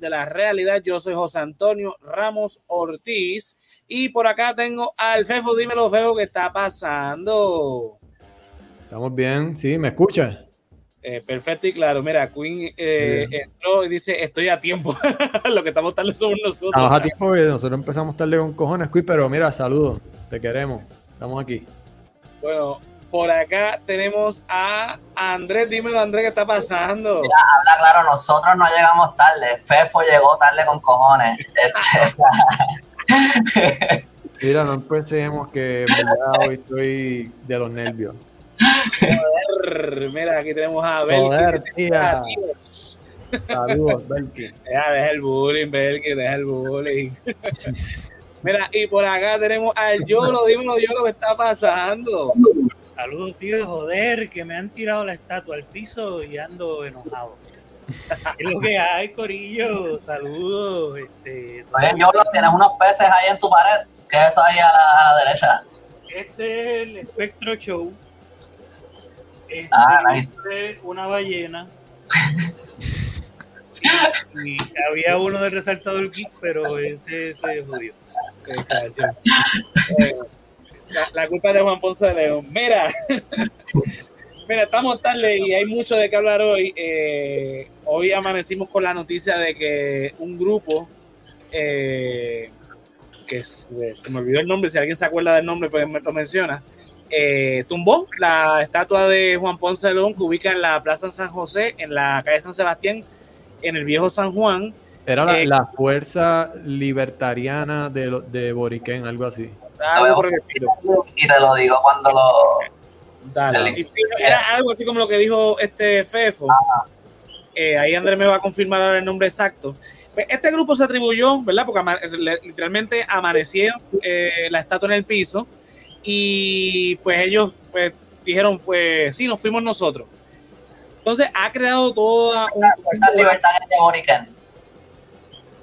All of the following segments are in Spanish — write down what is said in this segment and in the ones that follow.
De la Realidad. Yo soy José Antonio Ramos Ortiz y por acá tengo al Fefo. Dímelo, Fefo, ¿qué está pasando? Estamos bien, sí, ¿me escuchas? Eh, perfecto y claro. Mira, Queen eh, entró y dice: Estoy a tiempo. Lo que estamos tarde somos nosotros. Estamos a tiempo nosotros empezamos tarde con cojones, Queen, pero mira, saludos, te queremos. Estamos aquí. Bueno, por acá tenemos a Andrés. Dímelo, Andrés, ¿qué está pasando? Mira, habla claro, nosotros no llegamos tarde. Fefo llegó tarde con cojones. Este, mira, no pensemos que hoy estoy de los nervios. Joder, mira, aquí tenemos a Belkin. Joder, tía. Saludos, Belkin. deja el bullying, Belkin, deja el bullying. mira, y por acá tenemos al Yolo. Dímelo, Yolo, ¿qué está pasando? Saludos, tío, joder, que me han tirado la estatua al piso y ando enojado. ¿Qué es lo que hay, Corillo? Saludos. Este, Oye, Yolo, tienes unos peces ahí en tu pared. ¿Qué es eso ahí a la, a la derecha? Este es el Spectro Show este, ah, nice. una ballena. y había uno del resaltador geek, pero ese se jodió. Se la, culpa es de Juan Ponce de León. Mira, mira, estamos tarde y hay mucho de qué hablar hoy. Eh, hoy amanecimos con la noticia de que un grupo eh, que se me olvidó el nombre, si alguien se acuerda del nombre, pues me lo menciona eh, tumbó la estatua de Juan Ponce de León que ubica en la Plaza San José, en la calle San Sebastián, en el viejo San Juan. Era la, eh, fuerza libertariana de, de Boriquén, algo así. Y te lo digo cuando lo. Dale. era algo así como lo que dijo este Fefo. Eh, ahí Andrés me va a confirmar el nombre exacto. Pues, este grupo se atribuyó, ¿verdad? Porque literalmente amaneció la estatua en el piso y pues ellos pues dijeron, pues sí, nos fuimos nosotros. Entonces ha creado toda una... Fuerzas Libertarias de Boriquén.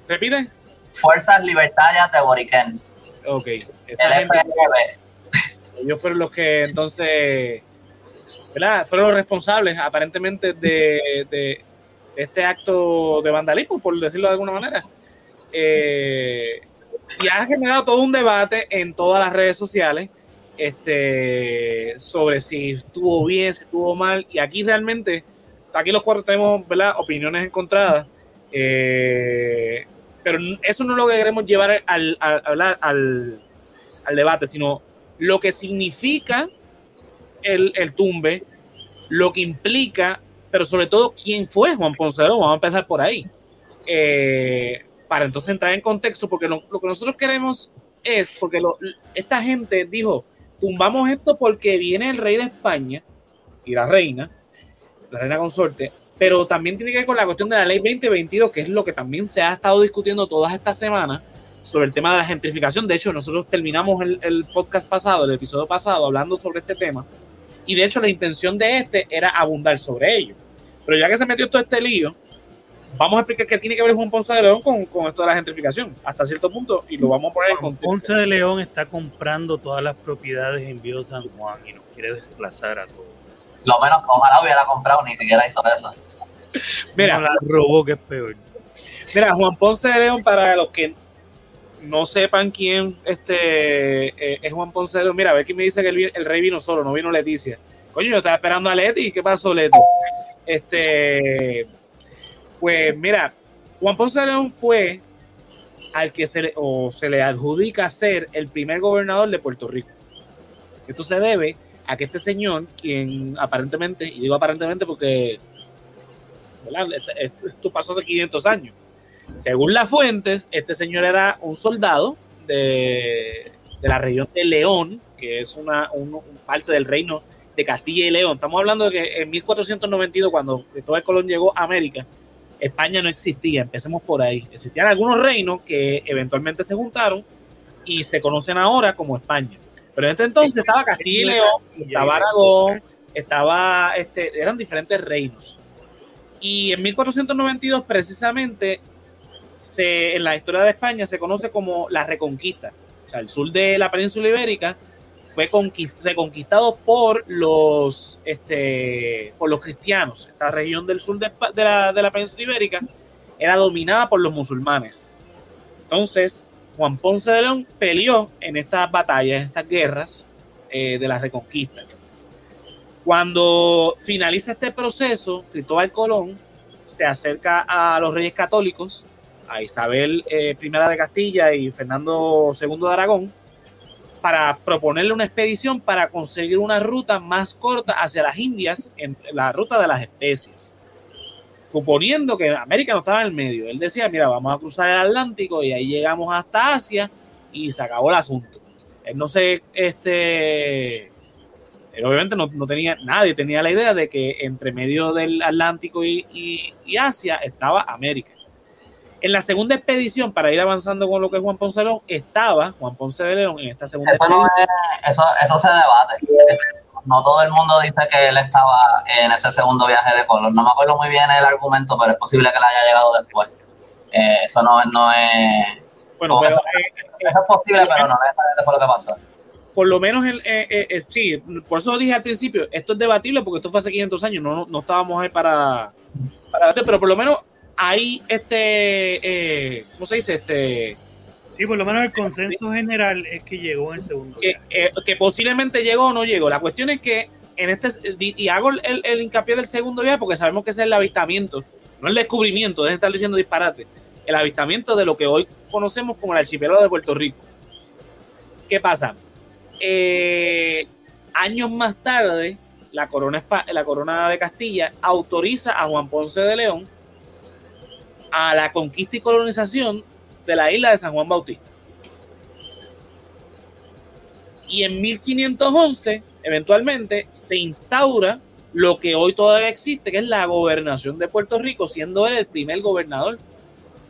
¿Repite? Fuerzas Libertarias de Boriquén. Ok. El ellos fueron los que entonces, ¿verdad? Fueron los responsables aparentemente de, de este acto de vandalismo, por decirlo de alguna manera. Eh, y ha generado todo un debate en todas las redes sociales este, sobre si estuvo bien, si estuvo mal. Y aquí realmente, aquí los cuatro tenemos ¿verdad? opiniones encontradas. Eh, pero eso no lo que queremos llevar al, al, al, al, debate, sino lo que significa el, el, tumbe, lo que implica, pero sobre todo quién fue Juan Ponce Vamos a empezar por ahí. Eh, para entonces entrar en contexto, porque lo, lo que nosotros queremos es, porque lo, esta gente dijo, tumbamos esto porque viene el rey de España y la reina, la reina consorte, pero también tiene que ver con la cuestión de la ley 2022, que es lo que también se ha estado discutiendo todas estas semanas sobre el tema de la gentrificación. De hecho, nosotros terminamos el, podcast pasado, el episodio pasado, hablando sobre este tema. Y de hecho, la intención de este era abundar sobre ello. Pero ya que se metió todo este lío, vamos a explicar qué tiene que ver Juan Ponce de León con, con, esto de la gentrificación, hasta cierto punto, y lo vamos a poner en contexto. Ponce de León está comprando todas las propiedades en Viejo San Juan y nos quiere desplazar a todos. Lo menos, ojalá hubiera comprado, ni siquiera hizo eso. Mira, la robó, que es peor. Mira, Juan Ponce de León, para los que no sepan quién este, eh, es Juan Ponce de León, mira, a ver quién me dice que el, el, rey vino solo, no vino Leticia. Coño, yo estaba esperando a Leti, ¿qué pasó, Leti? Este pues mira, Juan Ponce León fue al que se le, o se le adjudica ser el primer gobernador de Puerto Rico. Esto se debe a que este señor, quien aparentemente, y digo aparentemente porque esto pasó hace 500 años, según las fuentes, este señor era un soldado de, de la región de León, que es una, parte del reino de Castilla y León. Estamos hablando de que en 1492, cuando Cristóbal Colón llegó a América, España no existía, empecemos por ahí. Existían algunos reinos que eventualmente se juntaron y se conocen ahora como España. Pero en este entonces estaba Castilla y León, estaba Aragón, estaba, este, eran diferentes reinos. Y en 1492 precisamente se, en la historia de España se conoce como la Reconquista. O sea, el sur de la península ibérica fue conquist- reconquistado por los, este, por los cristianos. Esta región del sur de la, de la península ibérica era dominada por los musulmanes. Entonces, Juan Ponce de León peleó en estas batallas, en estas guerras eh, de la reconquista. Cuando finaliza este proceso, Cristóbal Colón se acerca a los reyes católicos, a Isabel eh, I de Castilla y Fernando II de Aragón, para proponerle una expedición para conseguir una ruta más corta hacia las Indias, en la ruta de las especies. Suponiendo que América no estaba en el medio. Él decía, mira, vamos a cruzar el Atlántico y ahí llegamos hasta Asia y se acabó el asunto. Él no se, este, obviamente no, no tenía, nadie tenía la idea de que entre medio del Atlántico y Asia estaba América. En la segunda expedición, para ir avanzando con lo que es Juan Ponce de León, estaba Juan Ponce de León en esta segunda Eso, no expedición. es- eso, eso se debate. Es- No todo el mundo dice que él estaba en ese segundo viaje de Colón. No me acuerdo muy bien el argumento, pero es posible que él haya llegado después. Eh, eso no, no es. Bueno, no, pero eso- eh, Eso es posible, pero no fue lo que pasó. por lo menos, el, eh, eh, eh, sí, por eso dije al principio, esto es debatible porque esto fue hace 500 años, no, no estábamos ahí para, para pero por lo menos hay este, eh, ¿cómo se dice? Este, Sí, por lo menos el consenso general es que llegó en el segundo. que, viaje. eh, que posiblemente llegó o no llegó. La cuestión es que en este, y hago el, el hincapié del segundo viaje porque sabemos que ese es el avistamiento, no el descubrimiento, dejen de estar diciendo disparate, el avistamiento de lo que hoy conocemos como el archipiélago de Puerto Rico. ¿Qué pasa? Eh, años más tarde, la corona, la corona de Castilla autoriza a Juan Ponce de León a la conquista y colonización de la isla de San Juan Bautista. Y en 1511, eventualmente, se instaura lo que hoy todavía existe, que es la gobernación de Puerto Rico, siendo él el primer gobernador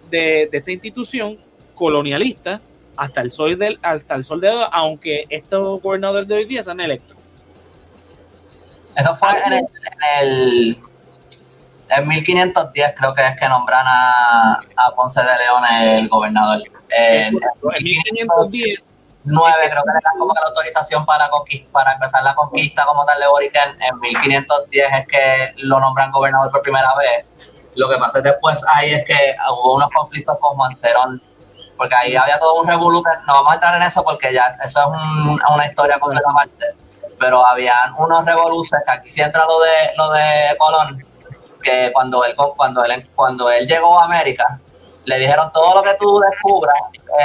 de, de esta institución colonialista hasta el sol del hasta el sol de hoy, aunque estos gobernadores de hoy día son electos. Eso fue en el, en el en 1510 creo que es que nombran a, a Ponce de León el gobernador. En, En 1510 9 creo que le dan como que la autorización para para empezar la conquista como tal de Boriken. En 1510 es que lo nombran gobernador por primera vez. Lo que pasa después ahí es que hubo unos conflictos con Juan Cerón, porque ahí había todo un revolú. No vamos a entrar en eso porque ya eso es un- una historia completa aparte. Pero habían unos revoluces que aquí sí entra lo de lo de Colón, que cuando él cuando él cuando él llegó a América le dijeron todo lo que tú descubras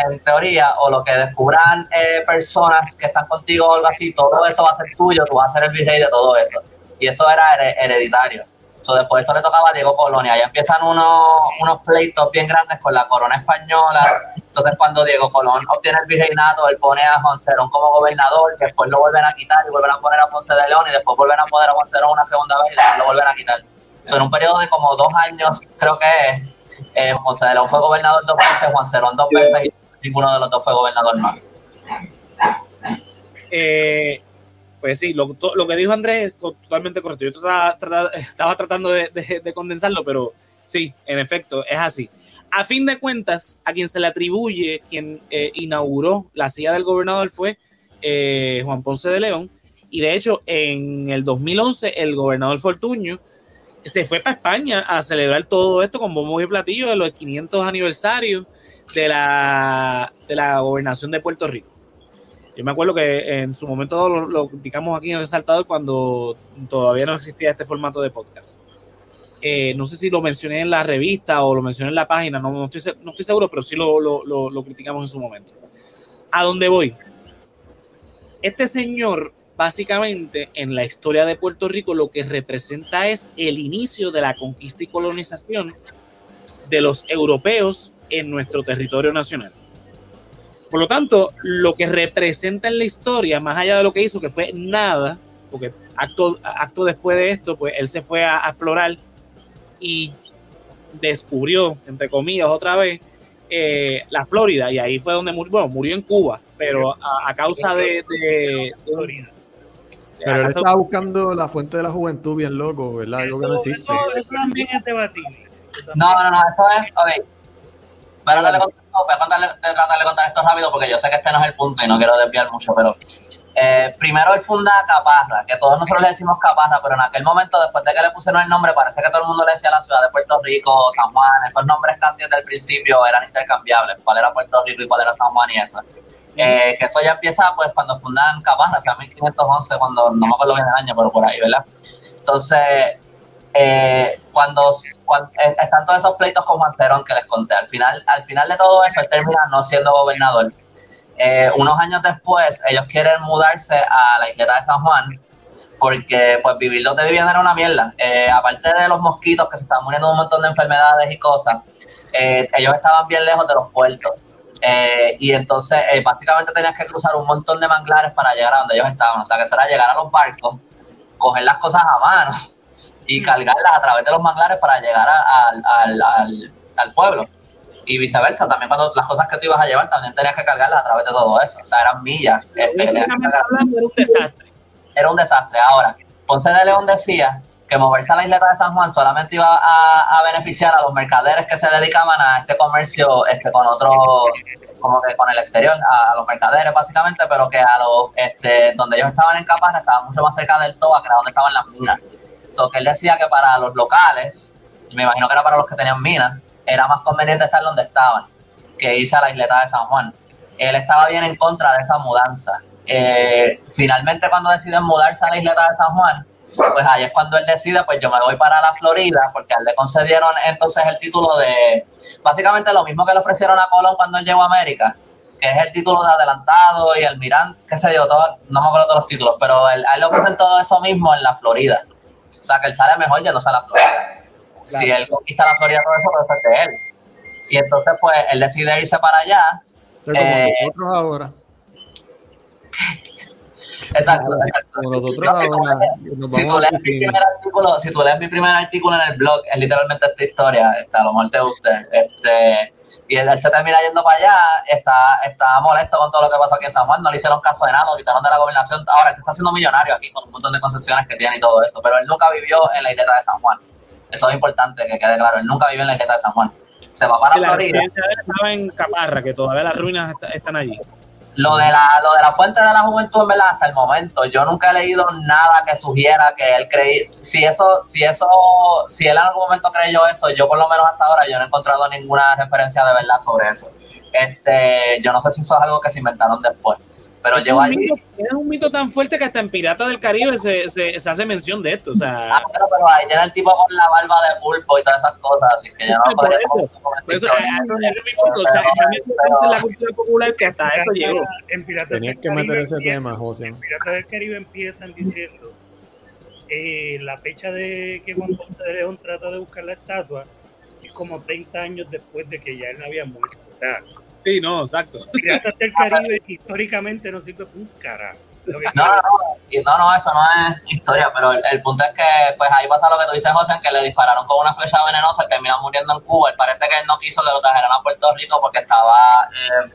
en teoría o lo que descubran eh, personas que están contigo o algo así, todo eso va a ser tuyo, tú vas a ser el virrey de todo eso. Y eso era her- hereditario. So, después eso le tocaba a Diego Colonia. Ya empiezan unos, unos pleitos bien grandes con la corona española. Entonces cuando Diego Colón obtiene el virreinato, él pone a Juan Cerón como gobernador, después lo vuelven a quitar y vuelven a poner a Ponce de León y después vuelven a poner a Cerón una segunda vez y lo vuelven a quitar. So, en un periodo de como dos años, creo que eh, José de León fue gobernador dos veces, Juan Cerón dos veces y ninguno de los dos fue gobernador más. Eh, pues sí, lo, que dijo Andrés es totalmente correcto. Yo trataba, trataba- estaba tratando de condensarlo, pero sí, en efecto, es así. A fin de cuentas, a quien se le atribuye, quien eh, inauguró la silla del gobernador fue eh, Juan Ponce de León. Y de hecho, en el 2011, el gobernador Fortuño se fue para España a celebrar todo esto con bombos y platillos de los 500 aniversarios de la, de la gobernación de Puerto Rico. Yo me acuerdo que en su momento lo, criticamos aquí en el Resaltador cuando todavía no existía este formato de podcast. Eh, no sé si lo mencioné en la revista o lo mencioné en la página, no, no, estoy, no estoy seguro, pero sí lo- lo- lo criticamos en su momento. ¿A dónde voy? Este señor, básicamente, en la historia de Puerto Rico, lo que representa es el inicio de la conquista y colonización de los europeos en nuestro territorio nacional. Por lo tanto, lo que representa en la historia, más allá de lo que hizo, que fue nada, porque acto, acto después de esto, pues él se fue a, explorar y descubrió, entre comillas, otra vez, eh, la Florida, y ahí fue donde murió, bueno, murió en Cuba, pero a, causa de... de- de. Pero él estaba buscando la fuente de la juventud bien loco, ¿verdad? Algo que no Eso, existe. eso- eso también es debatible. Eso No, no, no, eso es, ok. Voy a, de tratar de contar esto rápido porque yo sé que este no es el punto y no quiero desviar mucho, pero Eh, primero él funda Caparra, que todos nosotros le decimos Caparra, pero en aquel momento, después de que le pusieron el nombre, parece que todo el mundo le decía la ciudad de Puerto Rico, San Juan, esos nombres casi desde el principio eran intercambiables, cuál era Puerto Rico y cuál era San Juan y eso. Eh, que eso ya empieza pues cuando fundan Caparra, o sea, 1511, cuando no me acuerdo bien el año, pero por ahí, ¿verdad? Entonces, eh, cuando, eh, están todos esos pleitos con Juan Cerón que les conté, al final, al final de todo eso, él termina no siendo gobernador. Unos años después, ellos quieren mudarse a la isleta de San Juan porque pues vivir donde vivían era una mierda. aparte de los mosquitos que se estaban muriendo un montón de enfermedades y cosas, ellos estaban bien lejos de los puertos. Y entonces básicamente tenías que cruzar un montón de manglares para llegar a donde ellos estaban. O sea, que eso era llegar a los barcos, coger las cosas a mano y cargarlas a través de los manglares para llegar al, pueblo. Y viceversa, también cuando las cosas que tú ibas a llevar también tenías que cargarlas a través de todo eso. O sea, eran millas. Este, era un desastre. Era un desastre. Ahora, Ponce de León decía que moverse a la isleta de San Juan solamente iba a, beneficiar a los mercaderes que se dedicaban a este comercio este, con otro, como que con el exterior, a, los mercaderes básicamente, pero que a los, este, donde ellos estaban en Caparra estaban mucho más cerca del Toba, que era donde estaban las minas. So que él decía que para los locales, me imagino que era para los que tenían minas, era más conveniente estar donde estaban que irse a la isleta de San Juan. Él estaba bien en contra de esa mudanza. Eh, finalmente cuando deciden mudarse a la isleta de San Juan, pues ahí es cuando él decide, pues yo me voy para la Florida, porque a él le concedieron entonces el título de, básicamente lo mismo que le ofrecieron a Colón cuando él llegó a América, que es el título de adelantado y almirante, qué sé yo, todo, no me acuerdo todos los títulos, pero él, a él le ofrecen todo eso mismo en la Florida. O sea, que él sale mejor yéndose a la Florida. Si él conquista la Florida, todo eso puede ser de él. Y entonces, pues, él decide irse para allá. eh, nosotros ahora. Exacto, exacto. si, tú lees mi primer artículo, si tú lees mi primer artículo en el blog, es literalmente esta historia, está, a lo mejor te guste. Este, y él, se termina yendo para allá, está, está molesto con todo lo que pasó aquí en San Juan, no le hicieron caso de nada, lo quitaron de la gobernación. Ahora se está haciendo millonario aquí con un montón de concesiones que tiene y todo eso, pero él nunca vivió en la isleta de San Juan. Eso es importante que quede claro, él nunca vivió en la isleta de San Juan. Se va para la Florida. Estaba en Caparra, que todavía las ruinas están allí. Lo de, la, lo de la fuente de la juventud, en verdad, hasta el momento, yo nunca he leído nada que sugiera que él creí. Si eso, si eso, si él en algún momento creyó eso, yo por lo menos hasta ahora yo no he encontrado ninguna referencia de verdad sobre eso. Este, yo no sé si eso es algo que se inventaron después. Pero es un, mito, es un mito tan fuerte que hasta en Piratas del Caribe se, se, se hace mención de esto. O sea, ah, pero, pero ahí tiene el tipo con la barba de pulpo y todas esas cosas, así que yo no podría eso, por eso, o sea, en la cultura popular que hasta eso llegó. En Piratas Tenías que meter ese tema, José. En Piratas del Caribe empiezan diciendo eh, la fecha de que Juan Ponce de León trata de buscar la estatua es como 30 años después de que ya él había muerto. O sea, Sí, no, exacto. Piratas del Caribe históricamente no sirve un carajo. No, no, no, eso no es historia, pero el, punto es que pues ahí pasa lo que tú dices, José, que le dispararon con una flecha venenosa y terminó muriendo en Cuba. Y parece que él no quiso que lo trajeran a Puerto Rico porque estaba eh,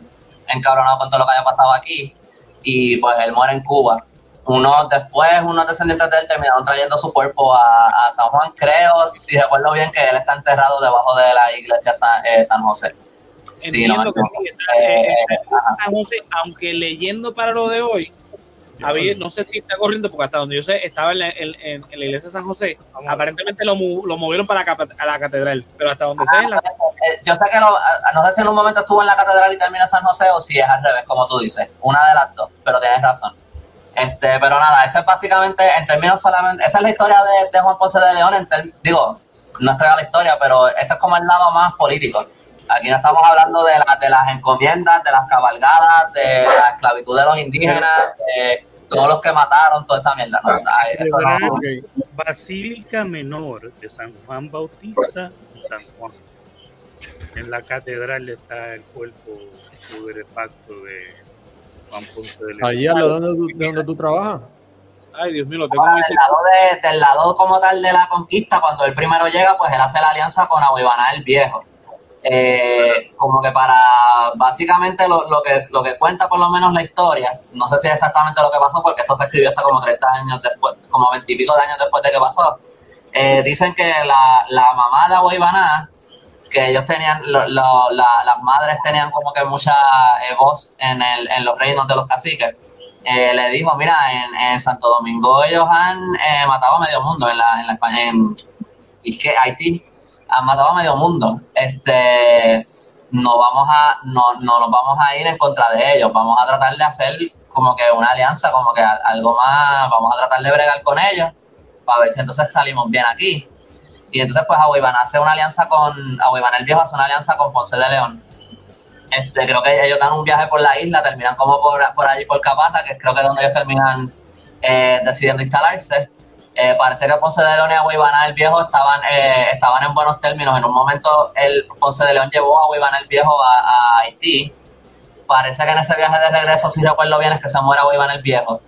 encabronado con todo lo que había pasado aquí. Y pues él muere en Cuba. Uno, después, unos descendientes de él terminaron trayendo su cuerpo a, San Juan, creo, si recuerdo bien, que él está enterrado debajo de la iglesia San, eh, San José. Sí, no, eh, San José, aunque leyendo para lo de hoy, había, no sé si está corriendo, porque hasta donde yo sé, estaba en la, en, la iglesia de San José. Aparentemente lo, lo, movieron para la, a la catedral, pero hasta donde sé. La... Eh, yo sé que lo, no sé si en un momento estuvo en la catedral y termina San José o si es al revés, como tú dices. Una de las dos, pero tienes razón. Este, pero nada, esa es básicamente, en términos solamente, esa es la historia de, de Juan Ponce de León. En digo, no estoy a la historia, pero ese es como el lado más político. Aquí no estamos hablando de, de las encomiendas, de las cabalgadas, de la esclavitud de los indígenas, de todos los que mataron, toda esa mierda. Basílica Menor de San Juan Bautista y San Juan. En la catedral está el cuerpo pacto de Juan Ponce de León. Allí, de donde tú trabajas. Ay, Dios mío, lo tengo muy del lado, de, del lado como tal de la conquista, cuando el primero llega, pues él hace la alianza con Abuibaná el Viejo eh, como que para básicamente lo, lo, que, lo que cuenta por lo menos la historia, no sé si es exactamente lo que pasó porque esto se escribió hasta como 30 años después, como 20 y pico de años después de que pasó, eh, dicen que la, la mamá de Abuibaná, que ellos tenían, lo, las madres tenían como que mucha eh, voz en, el, en los reinos de los caciques, eh, le dijo, mira, en, Santo Domingo ellos han eh, matado a medio mundo en la, en la España, en y que Haití han matado a medio mundo. Este, no vamos a, no, no nos vamos a ir en contra de ellos, vamos a tratar de hacer como que una alianza, como que algo más, vamos a tratar de bregar con ellos para ver si entonces salimos bien aquí. Y entonces pues Aguiban hace una alianza con, Aguiban el Viejo hace una alianza con Ponce de León. Este, creo que ellos dan un viaje por la isla, terminan como por, por allí, por Caparra, que creo que es donde ellos terminan eh, decidiendo instalarse. Eh, parece que Ponce de León y Aguibana el Viejo estaban, eh, estaban en buenos términos. En un momento el Ponce de León llevó a Aguibana el Viejo a, Haití. Parece que en ese viaje de regreso, si recuerdo bien, es que se muere Aguibana el Viejo.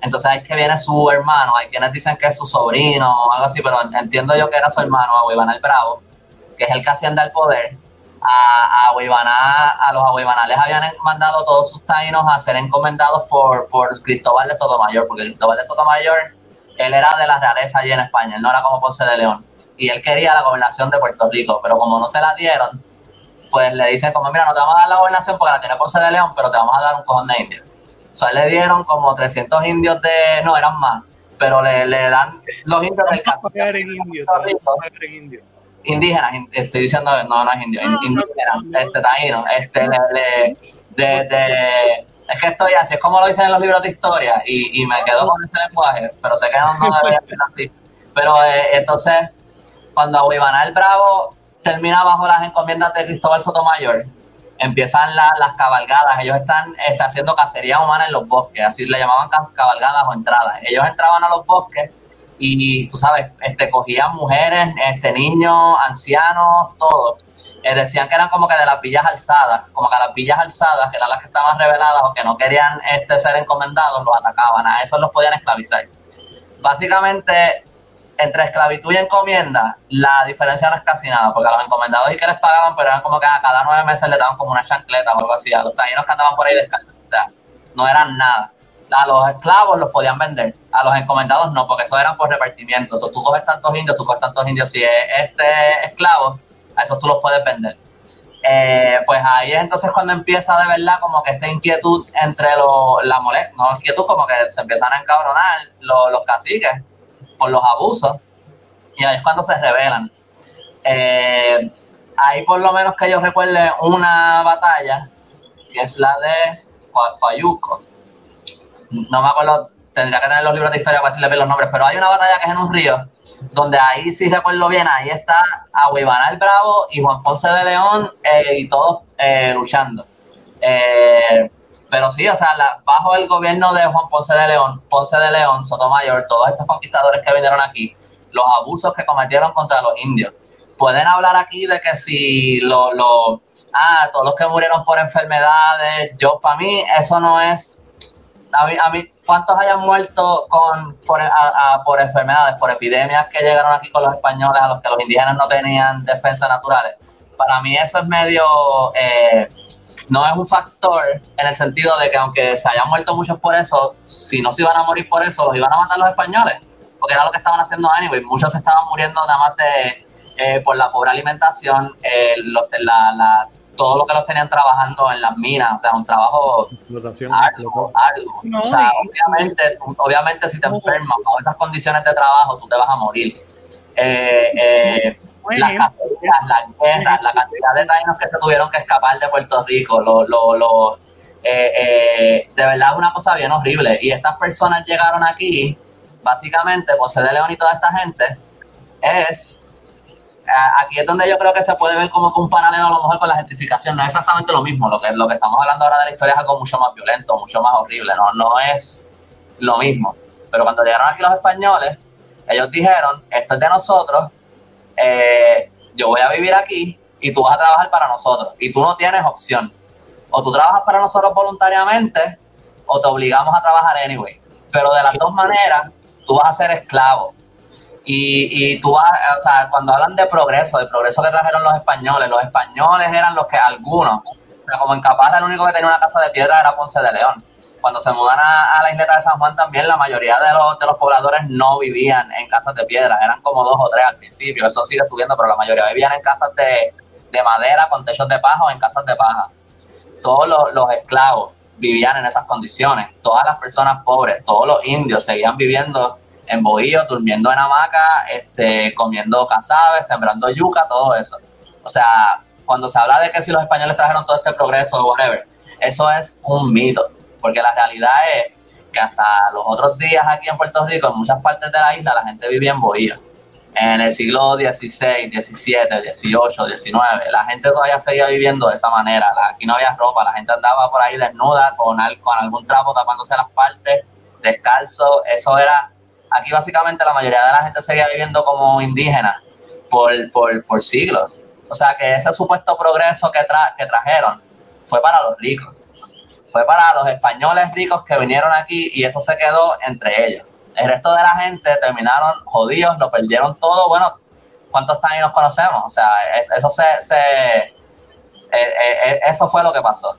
Entonces es que viene su hermano, hay quienes dicen que es su sobrino o algo así, pero entiendo yo que era su hermano, Aguibana el Bravo, que es el que asciende al poder a, a, a los les habían mandado todos sus taínos a ser encomendados por, por Cristóbal de Sotomayor, porque Cristóbal de Sotomayor, él era de la realeza allí en España, él no era como Ponce de León, y él quería la gobernación de Puerto Rico, pero como no se la dieron, pues le dicen como, mira, no te vamos a dar la gobernación porque la tiene Ponce de León, pero te vamos a dar un cojón de indios. O sea, le dieron como 300 indios de, no, eran más, pero le, le dan los indios del caso indígenas, estoy diciendo, no, no es indio, indígenas, este, taíno, este, le, de, de, es que estoy así, es como lo dicen en los libros de historia, y, y me quedo con ese lenguaje, pero sé que no, no debería ser así. Pero eh, entonces, cuando Aguibanal Bravo termina bajo las encomiendas de Cristóbal Sotomayor, empiezan las cabalgadas, ellos están, están haciendo cacería humana en los bosques, así le llamaban cabalgadas o entradas. Ellos entraban a los bosques y tú sabes, este, cogían mujeres, este, niños, ancianos, todos. Eh, decían que eran como que de las villas alzadas, como que las villas alzadas, que eran las que estaban reveladas o que no querían este, ser encomendados, los atacaban, a esos los podían esclavizar. Básicamente, entre esclavitud y encomienda, la diferencia no es casi nada, porque a los encomendados y que les pagaban, pero eran como que a cada nueve meses le daban como una chancleta o algo así, a los talleros que andaban por ahí descalzos, o sea, no eran nada a los esclavos los podían vender, a los encomendados no, porque eso eran por repartimiento. O tú coges tantos indios, tú coges tantos indios. Si es este esclavo, a esos tú los puedes vender. Eh, pues ahí es entonces cuando empieza de verdad como que esta inquietud entre los, la molestia, no inquietud, como que se empiezan a encabronar los, caciques por los abusos. Y ahí es cuando se rebelan. Eh, ahí por lo menos que yo recuerde una batalla, que es la de Fayuco no me acuerdo, tendría que tener los libros de historia para decirle los nombres, pero hay una batalla que es en un río, donde ahí sí recuerdo bien, ahí está Aguibana el Bravo y Juan Ponce de León eh, y todos eh, luchando. Eh, pero sí, o sea, bajo el gobierno de Juan Ponce de León, Ponce de León, Sotomayor, todos estos conquistadores que vinieron aquí, los abusos que cometieron contra los indios. Pueden hablar aquí de que si lo, lo ah, todos los que murieron por enfermedades, yo para mí eso no es a mí, ¿cuántos hayan muerto con, por, por enfermedades, por epidemias que llegaron aquí con los españoles, a los que los indígenas no tenían defensas naturales? Para mí eso es medio, eh, no es un factor en el sentido de que aunque se hayan muerto muchos por eso, si no se iban a morir por eso, los iban a matar los españoles, porque era lo que estaban haciendo anyway. Muchos estaban muriendo nada más de, eh, por la pobre alimentación, eh, los, la, la todo lo que los tenían trabajando en las minas, o sea, un trabajo arduo, o sea, obviamente, obviamente si te enfermas con esas condiciones de trabajo, tú te vas a morir. Eh, eh, las cacerías, las guerras, la cantidad de taínos que se tuvieron que escapar de Puerto Rico, lo, lo, lo eh, de verdad es una cosa bien horrible. Y estas personas llegaron aquí, básicamente, José de León y toda esta gente, es aquí es donde yo creo que se puede ver como que un paralelo a lo mejor con la gentrificación. No es exactamente lo mismo. Lo que, lo que estamos hablando ahora de la historia es algo mucho más violento, mucho más horrible. No, no es lo mismo. Pero cuando llegaron aquí los españoles, ellos dijeron, esto es de nosotros, eh, yo voy a vivir aquí y tú vas a trabajar para nosotros. Y tú no tienes opción. O tú trabajas para nosotros voluntariamente o te obligamos a trabajar anyway. Pero de las dos maneras, tú vas a ser esclavo y, y tú vas, o sea, cuando hablan de progreso, de progreso que trajeron los españoles, los españoles eran los que algunos, o sea, como en Caparra el único que tenía una casa de piedra era Ponce de León. Cuando se mudan a, la isleta de San Juan también, la mayoría de los, de los pobladores no vivían en casas de piedra, eran como dos o tres al principio, eso sigue subiendo, pero la mayoría vivían en casas de, de madera con techos de paja o en casas de paja. Todos los, los esclavos vivían en esas condiciones. Todas las personas pobres, todos los indios seguían viviendo en bohíos, durmiendo en hamaca, este, comiendo cazaves, sembrando yuca, todo eso. O sea, cuando se habla de que si los españoles trajeron todo este progreso whatever, eso es un mito, porque la realidad es que hasta los otros días aquí en Puerto Rico, en muchas partes de la isla, la gente vivía en bohíos. En el siglo XVI, XVII, XVIII, XIX, la gente todavía seguía viviendo de esa manera. Aquí no había ropa, la gente andaba por ahí desnuda, con, con algún trapo tapándose las partes, descalzo. Eso era, aquí básicamente la mayoría de la gente seguía viviendo como indígena por, por, por siglos. O sea que ese supuesto progreso que, tra que trajeron fue para los ricos fue para los españoles ricos que vinieron aquí y eso se quedó entre ellos. El resto de la gente terminaron jodidos, lo perdieron todo. Bueno, ¿cuántos nos conocemos? O sea, eso se, eh, eh, eh, eso fue lo que pasó.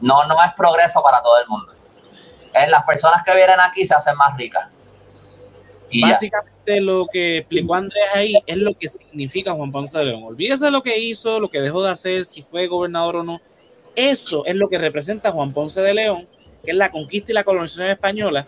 No, no es progreso para todo el mundo. Las personas que vienen aquí se hacen más ricas. Básicamente lo que explicó Andrés ahí es lo que significa Juan Ponce de León. Olvídese lo que hizo, lo que dejó de hacer, si fue gobernador o no eso es lo que representa Juan Ponce de León, que es la conquista y la colonización española,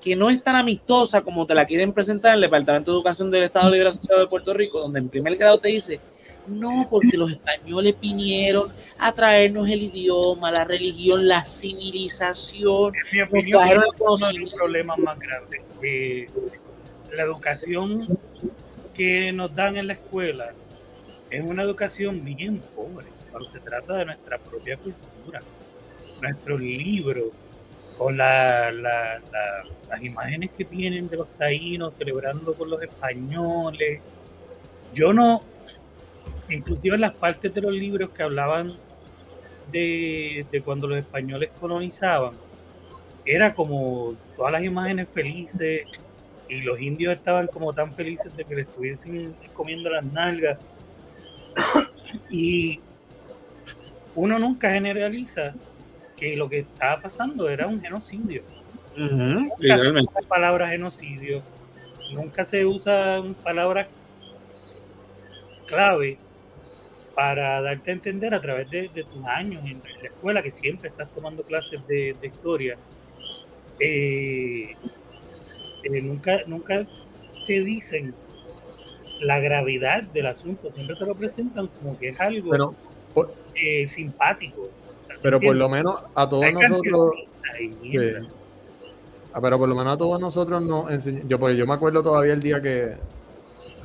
que no es tan amistosa como te la quieren presentar en el Departamento de Educación del Estado Libre Asociado de Puerto Rico, donde en primer grado te dice, no, porque los españoles vinieron a traernos el idioma, la religión, la civilización. En mi opinión, es uno de los problemas más grandes. Eh, la educación que nos dan en la escuela es una educación bien pobre cuando se trata de nuestra propia cultura, nuestros libros, con las imágenes que tienen de los taínos celebrando con los españoles. Yo no, inclusive en las partes de los libros que hablaban de, de cuando los españoles colonizaban, era como todas las imágenes felices y los indios estaban como tan felices de que le estuviesen comiendo las nalgas. y uno nunca generaliza que lo que estaba pasando era un genocidio. nunca se usa palabra genocidio, nunca se usan palabras clave para darte a entender a través de, tus años en la escuela, que siempre estás tomando clases de, historia. Eh, eh, nunca, nunca te dicen la gravedad del asunto, siempre te lo presentan como que es algo eh, simpático. Pero por lo menos a todos nosotros. Ah, pero por lo menos a todos nosotros nos Yo, pues, yo me acuerdo todavía el día que,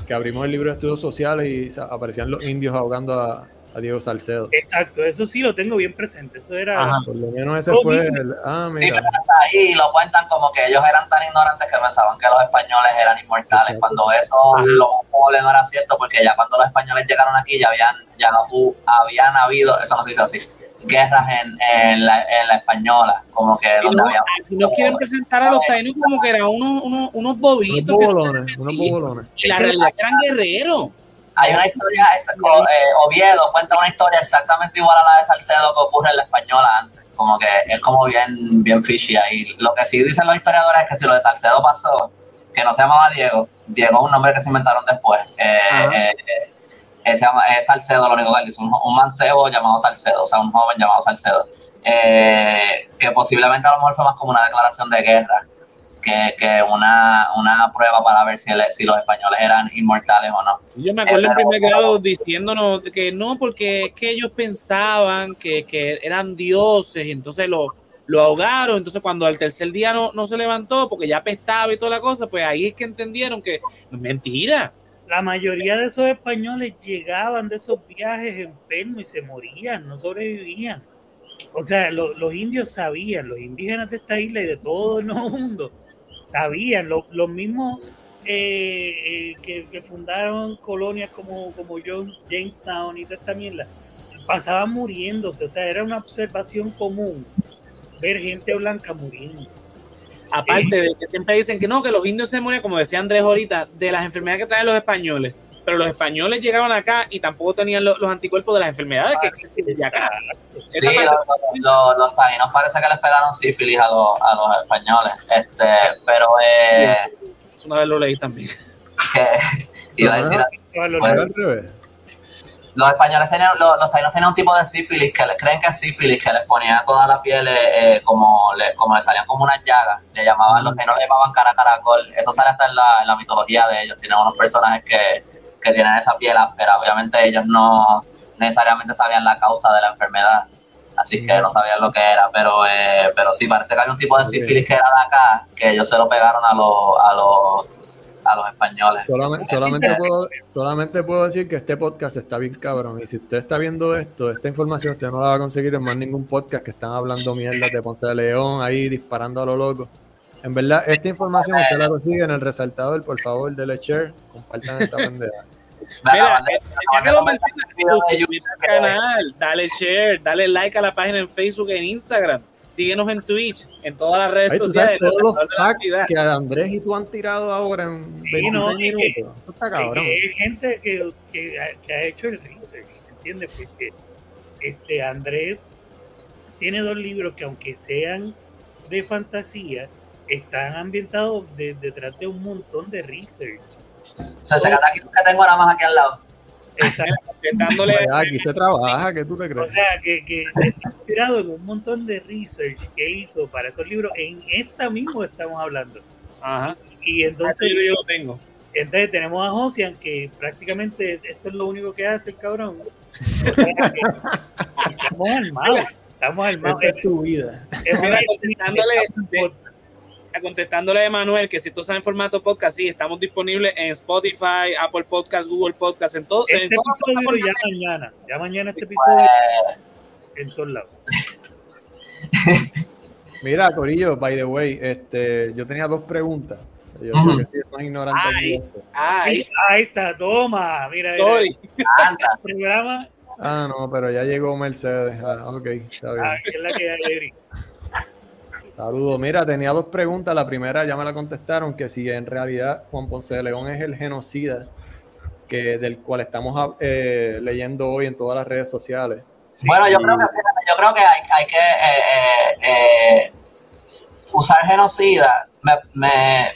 que abrimos el libro de estudios sociales y aparecían los indios ahogando a, a Diego Salcedo. Exacto, eso sí lo tengo bien presente. Eso era. Ajá, por lo menos ese fue el. Ah, mira. Sí, pero hasta ahí lo cuentan como que ellos eran tan ignorantes que pensaban que los españoles eran inmortales, cuando eso lo no era cierto, porque ya cuando los españoles llegaron aquí ya habían, ya habían habido, eso no se dice así, guerras en, en, la, en la española, como que donde no, había. No quieren presentar a los taínos como que eran unos, unos, unos bobitos. Unos bobolones, unos bobolones. Y la realidad que eran guerreros. Hay una historia, eh, Oviedo cuenta una historia exactamente igual a la de Salcedo que ocurre en la española antes. Como que es como bien, bien fishy ahí. Lo que sí dicen los historiadores es que si lo de Salcedo pasó, que no se llamaba Diego, Diego es un nombre que se inventaron después. Eh, eh, eh, se llama, es Salcedo, lo único que él dice, un, un, mancebo llamado Salcedo, o sea, un joven llamado Salcedo, que posiblemente a lo mejor fue más como una declaración de guerra que, que una, una, prueba para ver si, si, los españoles eran inmortales o no. Yo me acuerdo en primer grado diciéndonos que no, porque es que ellos pensaban que, que eran dioses y entonces lo, lo ahogaron, entonces cuando al tercer día no, no se levantó porque ya pestaba y toda la cosa, pues ahí es que entendieron que mentira. La mayoría de esos españoles llegaban de esos viajes enfermos y se morían, no sobrevivían. O sea, los indios sabían, los indígenas de esta isla y de todo el mundo, sabían, los mismos eh, eh, que, fundaron colonias como, como John, Jamestown y toda esta mierda, pasaban muriéndose, o sea, era una observación común ver gente blanca muriendo. Aparte de que siempre dicen que no, que los indios se mueren, como decía Andrés ahorita, de las enfermedades que traen los españoles. Pero los españoles llegaban acá y tampoco tenían los, anticuerpos de las enfermedades que existen desde acá. Sí, los, taínos parece que les pegaron sífilis a los, a los españoles. Este, pero. Eh, una vez lo leí también. Que, iba a decir. los españoles tenían, los, los taínos tenían un tipo de sífilis que les creen que es sífilis, que les ponía toda la piel eh, eh, como, le, como le salían como unas llagas. Le llamaban, los taínos le llamaban cara caracol. Eso sale hasta en la, en la mitología de ellos. Tienen unos personajes que, que tienen esa piel áspera. Obviamente ellos no necesariamente sabían la causa de la enfermedad. Así que no sabían lo que era, pero eh, pero sí, parece que hay un tipo de sífilis que era de acá, que ellos se lo pegaron a los, a los a los españoles. Solamente, solamente, puedo, solamente puedo decir que este podcast está bien cabrón. Y si usted está viendo esto, esta información, usted no la va a conseguir en más ningún podcast que están hablando mierda de Ponce de León, ahí disparando a lo loco. En verdad, esta información usted la consigue en el resaltador. Por favor, dele share, compartan esta pendeja. Mira, eh, ya que lo mencionas, suscríbete al canal, dale share, dale like a la página en Facebook e en Instagram. Síguenos en Twitch, en todas las redes Ay, ¿tú sociales. sabes todos los packs que Andrés y tú han tirado ahora en 26 no, es que- minutos. Eso está cabrón. Eh, Hay gente que, que, ha- que ha hecho el research, ¿entiendes? Porque este Andrés tiene dos libros que aunque sean de fantasía, están ambientados de- detrás de un montón de research. O sea, que tengo nada más aquí al lado. Exacto. Dándole Vaya, aquí se trabaja, ¿qué tú te O crees? sea, que, que está inspirado en un montón de research que él hizo para esos libros. En esta mismo estamos hablando. Ajá. Y Entonces yo lo tengo. entonces tenemos a Josian que prácticamente esto es lo único que hace el cabrón. O sea, que estamos armados. Estamos armados. Esta es su vida. Es una- contestándole, a Emanuel que si tú estás en formato podcast, sí, estamos disponibles en Spotify, Apple Podcast, Google Podcast, en todo. Este en episodio ya mañana. Ya mañana este episodio Pues, en todos lados. Mira, Corillo, by the way, este, yo tenía dos preguntas. Yo creo que soy el más ignorante de Ay. Ay, Ahí está, toma. Mira, mira, sorry. anda. el programa. Ah, no, pero ya llegó Mercedes. Ah, ok, está bien. Ah, que es la que hay, Eric. Saludos. Mira, tenía dos preguntas. La primera ya me la contestaron, que si en realidad Juan Ponce de León es el genocida que, del cual estamos eh, leyendo hoy en todas las redes sociales. Bueno, yo creo que, yo creo que hay, hay que eh, eh, eh, usar genocida. Me, me-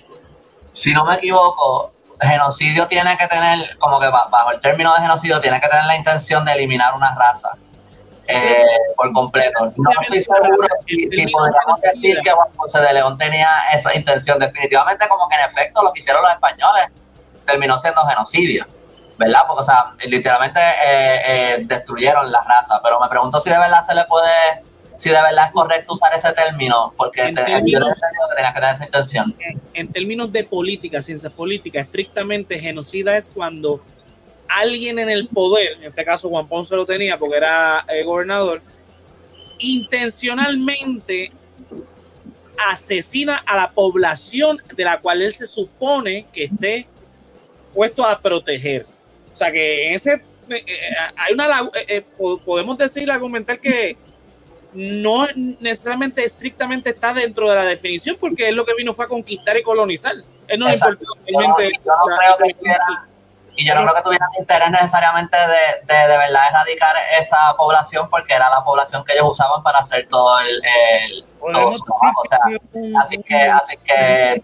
si no me equivoco, genocidio tiene que tener, como que ba- bajo el término de genocidio, tiene que tener la intención de eliminar una raza eh, por completo. No estoy seguro si, si podríamos decir que Juan Ponce de León tenía esa intención. Definitivamente, como que en efecto lo que hicieron los españoles terminó siendo genocidio. ¿verdad? Porque, o sea, literalmente eh, eh, destruyeron la raza, pero me pregunto si de verdad se le puede, si de verdad es correcto usar ese término, porque En te- términos- no entendido que tener esa intención. En términos de política, ciencia política, estrictamente genocida es cuando alguien en el poder, en este caso Juan Ponce lo tenía porque era eh, gobernador, intencionalmente asesina a la población de la cual él se supone que esté puesto a proteger. O sea que en ese eh, eh, hay una eh, eh, po- podemos decir argumentar que no necesariamente estrictamente está dentro de la definición porque él lo que vino fue a conquistar y colonizar. Él no le importó no, no la- y yo no creo que tuvieran interés necesariamente de, de, de verdad erradicar esa población porque era la población que ellos usaban para hacer todo el, el- todo su trabajo. O sea, decir así que, así que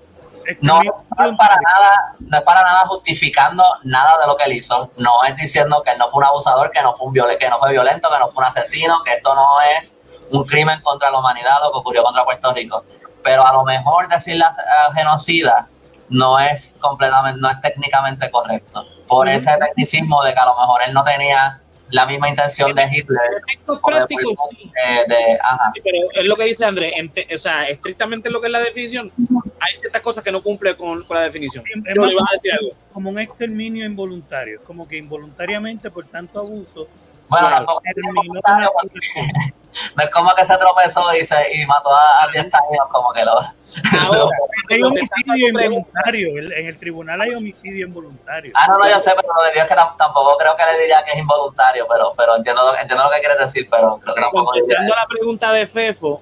no, es para nada, no es para nada justificando nada de lo que él hizo. No es diciendo que él no fue un abusador, que no fue un viol- que no fue violento, que no fue un asesino, que esto no es un crimen contra la humanidad lo que ocurrió contra Puerto Rico. Pero a lo mejor decirle a- a genocida no es completamente, no es técnicamente correcto. Por ese tecnicismo de que a lo mejor él no tenía la misma intención de Hitler. efectos prácticos sí. de- de- ajá. Sí, pero es lo que dice Andrés, o sea, estrictamente lo que es la definición, hay ciertas cosas que no cumple con, con la definición. Yo más le iba a decir algo. como un exterminio involuntario, como que involuntariamente por tanto abuso Bueno, Claro. tampoco es porque no es como que se tropezó y, se, y mató a, a 10 años, como que lo. Ahora, hay homicidio involuntario, en el tribunal hay homicidio involuntario. Ah, no, no, yo sé, pero lo de Dios es que tam- tampoco creo que le diría que es involuntario, pero, pero entiendo, lo, entiendo lo que quieres decir, pero creo que tampoco diría contestando a la pregunta de Fefo,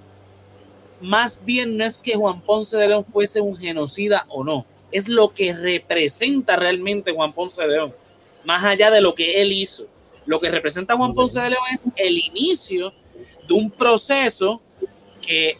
más bien no es que Juan Ponce de León fuese un genocida o no, es lo que representa realmente Juan Ponce de León, más allá de lo que él hizo. Lo que representa Juan Ponce de León es el inicio de un proceso que,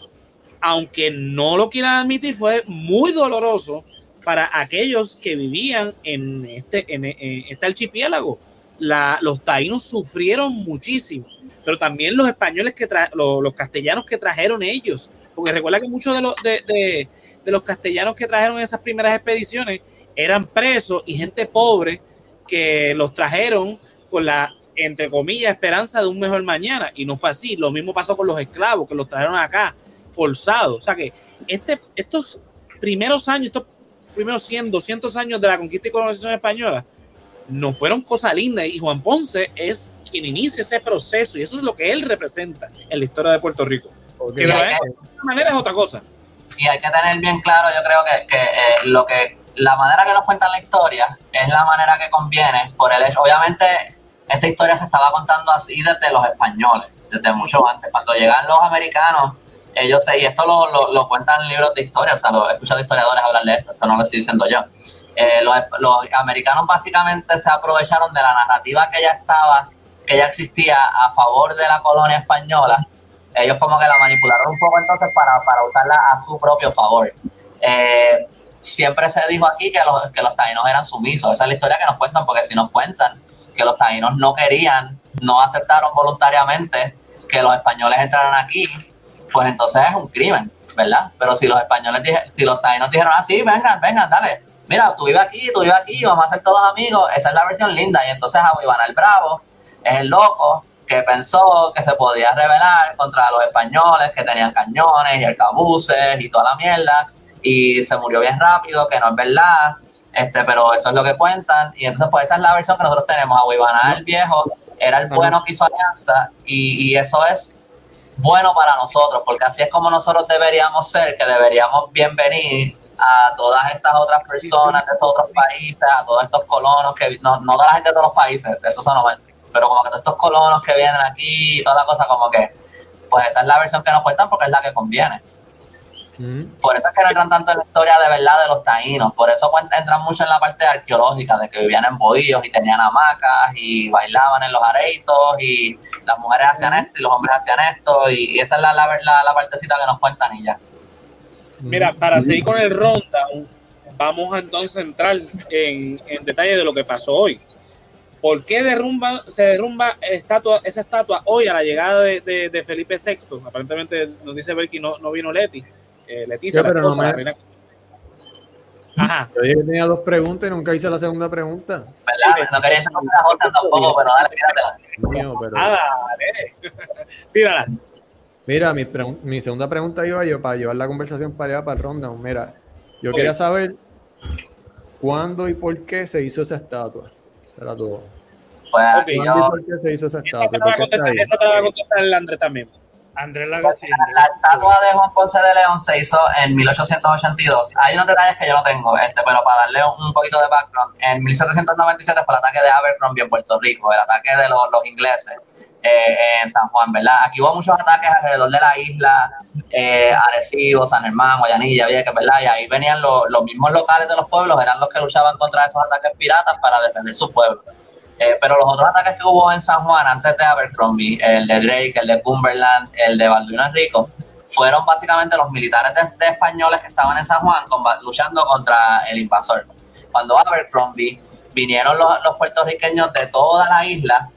aunque no lo quieran admitir, fue muy doloroso para aquellos que vivían en este, en, en este archipiélago. los taínos sufrieron muchísimo, pero también los españoles que los, castellanos que trajeron ellos, porque recuerda que muchos de los, de, los castellanos que trajeron esas primeras expediciones eran presos y gente pobre que los trajeron con la, entre comillas, esperanza de un mejor mañana. Y no fue así. Lo mismo pasó con los esclavos que los trajeron acá forzados. O sea que este, estos primeros años, estos primeros 100, 200 años de la conquista y colonización española, no fueron cosas lindas. Y Juan Ponce es quien inicia ese proceso y eso es lo que él representa en la historia de Puerto Rico. de manera es otra cosa. Y hay que tener bien claro, yo creo que, que eh, lo que la manera que nos cuentan la historia es la manera que conviene por el hecho, obviamente esta historia se estaba contando así desde los españoles, desde mucho antes. Cuando llegan los americanos, ellos, y esto lo, lo, cuentan en libros de historia, o sea, lo he escuchado historiadores hablar de esto, esto no lo estoy diciendo yo. Eh, los, los, americanos básicamente se aprovecharon de la narrativa que ya estaba, que ya existía a favor de la colonia española. Ellos como que la manipularon un poco entonces para, para usarla a su propio favor. Eh, siempre se dijo aquí que los, que los taínos eran sumisos. Esa es la historia que nos cuentan, porque si nos cuentan que los taínos no querían, no aceptaron voluntariamente que los españoles entraran aquí, pues entonces es un crimen, ¿verdad? Pero si los españoles, si los taínos dijeron así, ah, vengan, vengan, dale, mira, tú vives aquí, tú vives aquí, vamos a ser todos amigos, esa es la versión linda. Y entonces Iván el Bravo es el loco que pensó que se podía rebelar contra los españoles que tenían cañones y arcabuces y toda la mierda y se murió bien rápido, que no es verdad, este, pero eso es lo que cuentan. Y entonces, pues esa es la versión que nosotros tenemos. a el viejo era el bueno que hizo alianza y, y eso es bueno para nosotros, porque así es como nosotros deberíamos ser, que deberíamos bienvenir a todas estas otras personas de estos otros países, a todos estos colonos que no, no toda la gente de todos los países, eso son mal, pero como que todos estos colonos que vienen aquí y toda la cosa, como que, pues esa es la versión que nos cuentan porque es la que conviene. Por eso es que no entran tanto en la historia de verdad de los taínos, por eso entran mucho en la parte arqueológica, de que vivían en bohíos y tenían hamacas y bailaban en los areitos y las mujeres hacían esto y los hombres hacían esto y, esa es la, la, la, partecita que nos cuentan y ya. Mira, para seguir con el rundown, vamos a entonces entrar en, en detalle de lo que pasó hoy. ¿Por qué derrumba, se derrumba estatua, esa estatua hoy a la llegada de, de, Felipe VI? Aparentemente nos dice Belki no, no vino Leti. Eh, Leticia, pero no me... Ajá. Yo dije que tenía dos preguntas y nunca hice la segunda pregunta. ¿Verdad? No quería hacer la otra tampoco, pero dale, tíratela. Mío, pero... Ah, dale. Tírala. Mira, mi, mi, segunda pregunta iba yo para llevar la conversación para allá, para el ronda. Mira, yo quería saber cuándo y por qué se hizo esa estatua. Será todo. Pues, okay, ¿Cuándo yo... y por qué se hizo esa estatua? Esa te, va a contestar, esa te va a contestar el André también. Andrés La, la estatua de Juan Ponce de León se hizo en 1882. Hay unos detalles que yo no tengo, este, pero para darle un, poquito de background, en 1797 fue el ataque de Abercrombie en Puerto Rico, el ataque de los, los ingleses eh, en San Juan, ¿verdad? Aquí hubo muchos ataques alrededor de la isla, eh, Arecibo, San Germán, Guayanilla, Vieques, ¿verdad? Y ahí venían los, los mismos locales de los pueblos, eran los que luchaban contra esos ataques piratas para defender sus pueblos. Eh, pero los otros ataques que hubo en San Juan antes de Abercrombie, el de Drake, el de Cumberland, el de Balduino Rico, fueron básicamente los militares de, españoles que estaban en San Juan luchando contra el invasor. Cuando Abercrombie vinieron los, los puertorriqueños de toda la isla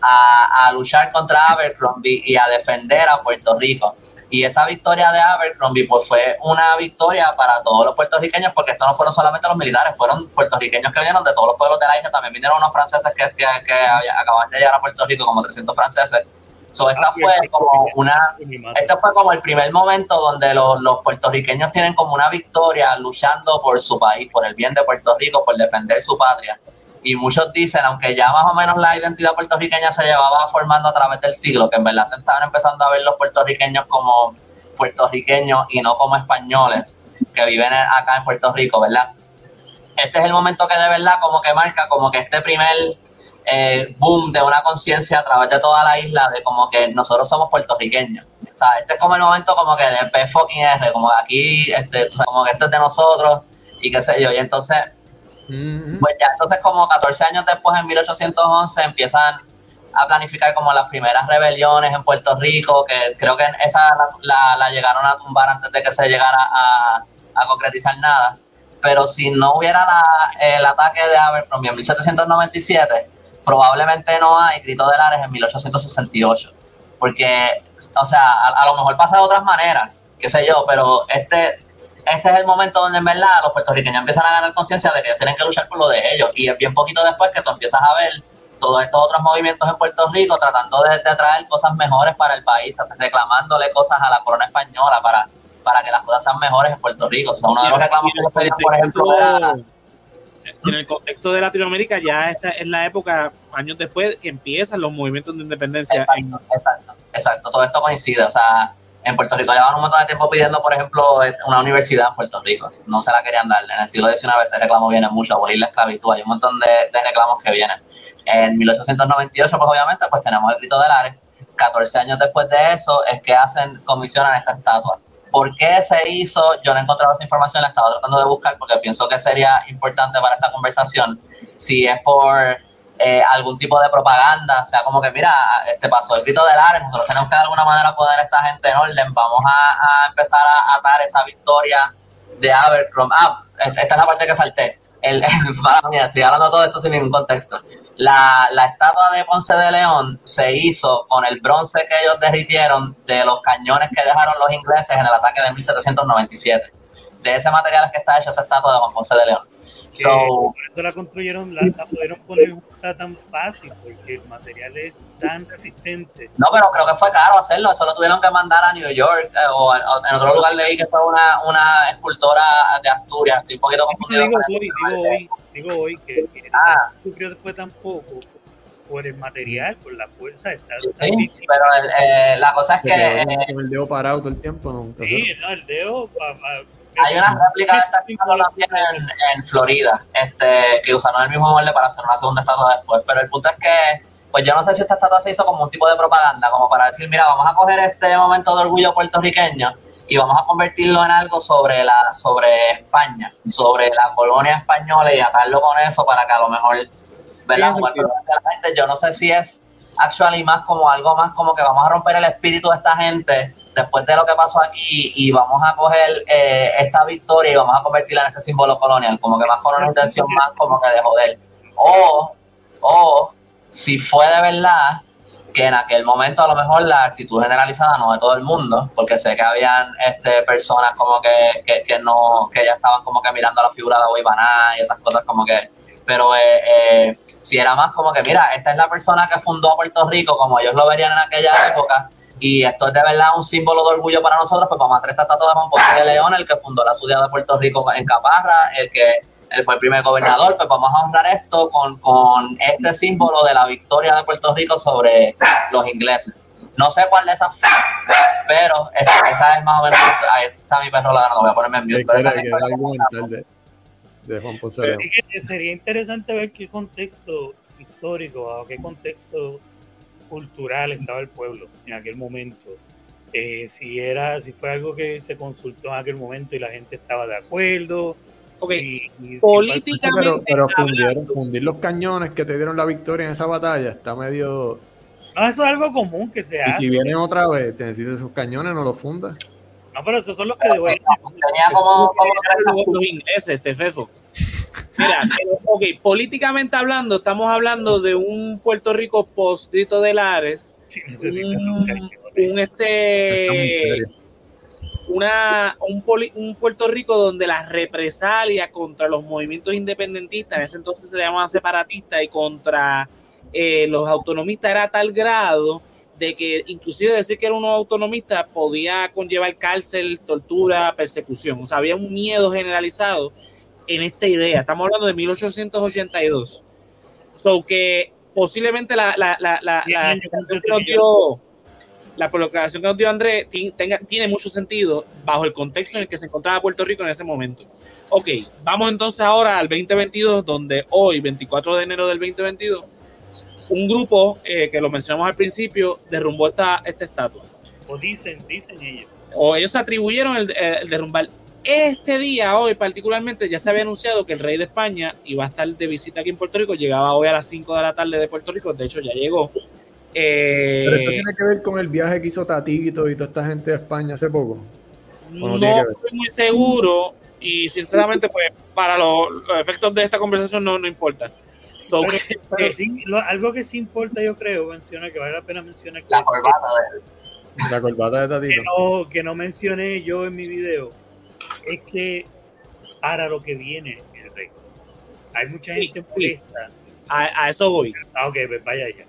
a, a, luchar contra Abercrombie y a defender a Puerto Rico. Y esa victoria de Abercrombie pues fue una victoria para todos los puertorriqueños, porque esto no fueron solamente los militares, fueron puertorriqueños que vinieron de todos los pueblos de la isla, también vinieron unos franceses que, que, que acaban de llegar a Puerto Rico, como 300 franceses. So, esta fue como una, este fue como el primer momento donde los, los, puertorriqueños tienen como una victoria luchando por su país, por el bien de Puerto Rico, por defender su patria. Y muchos dicen, aunque ya más o menos la identidad puertorriqueña se llevaba formando a través del siglo, que en verdad se estaban empezando a ver los puertorriqueños como puertorriqueños y no como españoles que viven acá en Puerto Rico, ¿verdad? Este es el momento que de verdad como que marca como que este primer eh, boom de una conciencia a través de toda la isla de como que nosotros somos puertorriqueños. O sea, este es como el momento como que de P fucking R, como aquí, este, o sea, como que esto es de nosotros y qué sé yo. Y entonces pues ya entonces como 14 años después, en 1811, empiezan a planificar como las primeras rebeliones en Puerto Rico, que creo que esa la, llegaron a tumbar antes de que se llegara a, a concretizar nada. Pero si no hubiera la, el ataque de Abercrombie en 1797, probablemente no hay grito de Lares en 1868. Porque, o sea, a, lo mejor pasa de otras maneras, qué sé yo, pero este, este es el momento donde en verdad los puertorriqueños empiezan a ganar conciencia de que tienen que luchar por lo de ellos. Y es bien poquito después que tú empiezas a ver todos estos otros movimientos en Puerto Rico tratando de, traer cosas mejores para el país, reclamándole cosas a la corona española para, para que las cosas sean mejores en Puerto Rico. O sea, uno de los reclamos que pedían, por ejemplo, en el contexto de Latinoamérica ya esta es la época, años después, que empiezan los movimientos de independencia. Exacto, exacto, exacto, todo esto coincide, o sea, en Puerto Rico llevan un montón de tiempo pidiendo, por ejemplo, una universidad en Puerto Rico. No se la querían dar. En el siglo XIX ese reclamo viene mucho, abolir la esclavitud. Hay un montón de, reclamos que vienen. En 1898, pues obviamente, pues tenemos el grito de Lares. 14 años después de eso es que hacen, comisionan esta estatua. ¿Por qué se hizo? Yo no he encontrado esta información, la estaba tratando de buscar porque pienso que sería importante para esta conversación. Si es por eh, algún tipo de propaganda, o sea, como que mira, este pasó el grito de Lares, nosotros tenemos que de alguna manera poner a esta gente en orden, vamos a, empezar a atar esa victoria de Abercrombie. Ah, esta es la parte que salté. El, estoy hablando todo esto sin ningún contexto. La, la, estatua de Ponce de León se hizo con el bronce que ellos derritieron de los cañones que dejaron los ingleses en el ataque de 1797. De ese material es que está hecha esa estatua de Ponce de León. So, por eso la construyeron, la, pudieron poner tan fácil, porque el material es tan resistente. No, pero creo que fue caro hacerlo, eso lo tuvieron que mandar a New York eh, o, en otro lugar leí que fue una, una escultora de Asturias, estoy un poquito confundido. Digo, hoy, digo, hoy, digo hoy que, que ah. sufrió después tampoco por el material, por la fuerza de estar. Sí, pero el, eh, la cosa es que. Eh, el dedo parado todo el tiempo, ¿no? Sí, no, el dedo. Hay una réplica de esta estatua también en, en, Florida, este, que usaron el mismo molde para hacer una segunda estatua después. Pero el punto es que, pues yo no sé si esta estatua se hizo como un tipo de propaganda, como para decir, mira, vamos a coger este momento de orgullo puertorriqueño y vamos a convertirlo en algo sobre la sobre España, sobre la colonia española y atarlo con eso para que a lo mejor, ¿verdad? La gente, yo no sé si es actually más como algo más como que vamos a romper el espíritu de esta gente después de lo que pasó aquí y vamos a coger eh, esta victoria y vamos a convertirla en este símbolo colonial, como que más con una intención más como que de joder. O, o si fue de verdad que en aquel momento a lo mejor la actitud generalizada no de todo el mundo, porque sé que habían este, personas como que, que, que no, que ya estaban como que mirando la figura de Oibaná y esas cosas como que, pero eh, eh, si era más como que, mira, esta es la persona que fundó Puerto Rico, como ellos lo verían en aquella época, y esto es de verdad un símbolo de orgullo para nosotros, pues vamos a hacer esta estatua de Juan Ponce de León, el que fundó la ciudad de Puerto Rico en Caparra, el que él fue el primer gobernador, pues vamos a honrar esto con, con este símbolo de la victoria de Puerto Rico sobre los ingleses. No sé cuál de esas fue, pero esa es más o menos. Ahí está mi perro ladrando, voy a ponerme en mute. Pero esa de, de Juan Ponce de León. Sería interesante ver qué contexto histórico o qué contexto cultural estaba el pueblo en aquel momento. Eh, si era, si fue algo que se consultó en aquel momento y la gente estaba de acuerdo. Okay. políticamente. Pero, fundir, los cañones que te dieron la victoria en esa batalla está medio. No, eso es algo común que se hace. Y si vienen otra vez, te necesitas esos cañones, no los fundas. No, pero esos son los que Tenía como, los ingleses, este fefo. Mira, ok, políticamente hablando, estamos hablando de un Puerto Rico post-grito de Lares, un, este, una, un, un, Puerto Rico donde las represalias contra los movimientos independentistas, en ese entonces se llamaban separatistas, y contra eh, los autonomistas era a tal grado de que inclusive decir que era un autonomista podía conllevar cárcel, tortura, persecución. O sea, había un miedo generalizado en esta idea. Estamos hablando de 1882. So que posiblemente la, la, la, la, la explicación que nos dio la colocación que nos dio Andrés tenga, tiene mucho sentido bajo el contexto en el que se encontraba Puerto Rico en ese momento. Ok, vamos entonces ahora al 2022, donde hoy, 24 de enero del 2022, un grupo eh, que lo mencionamos al principio derrumbó esta, esta estatua. O dicen, dicen ellos. O ellos atribuyeron el, el derrumbar este día, hoy particularmente, ya se había anunciado que el rey de España iba a estar de visita aquí en Puerto Rico. Llegaba hoy a las 5 de la tarde de Puerto Rico. De hecho, ya llegó. Eh, Pero esto tiene que ver con el viaje que hizo Tatito y toda esta gente de España hace poco. No, estoy muy seguro y sinceramente, pues para los, efectos de esta conversación no, no importa. So, Pero, que- pero sí, lo- algo que sí importa, yo creo, menciona que vale la pena mencionar que, La corbata de él. La corbata de que Tatito. no, que no mencioné yo en mi video es que para lo que viene el rey. Hay mucha gente sí. molesta. a, a eso voy. Ah, ok, pues vaya ya.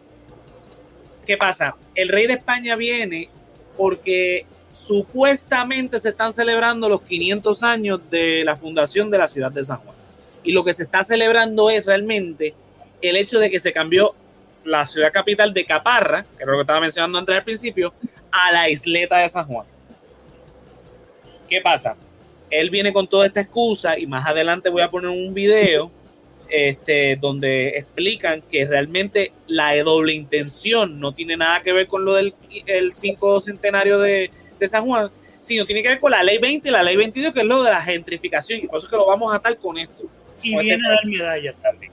¿Qué pasa? El rey de España viene porque supuestamente se están celebrando los 500 años de la fundación de la ciudad de San Juan. Y lo que se está celebrando es realmente el hecho de que se cambió la ciudad capital de Caparra, que era lo que estaba mencionando antes al principio, a la isleta de San Juan. ¿Qué pasa? Él viene con toda esta excusa y más adelante voy a poner un video este, donde explican que realmente la doble intención no tiene nada que ver con lo del el 5 centenario de, de San Juan, sino tiene que ver con la ley 20 y la ley 22, que es lo de la gentrificación, y por eso es que lo vamos a atar con esto. Y Con viene este- a dar medallas también.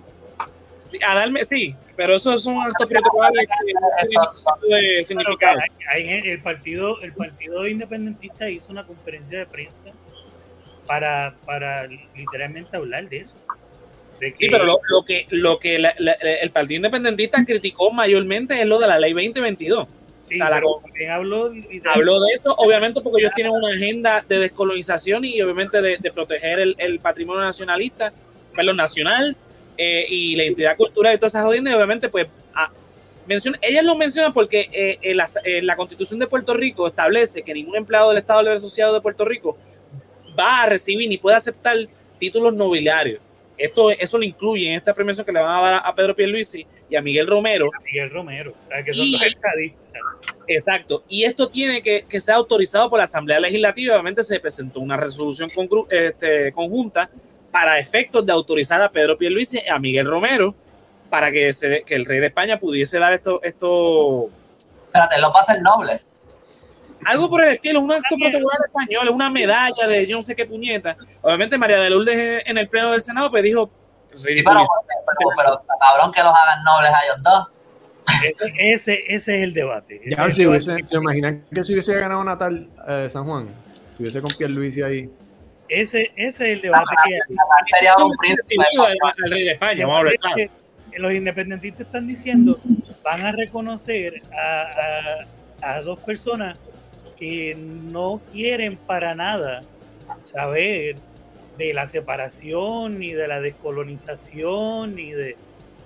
Sí, a darme, sí, pero eso no tienen ningún tipo de significado. el partido el partido independentista hizo una conferencia de prensa para, para literalmente hablar de eso. De Sí, pero lo, lo que, lo que la- la- el Partido Independentista criticó mayormente es lo de la ley 2022. sí, o sea, la- habló de- Habló de eso, obviamente, porque ellos tienen una agenda de descolonización y obviamente de, de proteger el, el patrimonio nacionalista, perdón, nacional eh, y la identidad cultural y todas esas jodiendas. Obviamente, pues, ah, menciona, ellas lo mencionan porque eh, en la, en la constitución de Puerto Rico establece que ningún empleado del Estado Libre Asociado de Puerto Rico va a recibir ni puede aceptar títulos nobiliarios. Esto, eso lo incluye en esta premiación que le van a dar a, a Pedro Pierluisi y a Miguel Romero. Miguel Romero, o sea, que son Y- dos estadistas. Exacto. Y esto tiene que, que ser autorizado por la Asamblea Legislativa. Obviamente se presentó una resolución este, conjunta para efectos de autorizar a Pedro Pierluisi y a Miguel Romero para que, se, que el rey de España pudiese dar esto, esto Espérate, lo pasa el noble. algo por el estilo, un acto protocolar español, una medalla de yo no sé qué puñeta. Obviamente María de Lourdes en el pleno del Senado pues dijo Sí, pero, pero, pero, cabrón que los hagan nobles a ellos dos. Ese, ese, es el debate. Ese Ya, es si el hubiese, debate. ¿se imaginan que si hubiese ganado Natal eh, San Juan? Si hubiese con Pierluisi ahí. Ese, ese es el debate que hay. Sería un príncipe. al rey de España, vamos a hablar claro. Es que los independentistas están diciendo van a reconocer a, a- a dos personas que no quieren para nada saber de la separación ni de la descolonización ni de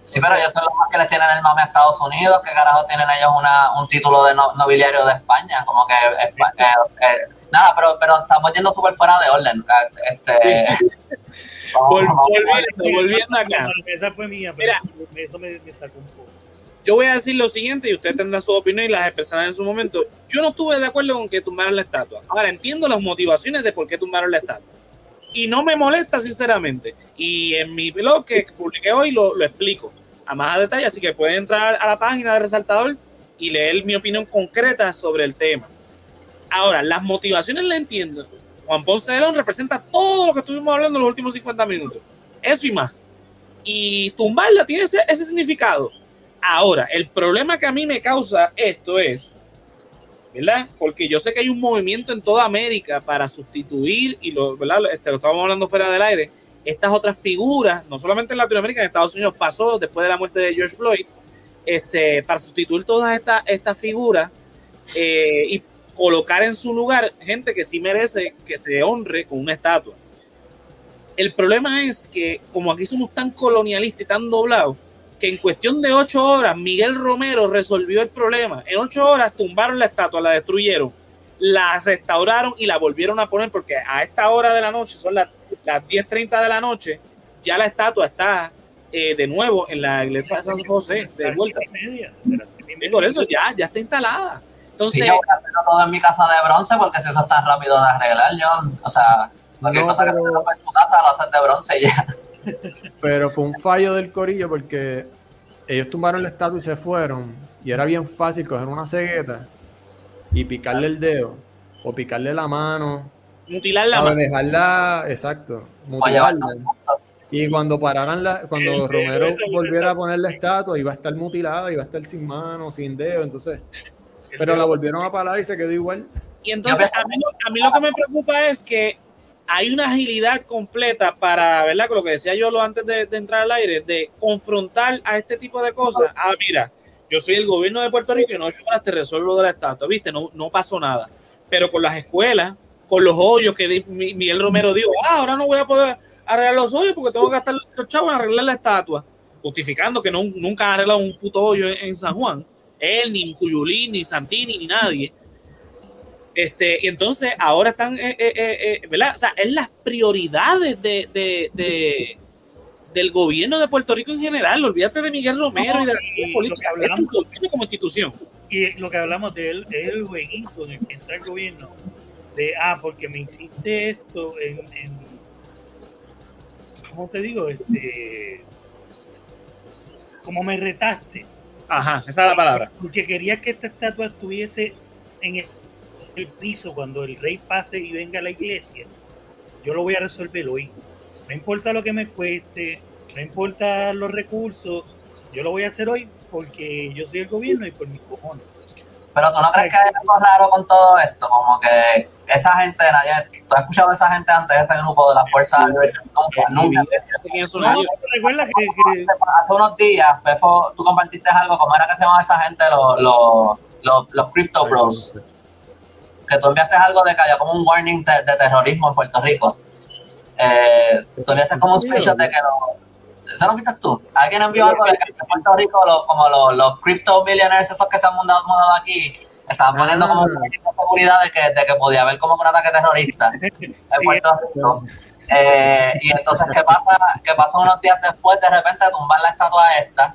Sí, pero ellos son los más que les tienen el mame a Estados Unidos, que carajo tienen ellos una, un título de no- nobiliario de España, como que eh, eh, nada, pero, pero estamos yendo súper fuera de orden. eh, Este, vamos- Vol- vamos- volviendo, volviendo acá. Esa fue mía pero Mira. eso me, me sacó un poco yo voy a decir lo siguiente y usted tendrá su opinión y las expresará en su momento. Yo no estuve de acuerdo con que tumbaran la estatua. Ahora entiendo las motivaciones de por qué tumbaron la estatua. Y no me molesta, sinceramente. Y en mi blog que publiqué hoy lo, lo explico a más detalle. Así que pueden entrar a la página de Resaltador y leer mi opinión concreta sobre el tema. Ahora, las motivaciones las entiendo. Juan Ponce de León representa todo lo que estuvimos hablando en los últimos 50 minutos. Eso y más. Y tumbarla tiene ese, ese significado. Ahora, el problema que a mí me causa esto es, Porque yo sé que hay un movimiento en toda América para sustituir, y lo, ¿verdad? Este, estábamos hablando fuera del aire, estas otras figuras, no solamente en Latinoamérica, en Estados Unidos pasó después de la muerte de George Floyd, este, para sustituir todas estas estas figuras eh, y colocar en su lugar gente que sí merece que se honre con una estatua. El problema es que, como aquí somos tan colonialistas y tan doblados, que en cuestión de ocho horas Miguel Romero resolvió el problema. En ocho horas tumbaron la estatua, la destruyeron, la restauraron y la volvieron a poner porque a esta hora de la noche, son las, las 10.30 de la noche, ya la estatua está eh, de nuevo en la iglesia de San José, de vuelta. y por eso ya, ya está instalada. Entonces, Sí, yo voy a hacerlo todo en mi casa de bronce porque si eso es tan rápido de arreglar, yo, o sea, cualquier No, cosa que pero- se rompa en tu casa lo haces de bronce ya. Pero fue un fallo del corillo porque ellos tumbaron la estatua y se fueron. Y era bien fácil coger una cegueta y picarle el dedo o picarle la mano. mutilar la mano. Dejarla, exacto, mutilarla. Y cuando pararan la, cuando Romero volviera a poner la estatua, iba a estar mutilada, iba a estar sin mano, sin dedo, entonces, pero la volvieron a parar y se quedó igual. Y entonces a mí, lo- a mí lo que me preocupa es que hay una agilidad completa para, ¿verdad? Con lo que decía yo lo antes de, entrar al aire, de confrontar a este tipo de cosas. Ah, mira, yo soy el gobierno de Puerto Rico y no horas te resuelvo de la estatua, ¿viste? No, no pasó nada. Pero con las escuelas, con los hoyos que Miguel Romero dijo, ah, ahora no voy a poder arreglar los hoyos porque tengo que gastar los chavos en arreglar la estatua, justificando que no, nunca han arreglado un puto hoyo en, San Juan. Él, ni Cuyulín, ni Santini, ni nadie. Este, y entonces ahora están, eh, eh, eh, ¿verdad? O sea, es las prioridades de, de, del gobierno de Puerto Rico en general. Olvídate de Miguel Romero y de la política. Es un gobierno como institución. Y lo que hablamos de él es el jueguito en el que entra el gobierno. De, ah, porque me hiciste esto en, en ¿cómo te digo? Este, como me retaste. Ajá, esa es la palabra. Porque quería que esta estatua estuviese en el piso cuando el rey pase y venga a la iglesia, yo lo voy a resolver hoy. No importa lo que me cueste, no importa los recursos, yo lo voy a hacer hoy porque yo soy el gobierno y por mis cojones. Pero tú no crees que hay algo raro con todo esto, como que esa gente, nadie, tú has escuchado de esa gente antes, ese grupo de la Fuerza nunca, nunca. recuerda que, hace unos días, Fefo, tú compartiste algo, ¿cómo era que se llama esa gente? Los, los, los, los Crypto Bros que tú enviaste algo de que había como un warning de, terrorismo en Puerto Rico. Eh, tú enviaste como un screenshot de que no. ¿Eso no viste tú? Alguien envió algo de que en Puerto Rico, como los, los crypto millionaires, esos que se han mudado, aquí, estaban poniendo como una ah. seguridad de que, de que podía haber como un ataque terrorista en Puerto Rico. Eh, y entonces, ¿qué pasa? ¿Qué pasa unos días después? De repente tumbar la estatua esta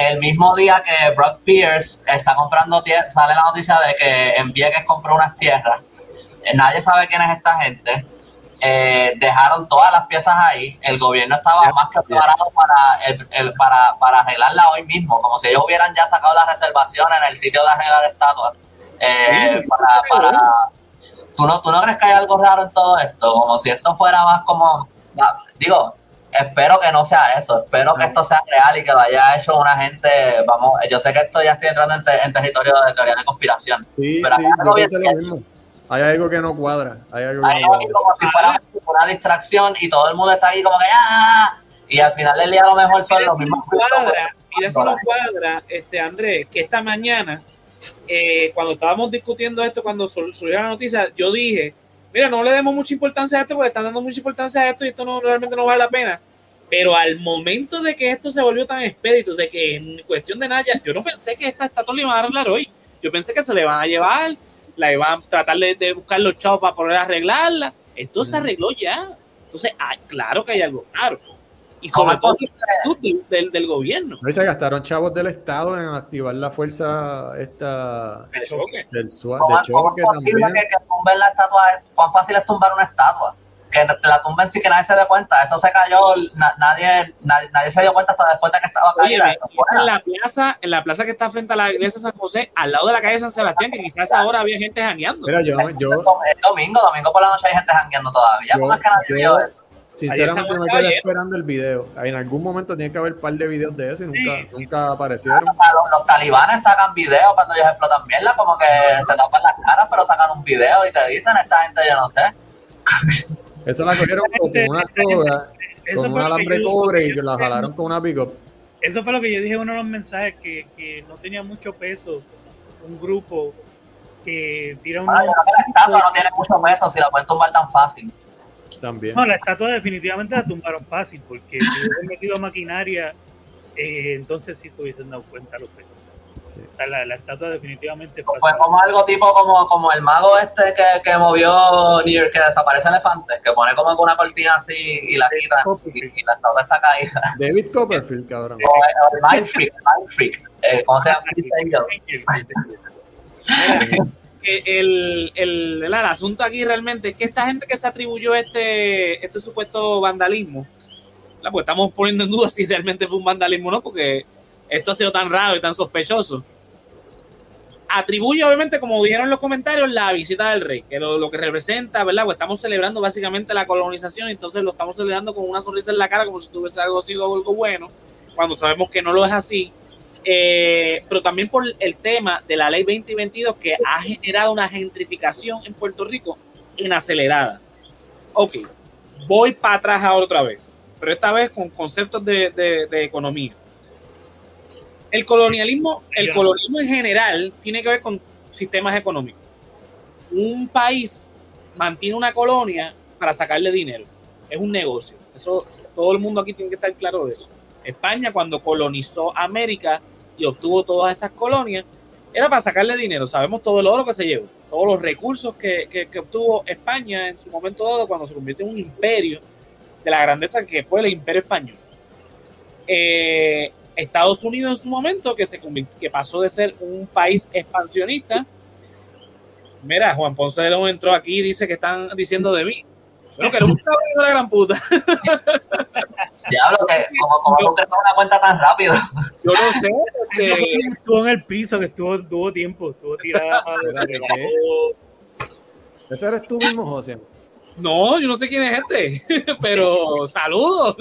el mismo día que Brock Pierce está comprando tierras, sale la noticia de que en Vieques compró unas tierras. Eh, nadie sabe quién es esta gente. Eh, dejaron todas las piezas ahí. El gobierno estaba más que preparado para, el, para, para, arreglarla hoy mismo, como si ellos hubieran ya sacado la reservación en el sitio de arreglar estatuas. Eh, para, para, ¿tú, no, ¿Tú no crees que hay algo raro en todo esto? Como si esto fuera más como. Digo, espero que no sea eso, espero que esto sea real y que lo haya hecho una gente, vamos, yo sé que esto ya estoy entrando en, territorio de teoría de conspiración, sí, pero sí, hay, algo lo hay algo que no cuadra, hay algo, que no cuadra. como si fuera una distracción y todo el mundo está ahí como que ¡ah! y al final del día a lo mejor son los mismos. Cuadra, mira si no cuadra, este, Andrés, que esta mañana, eh, cuando estábamos discutiendo esto, cuando surgió la noticia, yo dije, mira, no le demos mucha importancia a esto porque están dando mucha importancia a esto y esto no realmente no vale la pena. Pero al momento de que esto se volvió tan expedito, de que en cuestión de nada, yo no pensé que esta estatua le iban a arreglar hoy. Yo pensé que se le van a llevar, la iban a tratar de, buscar los chavos para poder arreglarla. Esto se arregló ya. Entonces, ah, claro que hay algo claro y sobre todo del, del, gobierno. No, se gastaron chavos del Estado en activar la fuerza esta del choque. Del, ¿Cómo, de choque es posible que, que tumben la estatua? ¿Cuán fácil es tumbar una estatua? Que la tumben sin que nadie se dé cuenta. Eso se cayó, nadie, nadie, se dio cuenta hasta después de que estaba caída. en la plaza, en la plaza que está frente a la iglesia de San José, al lado de la calle San Sebastián, que quizás ahora había gente jangueando. Mira, yo, yo, el domingo, domingo por la noche hay gente jangueando todavía. ¿Cómo es que nadie vio eso? Sinceramente me quedé esperando el video. En algún momento tiene que haber un par de videos de eso y nunca, nunca aparecieron. los, talibanes sacan videos cuando ellos explotan mierda, como que se tapan las caras, pero sacan un video y te dicen, esta gente yo no sé. Eso la cogieron con una soda, con un alambre de cobre y la jalaron con una pick Eso fue lo que yo dije en uno de los mensajes, que, que no tenía mucho peso un grupo que tira un... la estatua no tiene mucho peso si la pueden tomar tan fácil. También. No, la estatua definitivamente la tumbaron fácil, porque si hubiesen metido maquinaria, eh, entonces sí se hubiesen dado cuenta los pesos. la, la, estatua definitivamente fue como algo tipo como, como el mago este que, que movió que desaparece elefantes, que pone como una cortina así y la quita y, la estatua está caída. David Copperfield, cabrón. O, el Mind Freak, Mind Freak. Eh, ¿Cómo se llama? el, el, el, asunto aquí realmente es que esta gente que se atribuyó este, este supuesto vandalismo, pues estamos poniendo en duda si realmente fue un vandalismo o no, porque esto ha sido tan raro y tan sospechoso. Atribuye, obviamente, como dijeron los comentarios, la visita del rey, que lo, lo que representa, ¿verdad? Pues estamos celebrando básicamente la colonización, entonces lo estamos celebrando con una sonrisa en la cara, como si tuviese algo sido algo bueno, cuando sabemos que no lo es así eh, pero también por el tema de la ley 2022 que ha generado una gentrificación en Puerto Rico en acelerada. Ok, voy para atrás ahora otra vez, pero esta vez con conceptos de, de- de economía. El colonialismo, el colonialismo en general tiene que ver con sistemas económicos. Un país mantiene una colonia para sacarle dinero. Es un negocio. Eso todo el mundo aquí tiene que estar claro de eso. España cuando colonizó América y obtuvo todas esas colonias era para sacarle dinero. Sabemos todo el oro que se llevó, todos los recursos que, que- obtuvo España en su momento dado cuando se convirtió en un imperio de la grandeza que fue el imperio español. Eh, Estados Unidos en su momento, que, se que pasó de ser un país expansionista. Mira, Juan Ponce de León entró aquí y dice que están diciendo de mí. Bueno, que un cabrón de la gran puta. Diablo, que como, como una cuenta tan rápido. Yo no sé. este, Estuvo en el piso, que estuvo, tuvo tiempo, estuvo tirada. Ese eres tú mismo, José. no, yo no sé quién es este, pero saludos.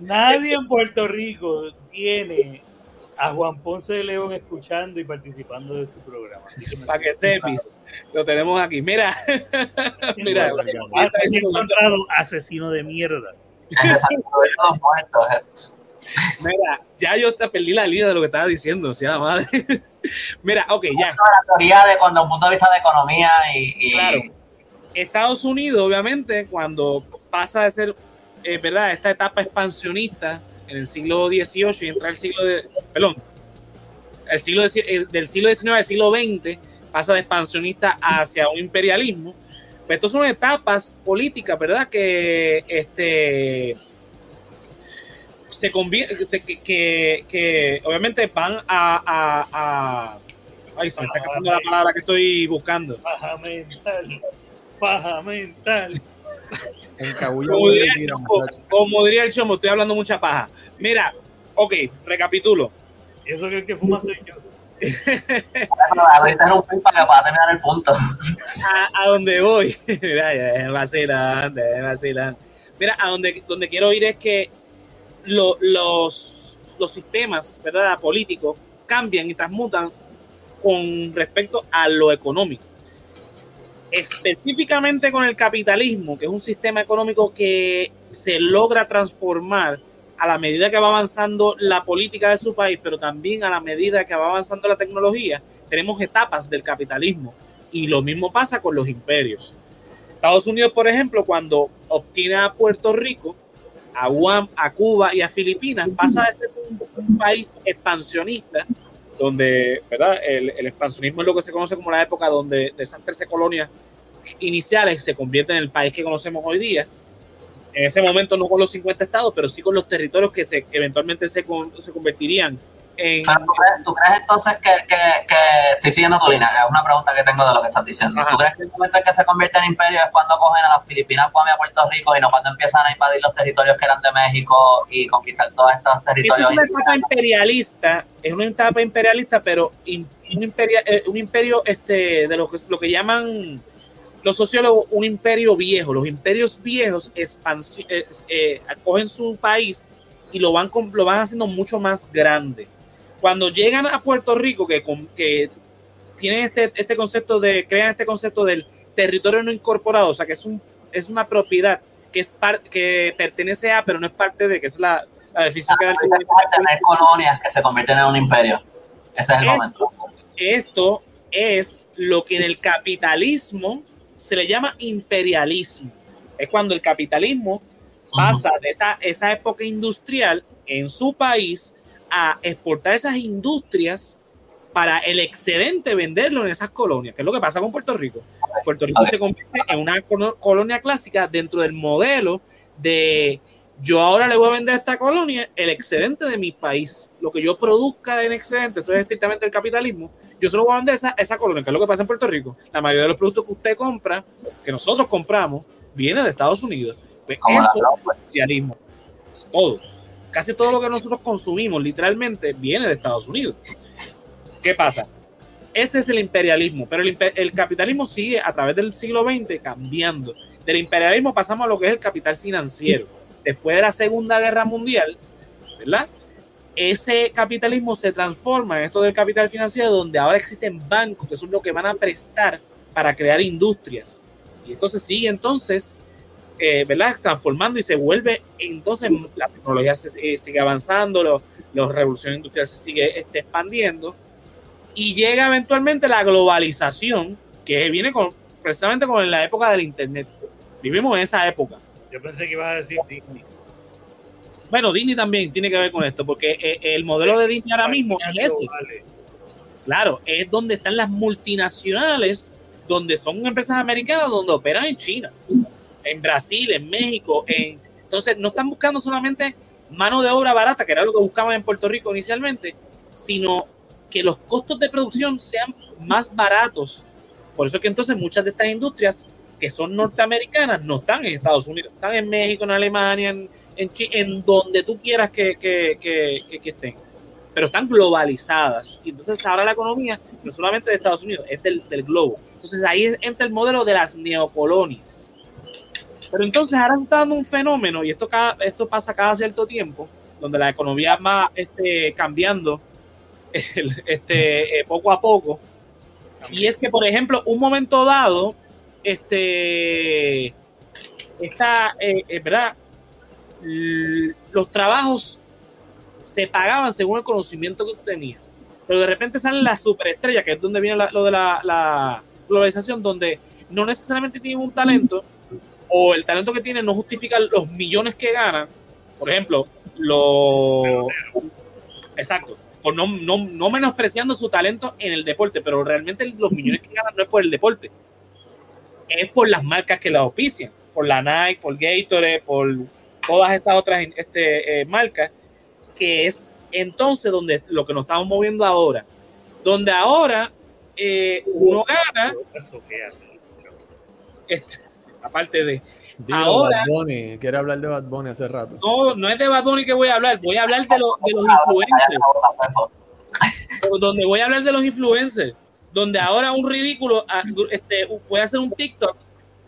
Nadie en Puerto Rico tiene a Juan Ponce de León escuchando y participando de su programa. Que Para que sepis, lo tenemos aquí. Mira, mira, he encontrado asesino de mierda. Mira, ya yo te perdí la línea de lo que estaba diciendo, o sea, madre. Mira, ok, ya. La teoría de cuando un punto de vista de economía y, y Claro. Estados Unidos, obviamente, cuando pasa de ser, eh, ¿verdad?, esta etapa expansionista en el siglo XVIII y entra el siglo de, perdón, el siglo de- del siglo XIX al siglo XX, pasa de expansionista hacia un imperialismo. Pues estas son etapas políticas, ¿verdad?, que este se convierte, que, que, obviamente van a, a, a- ay, se me está escapando la palabra que estoy buscando. Paja mental. Paja mental. Como diría, el chomo, como diría el chomo, estoy hablando mucha paja. Mira, ok, recapitulo. Eso que el que fuma soy yo. Para terminar el punto. A, a donde voy, mira, dejen vacilar. Mira, a donde, donde quiero ir es que lo- los, los sistemas, ¿verdad?, políticos cambian y transmutan con respecto a lo económico. Específicamente con el capitalismo, que es un sistema económico que se logra transformar a la medida que va avanzando la política de su país, pero también a la medida que va avanzando la tecnología, tenemos etapas del capitalismo. Y lo mismo pasa con los imperios. Estados Unidos, por ejemplo, cuando obtiene a Puerto Rico, a Guam, a Cuba y a Filipinas, pasa de ser un, un país expansionista, donde ¿verdad? El, el expansionismo es lo que se conoce como la época donde de esas 13 colonias iniciales se convierte en el país que conocemos hoy día. En ese momento no con los 50 estados, pero sí con los territorios que se, eventualmente se, con- se convertirían en... Pero ¿tú crees, tú crees entonces que, que, que estoy siguiendo tu línea? Es una pregunta que tengo de lo que estás diciendo. Ajá. ¿Tú crees que el momento en que se convierte en imperio es cuando cogen a las Filipinas, Guam y a Puerto Rico y no cuando empiezan a invadir los territorios que eran de México y conquistar todos estos territorios? es una etapa imperialista, es una etapa imperialista, pero in- un, imperia- eh, un imperio este, de lo que, lo que llaman los sociólogos un imperio viejo. Los imperios viejos eh, eh, cogen su país y lo van, con- lo van haciendo mucho más grande. Cuando llegan a Puerto Rico, que, que tienen este, este concepto de, crean este concepto del territorio no incorporado, o sea, que es, un, es una propiedad que, es par- que pertenece a, pero no es parte de, que es la, la Ese es tener colonias que se convierten en un imperio. Ese es el Eh, momento. esto es lo que en el capitalismo se le llama imperialismo. Es cuando el capitalismo pasa de esa, esa época industrial en su país a exportar esas industrias para el excedente venderlo en esas colonias, que es lo que pasa con Puerto Rico. Puerto Rico se convierte en una colo- colonia clásica dentro del modelo de yo ahora le voy a vender a esta colonia el excedente de mi país, lo que yo produzca en excedente, esto es estrictamente el capitalismo, yo se lo voy a vender esa, esa colonia, que es lo que pasa en Puerto Rico. La mayoría de los productos que usted compra, que nosotros compramos, viene de Estados Unidos. Pues eso es Flowers. capitalismo. Todo. Casi todo lo que nosotros consumimos literalmente viene de Estados Unidos. ¿Qué pasa? Ese es el imperialismo, pero el, el capitalismo sigue a través del siglo XX cambiando. Del imperialismo pasamos a lo que es el capital financiero. Después de la Segunda Guerra Mundial, ¿verdad? Ese capitalismo se transforma en esto del capital financiero, donde ahora existen bancos que son los que van a prestar para crear industrias. Y entonces sigue entonces, eh, ¿verdad? Transformando y se vuelve, entonces la tecnología se, eh, sigue avanzando, la revolución industrial se sigue este, expandiendo y llega eventualmente la globalización que viene con, precisamente con la época del Internet. Vivimos en esa época. Yo pensé que ibas a decir Disney. Bueno, Disney también tiene que ver con esto, porque eh, el modelo de Disney ahora mismo es ese. Claro, es donde están las multinacionales, donde son empresas americanas, donde operan en China, en Brasil, en México. En... Entonces, no están buscando solamente mano de obra barata, que era lo que buscaban en Puerto Rico inicialmente, sino que los costos de producción sean más baratos. Por eso que entonces muchas de estas industrias que son norteamericanas no están en Estados Unidos, están en México, en Alemania, en, en, en donde tú quieras que, que, que, que, estén, pero están globalizadas. Y entonces ahora la economía no solamente de Estados Unidos, es del, del globo. Entonces ahí entra el modelo de las neocolonias. Pero entonces ahora se está dando un fenómeno, y esto, cada, esto pasa cada cierto tiempo, donde la economía va este, cambiando este, eh, poco a poco. Y es que, por ejemplo, un momento dado, este, está, eh, eh, ¿verdad? Los trabajos se pagaban según el conocimiento que tú tenías. Pero de repente salen las superestrellas, que es donde viene lo de la, la, globalización, donde no necesariamente tienen un talento, o el talento que tienen no justifica los millones que ganan. Por ejemplo, lo. Exacto por no, no, no, menospreciando su talento en el deporte, pero realmente los millones que ganan no es por el deporte, es por las marcas que la auspician, por la Nike, por Gatorade, por todas estas otras este, eh, marcas, que es entonces donde lo que nos estamos moviendo ahora, donde ahora eh, uno gana, este, aparte de, Ahora, Bad Bunny, quiere hablar de Bad Bunny hace rato. No, no es de Bad Bunny que voy a hablar, voy a hablar de, lo, de los influencers. donde voy a hablar de los influencers, donde ahora un ridículo ah, este, puede hacer un TikTok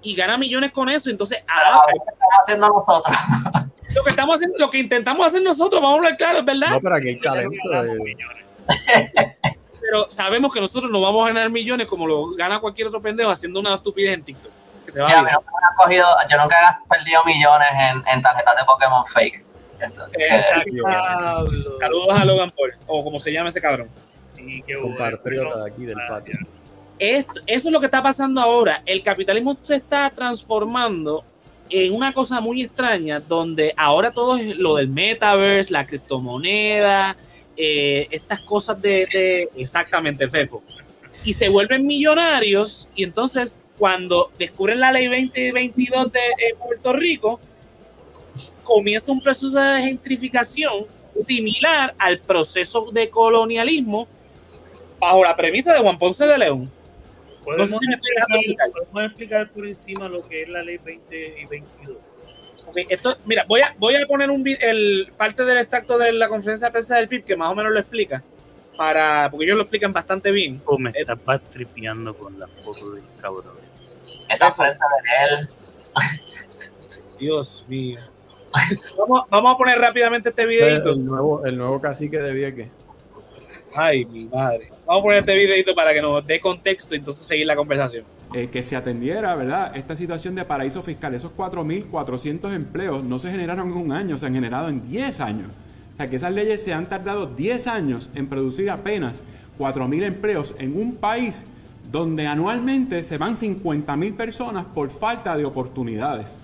y gana millones con eso. Entonces, ah, lo que estamos haciendo nosotros. Lo que estamos haciendo, lo que intentamos hacer nosotros, vamos a hablar claro, es verdad. No, pero aquí hay talento. Pero sabemos que nosotros no vamos a ganar millones como lo gana cualquier otro pendejo haciendo una estupidez en TikTok sí, a mí nunca me cogido, yo nunca he perdido millones en, en tarjetas de Pokémon fake. Entonces, Saludos a Logan Paul, o como se llama ese cabrón. Sí, qué bueno. de aquí del patio. Esto, eso es lo que está pasando ahora. El capitalismo se está transformando en una cosa muy extraña, donde ahora todo es lo del metaverse, la criptomoneda, eh, estas cosas de, de exactamente, Fepo. Y se vuelven millonarios y entonces cuando descubren la ley 2022 de eh, Puerto Rico, comienza un proceso de gentrificación similar al proceso de colonialismo bajo la premisa de Juan Ponce de León. No sé si me estoy explicar. ¿Podemos explicar por encima lo que es la ley 20 y 22? esto, mira, voy a, voy a poner un el, parte del extracto de la conferencia de prensa del PIB que más o menos lo explica para porque ellos lo explican bastante bien. O me estás tripeando con la foto del cabrón. Esa frente de él. Dios mío. vamos, vamos, a poner rápidamente este videito. El nuevo, el nuevo cacique de Vieques. Ay, mi madre. Vamos a poner este videito para que nos dé contexto y entonces seguir la conversación. Eh, que se atendiera, ¿verdad? Esta situación de paraíso fiscal, esos 4.400 empleos no se generaron en un año, se han generado en 10 años. O sea, que esas leyes se han tardado 10 años en producir apenas 4.000 empleos en un país donde anualmente se van 50.000 personas por falta de oportunidades.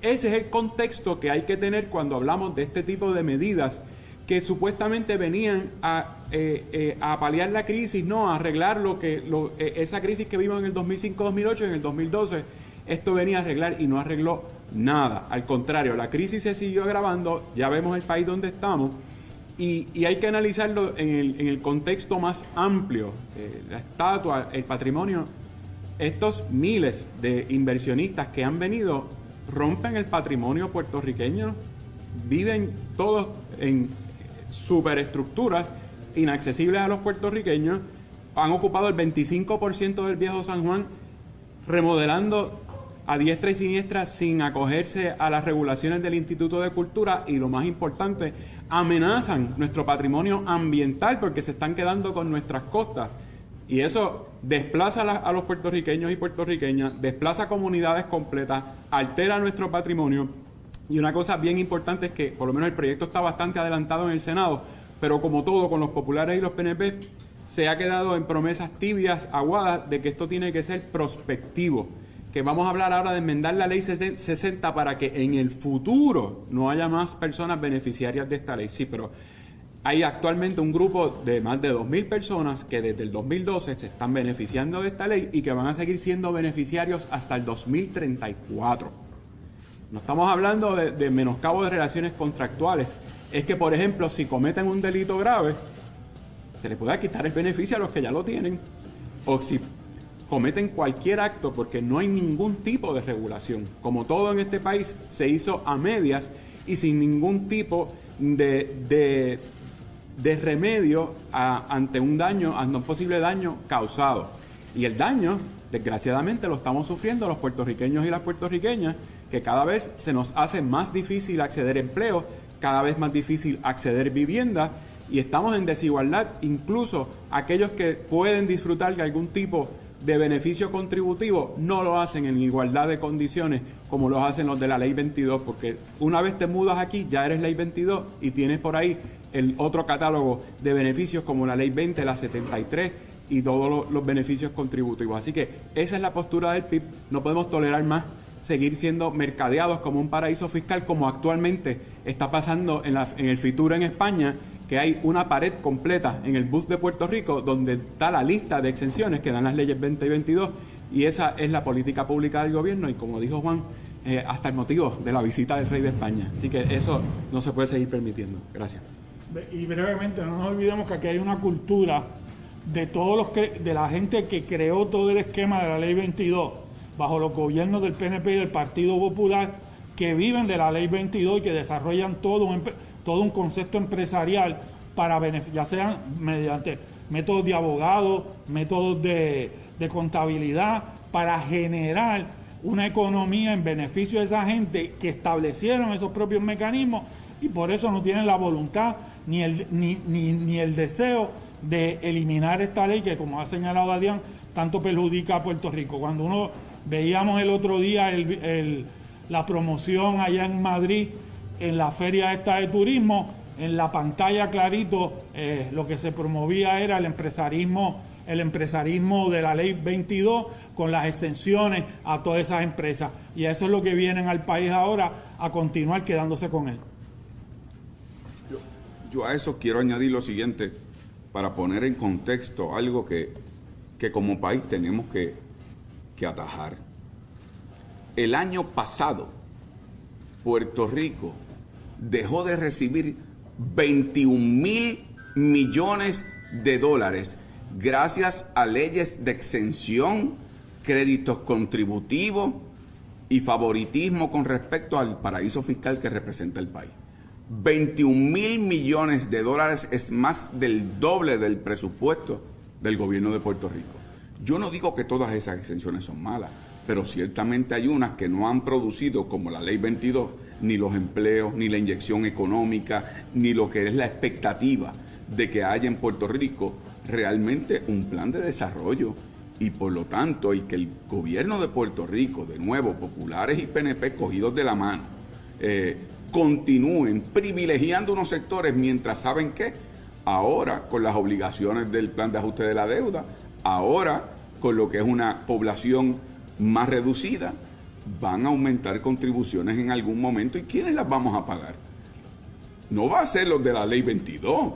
Ese es el contexto que hay que tener cuando hablamos de este tipo de medidas que supuestamente venían a, eh, eh, a paliar la crisis, no a arreglar lo que eh, esa crisis que vimos en el 2005-2008, en el 2012, esto venía a arreglar y no arregló nada. Al contrario, la crisis se siguió agravando, ya vemos el país donde estamos y, hay que analizarlo en el, contexto más amplio, eh, la estatua, el patrimonio. Estos miles de inversionistas que han venido rompen el patrimonio puertorriqueño, viven todos en superestructuras inaccesibles a los puertorriqueños, han ocupado el 25% del viejo San Juan, remodelando a diestra y siniestra sin acogerse a las regulaciones del Instituto de Cultura y lo más importante, amenazan nuestro patrimonio ambiental porque se están quedando con nuestras costas. Y eso desplaza a, los puertorriqueños y puertorriqueñas, desplaza comunidades completas, altera nuestro patrimonio. Y una cosa bien importante es que por lo menos el proyecto está bastante adelantado en el Senado, pero como todo con los populares y los PNP, se ha quedado en promesas tibias, aguadas, de que esto tiene que ser prospectivo. Que vamos a hablar ahora de enmendar la ley 60 para que en el futuro no haya más personas beneficiarias de esta ley. Sí, pero hay actualmente un grupo de más de 2.000 personas que desde el 2012 se están beneficiando de esta ley y que van a seguir siendo beneficiarios hasta el 2034. No estamos hablando de, de menoscabo de relaciones contractuales. Es que, por ejemplo, si cometen un delito grave, se les puede quitar el beneficio a los que ya lo tienen. O si cometen cualquier acto porque no hay ningún tipo de regulación. Como todo en este país se hizo a medias y sin ningún tipo de, de- remedio ante un daño, ante un posible daño causado. Y el daño, desgraciadamente, lo estamos sufriendo los puertorriqueños y las puertorriqueñas, que cada vez se nos hace más difícil acceder a empleo, cada vez más difícil acceder a vivienda y estamos en desigualdad, incluso aquellos que pueden disfrutar de algún tipo beneficio contributivo no lo hacen en igualdad de condiciones como lo hacen los de la ley 22, porque una vez te mudas aquí ya eres ley 22 y tienes por ahí el otro catálogo de beneficios como la ley 20, la 73 y todos los, beneficios contributivos. Así que esa es la postura del PIB, no podemos tolerar más seguir siendo mercadeados como un paraíso fiscal como actualmente está pasando en, la- en el Fitur en España, que hay una pared completa en el bus de Puerto Rico donde está la lista de exenciones que dan las leyes 20 y 22 y esa es la política pública del gobierno y como dijo Juan, eh, hasta el motivo de la visita del rey de España. Así que eso no se puede seguir permitiendo. Gracias. Y brevemente, no nos olvidemos que aquí hay una cultura de todos los de la gente que creó todo el esquema de la ley 22 bajo los gobiernos del PNP y del Partido Popular que viven de la ley 22 y que desarrollan todo un, todo un concepto empresarial para ya sean mediante métodos de abogado, métodos de, de contabilidad, para generar una economía en beneficio de esa gente que establecieron esos propios mecanismos y por eso no tienen la voluntad ni el, ni, ni, ni el deseo de eliminar esta ley que, como ha señalado Adrián, tanto perjudica a Puerto Rico. Cuando uno veíamos el otro día el- el- la promoción allá en Madrid, en la feria esta de turismo, en la pantalla clarito eh, lo que se promovía era el empresarismo, el empresarismo de la ley 22 con las exenciones a todas esas empresas. Y eso es lo que vienen al país ahora a continuar quedándose con él. Yo a eso quiero añadir lo siguiente, para poner en contexto algo que, que como país tenemos que, que atajar. El año pasado, Puerto Rico dejó de recibir 21 mil millones de dólares gracias a leyes de exención, créditos contributivos y favoritismo con respecto al paraíso fiscal que representa el país. 21 mil millones de dólares es más del doble del presupuesto del gobierno de Puerto Rico. Yo no digo que todas esas exenciones son malas, pero ciertamente hay unas que no han producido, como la ley 22, ni los empleos, ni la inyección económica, ni lo que es la expectativa de que haya en Puerto Rico realmente un plan de desarrollo. Y por lo tanto, el que el gobierno de Puerto Rico, de nuevo, populares y PNP cogidos de la mano, eh, continúen privilegiando unos sectores mientras saben que ahora con las obligaciones del plan de ajuste de la deuda, ahora con lo que es una población más reducida, van a aumentar contribuciones en algún momento y ¿quiénes las vamos a pagar? No va a ser los de la ley 22,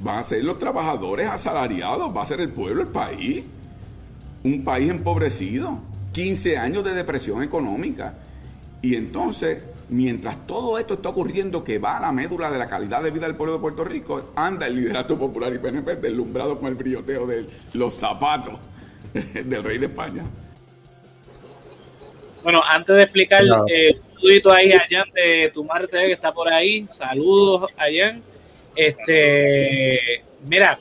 van a ser los trabajadores asalariados, va a ser el pueblo, el país, un país empobrecido, 15 años de depresión económica. Y entonces, mientras todo esto está ocurriendo, que va a la médula de la calidad de vida del pueblo de Puerto Rico, anda el liderato popular y PNP deslumbrado con el brilloteo de los zapatos del rey de España. Bueno, antes de explicar, Claro. eh, un saludito ahí a Jan de Tu Madre TV que está por ahí. Saludos a Jan. Este, mira.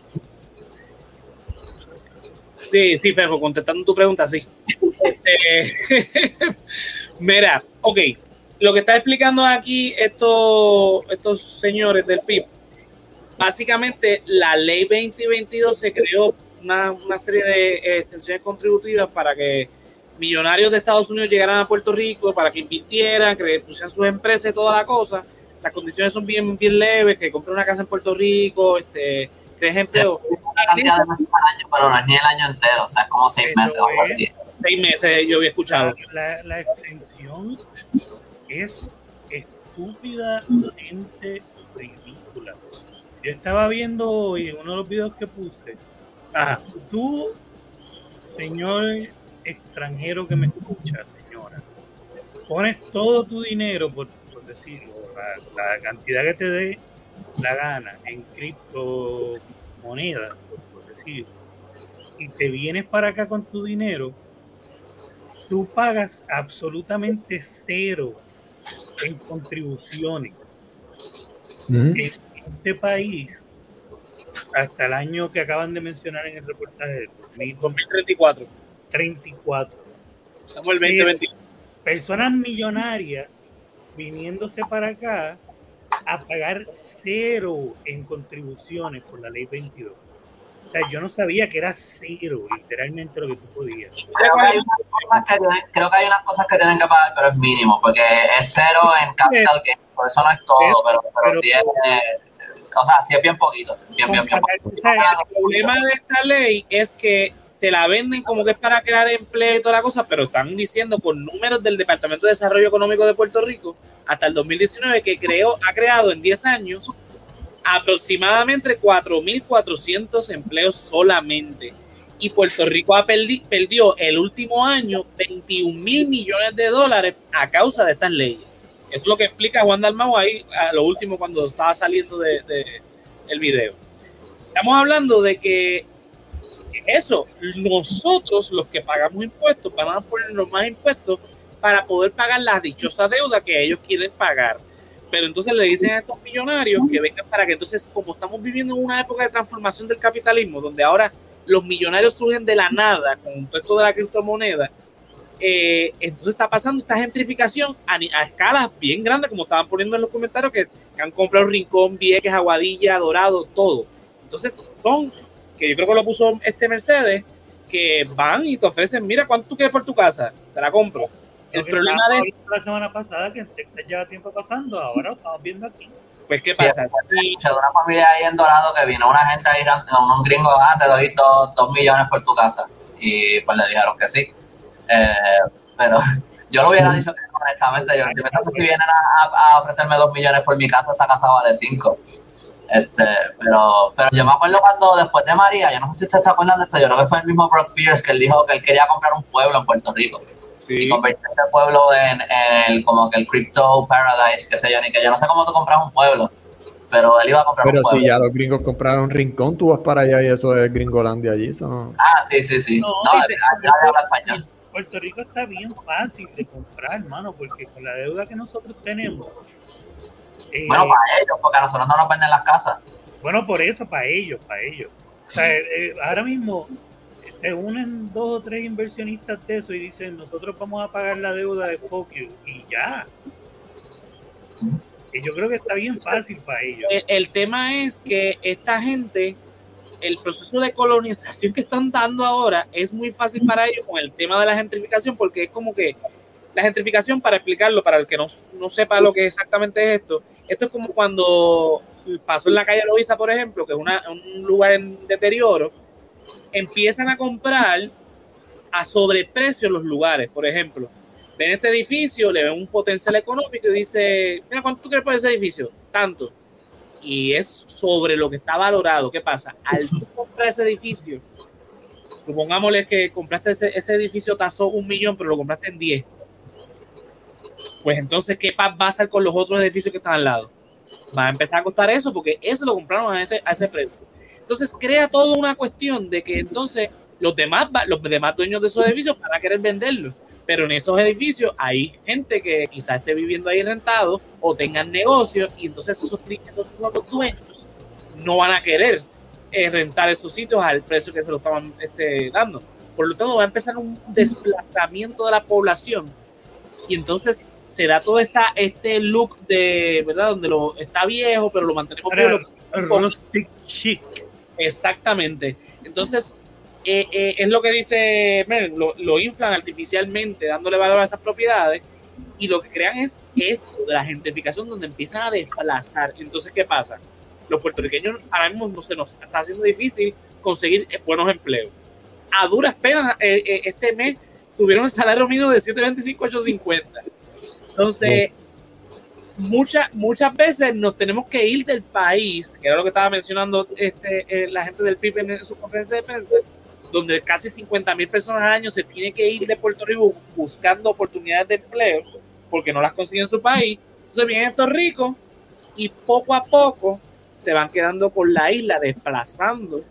Sí, sí, Fejo, contestando tu pregunta, sí. Este, mira, ok. Lo que está explicando aquí estos, estos señores del PIB, básicamente la ley 2022 se creó una, una serie de eh, exenciones contributivas para que millonarios de Estados Unidos llegaran a Puerto Rico, para que invirtieran, que pusieran sus empresas y toda la cosa. Las condiciones son bien, bien leves, que compren una casa en Puerto Rico, este, crees empleo. Una cantidad de meses al año, pero no es ni el año entero, o sea, es como seis meses o algo es. así. Seis meses yo había escuchado. La, la exención es estúpidamente ridícula. Yo estaba viendo hoy en uno de los videos que puse, Ajá. tú, señor extranjero que me escucha, señora, pones todo tu dinero, por, por decirlo, la, la cantidad que te dé la gana en criptomonedas, por, por decirlo, y te vienes para acá con tu dinero, tú pagas absolutamente cero en contribuciones. En este país, hasta el año que acaban de mencionar en el reportaje, 2034. 2034, Estamos el 2020. personas millonarias viniéndose para acá a pagar cero en contribuciones por la ley 22. O sea, yo no sabía que era cero, literalmente lo que tú podías. Creo que, hay unas cosas que tienen, creo que hay unas cosas que tienen que pagar, pero es mínimo, porque es cero en capital gain, por eso no es todo, pero, pero, Pero- sí es, eh, o sea, sí es bien poquito, bien, bien, bien poquito. O sea, El problema de esta ley es que te la venden como que es para crear empleo y toda la cosa, pero están diciendo con números del Departamento de Desarrollo Económico de Puerto Rico hasta el 2019 que creó, ha creado en 10 años aproximadamente 4.400 empleos solamente. Y Puerto Rico ha perdi- perdió el último año 21 mil millones de dólares a causa de estas leyes. Eso es lo que explica Juan Dalmau ahí a lo último cuando estaba saliendo de, de el video. Estamos hablando de que eso, nosotros los que pagamos impuestos, van a ponernos más impuestos para poder pagar la dichosa deuda que ellos quieren pagar. Pero entonces le dicen a estos millonarios que vengan para que entonces, como estamos viviendo en una época de transformación del capitalismo, donde ahora los millonarios surgen de la nada con todo esto de la criptomoneda, eh, entonces está pasando esta gentrificación a, a escalas bien grandes, como estaban poniendo en los comentarios, que, que han comprado Rincón, Vieques, Aguadilla, Dorado, todo. Entonces son, que yo creo que lo puso este Mercedes, que van y te ofrecen, mira, ¿cuánto tú quieres por tu casa? Te la compro. El problema de, la semana pasada que en Texas lleva tiempo pasando, ahora lo estamos viendo aquí. pues, ¿qué Sí, pasa? De una familia ahí en Dorado que vino una gente ahí, un, un gringo, ah, te doy dos, dos millones por tu casa. Y pues le dijeron que sí. Eh, pero yo lo hubiera dicho que honestamente. Yo, yo creo que si vienen a, a- a ofrecerme dos millones por mi casa, esa casa vale cinco. Este, pero, pero yo me acuerdo cuando después de María, yo no sé si ustedes se acuerdan de esto, yo creo que fue el mismo Brock Pierce que él dijo que él quería comprar un pueblo en Puerto Rico y convertir este pueblo en, en el como que el crypto paradise, qué sé yo, ni que yo no sé cómo tú compras un pueblo, pero él iba a comprar Pero un pueblo. si ya los gringos compraron Rincón, tú vas para allá y eso es Gringolandia allí. No. Ah, sí, sí, sí. No, No, dice- ya habla español. Puerto Rico está bien fácil de comprar, hermano, porque con la deuda que nosotros tenemos. Eh, Bueno, para ellos, porque a nosotros no nos venden las casas. Bueno, por eso, para ellos, para ellos. O sea, eh, eh, ahora mismo se unen dos o tres inversionistas de eso y dicen, nosotros vamos a pagar la deuda de Focus y ya. Y yo creo que está bien fácil para ellos. el, el tema es que esta gente, el proceso de colonización que están dando ahora es muy fácil para ellos con el tema de la gentrificación, porque es como que la gentrificación, para explicarlo, para el que no, no sepa lo que exactamente es esto, esto es como cuando pasó en la calle Loiza, por ejemplo, que es un lugar en deterioro, empiezan a comprar a sobreprecio los lugares, por ejemplo. Ven este edificio, le ven un potencial económico y dice, mira, ¿cuánto tú quieres por ese edificio? Tanto y es sobre lo que está valorado. ¿Qué pasa? Al tú comprar ese edificio, supongámosle que compraste ese, ese edificio tasó un millón, pero lo compraste en 10. Pues entonces, ¿qué va a hacer con los otros edificios que están al lado? Va a empezar a costar eso porque eso lo compraron a ese, a ese precio. Entonces crea toda una cuestión de que entonces los demás, los demás dueños de esos edificios van a querer venderlos. Pero en esos edificios hay gente que quizás esté viviendo ahí rentado o tengan negocios y entonces esos, esos dueños no van a querer eh, rentar esos sitios al precio que se lo estaban este, dando. Por lo tanto, va a empezar un desplazamiento de la población y entonces se da todo esta, este look de, ¿verdad? Donde lo está viejo, pero lo mantenemos Rustic chic. Exactamente. Entonces, eh, eh, es lo que dice Mer, lo, lo inflan artificialmente, dándole valor a esas propiedades, y lo que crean es esto de la gentrificación donde empiezan a desplazar. Entonces, ¿qué pasa? Los puertorriqueños ahora mismo no se nos está haciendo difícil conseguir eh, buenos empleos. A duras penas, eh, eh, este mes subieron el salario mínimo de 7.25 a 8.50. Entonces, muchas muchas veces nos tenemos que ir del país, que era lo que estaba mencionando este, eh, la gente del PIB en su conferencia de prensa, donde casi 50 mil personas al año se tienen que ir de Puerto Rico buscando oportunidades de empleo porque no las consiguen en su país. Entonces vienen estos ricos y poco a poco se van quedando por la isla, desplazando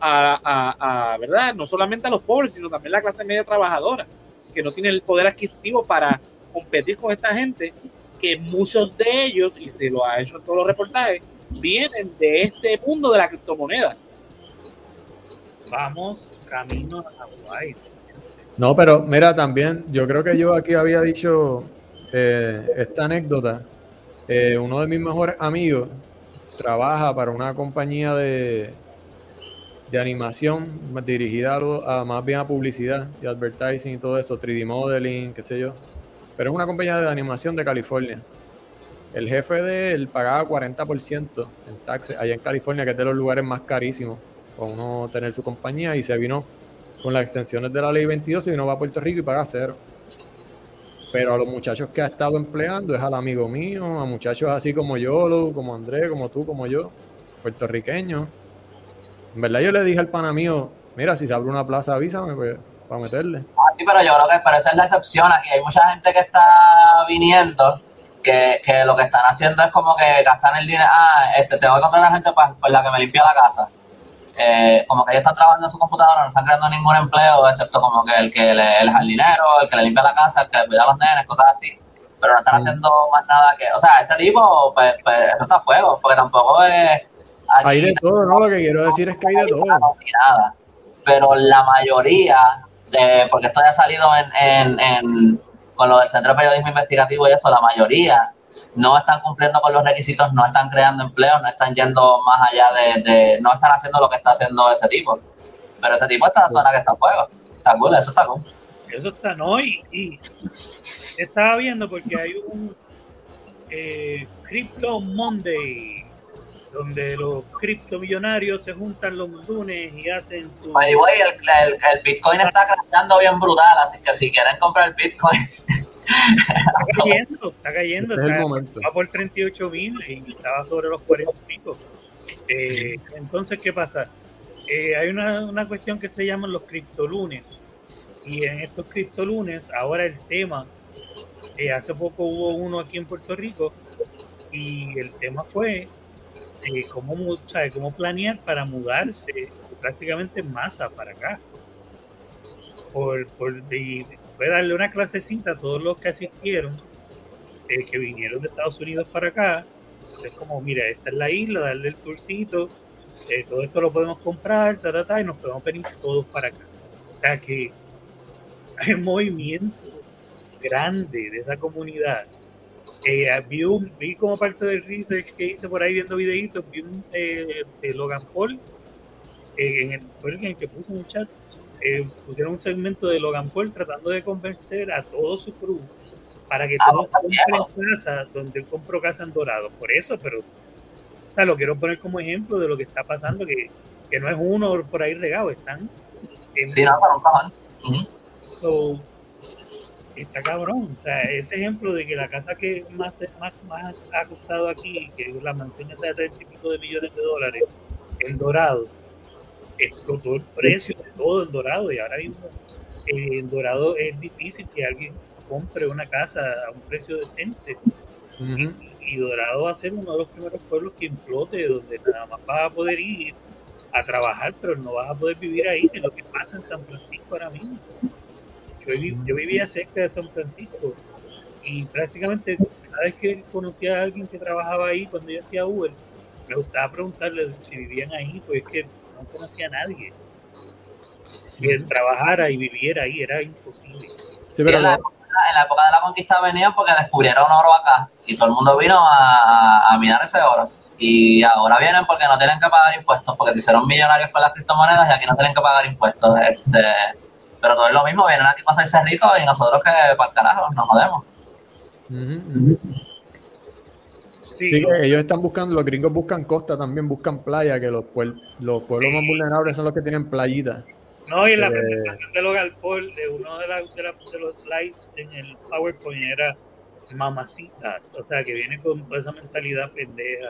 a, a- a, ¿verdad? No solamente a los pobres, sino también la clase media trabajadora, que no tiene el poder adquisitivo para competir con esta gente, que muchos de ellos, y se lo ha hecho en todos los reportajes, vienen de este mundo de la criptomoneda. Vamos camino a Hawái. No, pero mira, también, yo creo que yo aquí había dicho eh, esta anécdota. Eh, uno de mis mejores amigos trabaja para una compañía de, de animación dirigida a, a más bien a publicidad y advertising y todo eso, 3D modeling, qué sé yo. Pero es una compañía de animación de California. El jefe de él pagaba 40% en taxes allá en California, que es de los lugares más carísimos para uno tener su compañía, y se vino con las extensiones de la ley 22 se vino a Puerto Rico y paga cero. Pero a los muchachos que ha estado empleando es al amigo mío, a muchachos así como yo, como Andrés, como tú, como yo, puertorriqueños. En verdad yo le dije al pana mío, mira, si se abre una plaza avísame pues, para meterle. Ah, sí, pero yo creo que pero esa es la excepción. Aquí hay mucha gente que está viniendo que, que lo que están haciendo es como que gastan el dinero. Ah, este, tengo que contratar gente para, para la que me limpia la casa. Eh, como que ellos están trabajando en su computadora, no están creando ningún empleo, excepto como que el que le, el jardinero, el que le limpia la casa, el que le cuida a los nenes, cosas así. Pero no están Mm. haciendo más nada que. O sea, ese tipo, pues, pues eso está a fuego, porque tampoco es. Aquí Hay de todo, ¿no? Lo que quiero decir es que hay de todo. ni nada. Pero la mayoría, de, porque esto ya ha salido en, en, en- con lo del Centro de Periodismo Investigativo y eso, la mayoría no están cumpliendo con los requisitos, no están creando empleos, no están yendo más allá de, de- no están haciendo lo que está haciendo ese tipo. Pero ese tipo está en la zona que está a fuego. Está cool, eso está cool. Eso está, no, y, y estaba viendo porque hay un eh, Crypto Monday, donde los criptomillonarios se juntan los lunes y hacen su... By the way, el, el, el Bitcoin está creciendo bien brutal, así que si quieren comprar el Bitcoin, Está cayendo, está cayendo, Este está- momento. va por 38 mil y estaba sobre los 40 y pico. Eh, entonces, ¿qué pasa? Eh, hay una, una cuestión que se llaman los criptolunes. Y en estos criptolunes, ahora el tema, eh, hace poco hubo uno aquí en Puerto Rico y el tema fue cómo, cómo planear para mudarse prácticamente en masa para acá. Por, por, y fue darle una clasecita a todos los que asistieron, eh, que vinieron de Estados Unidos para acá. Es como, mira, esta es la isla, darle el tourcito, eh, todo esto lo podemos comprar, ta, ta, ta, y nos podemos venir todos para acá. O sea que hay un movimiento grande de esa comunidad. Eh, vi, un- vi como parte del research que hice por ahí viendo videitos, vi un eh, de Logan Paul, eh, en el, fue el en el que puso un chat, eh, pusieron un segmento de Logan Paul tratando de convencer a todo su crew para que Ah, todos compren casa donde él compró casa en Dorado. Por eso, pero o sea, lo quiero poner como ejemplo de lo que está pasando, que, que no es uno por ahí regado, están en si no, para un cojón. Ujú. So, está cabrón. O sea, ese ejemplo de que la casa que más, más, más ha costado aquí, que la mansión esa de treinta y pico de millones de dólares, en Dorado, explotó el precio de todo en Dorado y ahora mismo eh, en Dorado es difícil que alguien compre una casa a un precio decente. Y Dorado va a ser uno de los primeros pueblos que implote, donde nada más vas a poder ir a trabajar, pero no vas a poder vivir ahí, que es lo que pasa en San Francisco ahora mismo. Yo, viví- yo vivía cerca de San Francisco y prácticamente cada vez que conocía a alguien que trabajaba ahí, cuando yo hacía Uber, me gustaba preguntarle si vivían ahí, pues es que no conocía a nadie. Que trabajara y viviera ahí era imposible. Sí, Sí, pero en, la época, en la época de la conquista venían porque descubrieron oro acá y todo el mundo vino a, a- a minar ese oro. Y ahora vienen porque no tienen que pagar impuestos, porque se hicieron millonarios con las criptomonedas y aquí no tienen que pagar impuestos. Este, pero todo es lo mismo, vienen aquí para hacerse ricos y nosotros que para el carajo nos jodemos. Sí, Sí, que ellos están buscando, los gringos buscan costa, también buscan playa, que los, puel- los pueblos más vulnerables son los que tienen playitas. No, y en la Eh, presentación de Logan Paul, de uno de, la- de, la- de los slides en el PowerPoint era mamacita, o sea, que viene con toda esa mentalidad pendeja.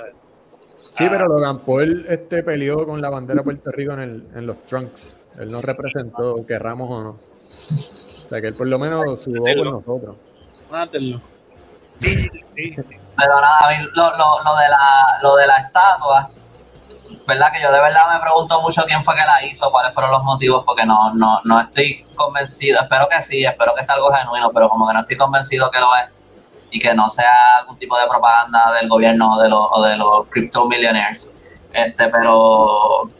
Sí, Ah, pero Logan Paul este, peleó con la bandera de Puerto Rico en, el, en los trunks. Él nos representó, querramos o no. O sea, que él por lo menos sudó por nosotros. Mátenlo. Sí, sí, sí. Pero nada, a mí lo, lo, lo, de la, lo de la estatua, ¿verdad? Que yo de verdad me pregunto mucho quién fue que la hizo, cuáles fueron los motivos, porque no, no, no estoy convencido. Espero que sí, espero que sea algo genuino, pero como que no estoy convencido que lo es y que no sea algún tipo de propaganda del gobierno o de los, o de los crypto millionaires. Este, pero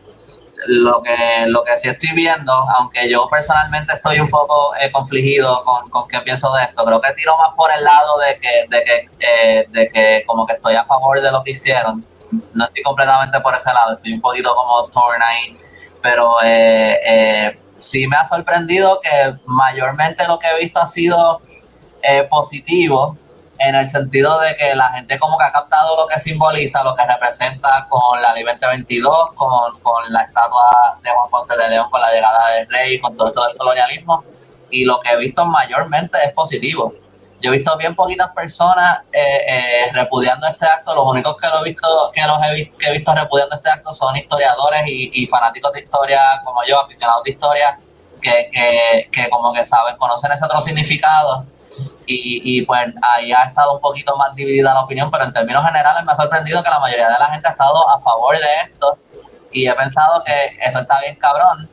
lo que, lo que sí estoy viendo, aunque yo personalmente estoy un poco eh, confligido con, con qué pienso de esto, creo que tiro más por el lado de que, de que, eh, de que como que estoy a favor de lo que hicieron. No estoy completamente por ese lado, estoy un poquito como torn ahí, pero eh, eh, sí me ha sorprendido que mayormente lo que he visto ha sido eh, positivo en el sentido de que la gente como que ha captado lo que simboliza, lo que representa con la ley 2022, con, con la estatua de Juan Ponce de León, con la llegada del rey, con todo esto del colonialismo, y lo que he visto mayormente es positivo. Yo he visto bien poquitas personas eh, eh, repudiando este acto, los únicos que, lo he visto, que, los he, visto, repudiando este acto son historiadores y, y fanáticos de historia como yo, aficionados de historia, que, que, que como que saben, conocen ese otro significado y, y, pues ahí ha estado un poquito más dividida la opinión, pero en términos generales me ha sorprendido que la mayoría de la gente ha estado a favor de esto y he pensado que eso está bien cabrón,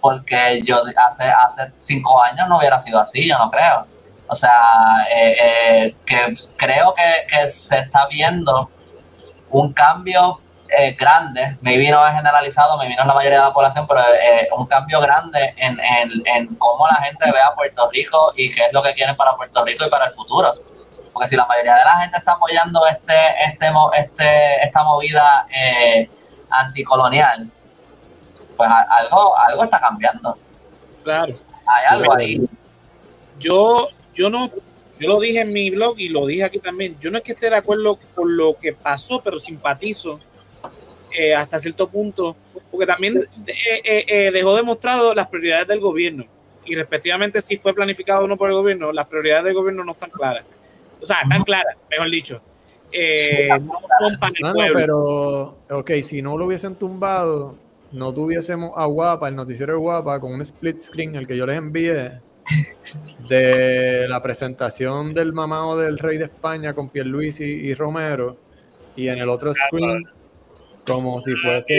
porque yo hace, hace cinco años no hubiera sido así, yo no creo. O sea, eh, eh, que creo que, que se está viendo un cambio eh, grande, maybe no es generalizado, maybe no es la mayoría de la población, pero eh, un cambio grande en, en, en, cómo la gente ve a Puerto Rico y qué es lo que quieren para Puerto Rico y para el futuro. Porque si la mayoría de la gente está apoyando este, este, este, esta movida eh, anticolonial, pues algo, algo está cambiando. Claro. Hay algo ahí. Yo, yo no, yo lo dije en mi blog y lo dije aquí también. Yo no es que esté de acuerdo con lo que pasó, pero simpatizo eh, hasta cierto punto, porque también eh, eh, dejó demostrado las prioridades del gobierno y respectivamente si fue planificado o no por el gobierno, las prioridades del gobierno no están claras. O sea, están claras, mejor dicho. no son para el no, pueblo. pero, ok, si no lo hubiesen tumbado, no tuviésemos a Guapa, el noticiero de Guapa, con un split screen, el que yo les envié, de la presentación del mamado del rey de España con Pierluisi y Romero, y en el otro screen como si fuese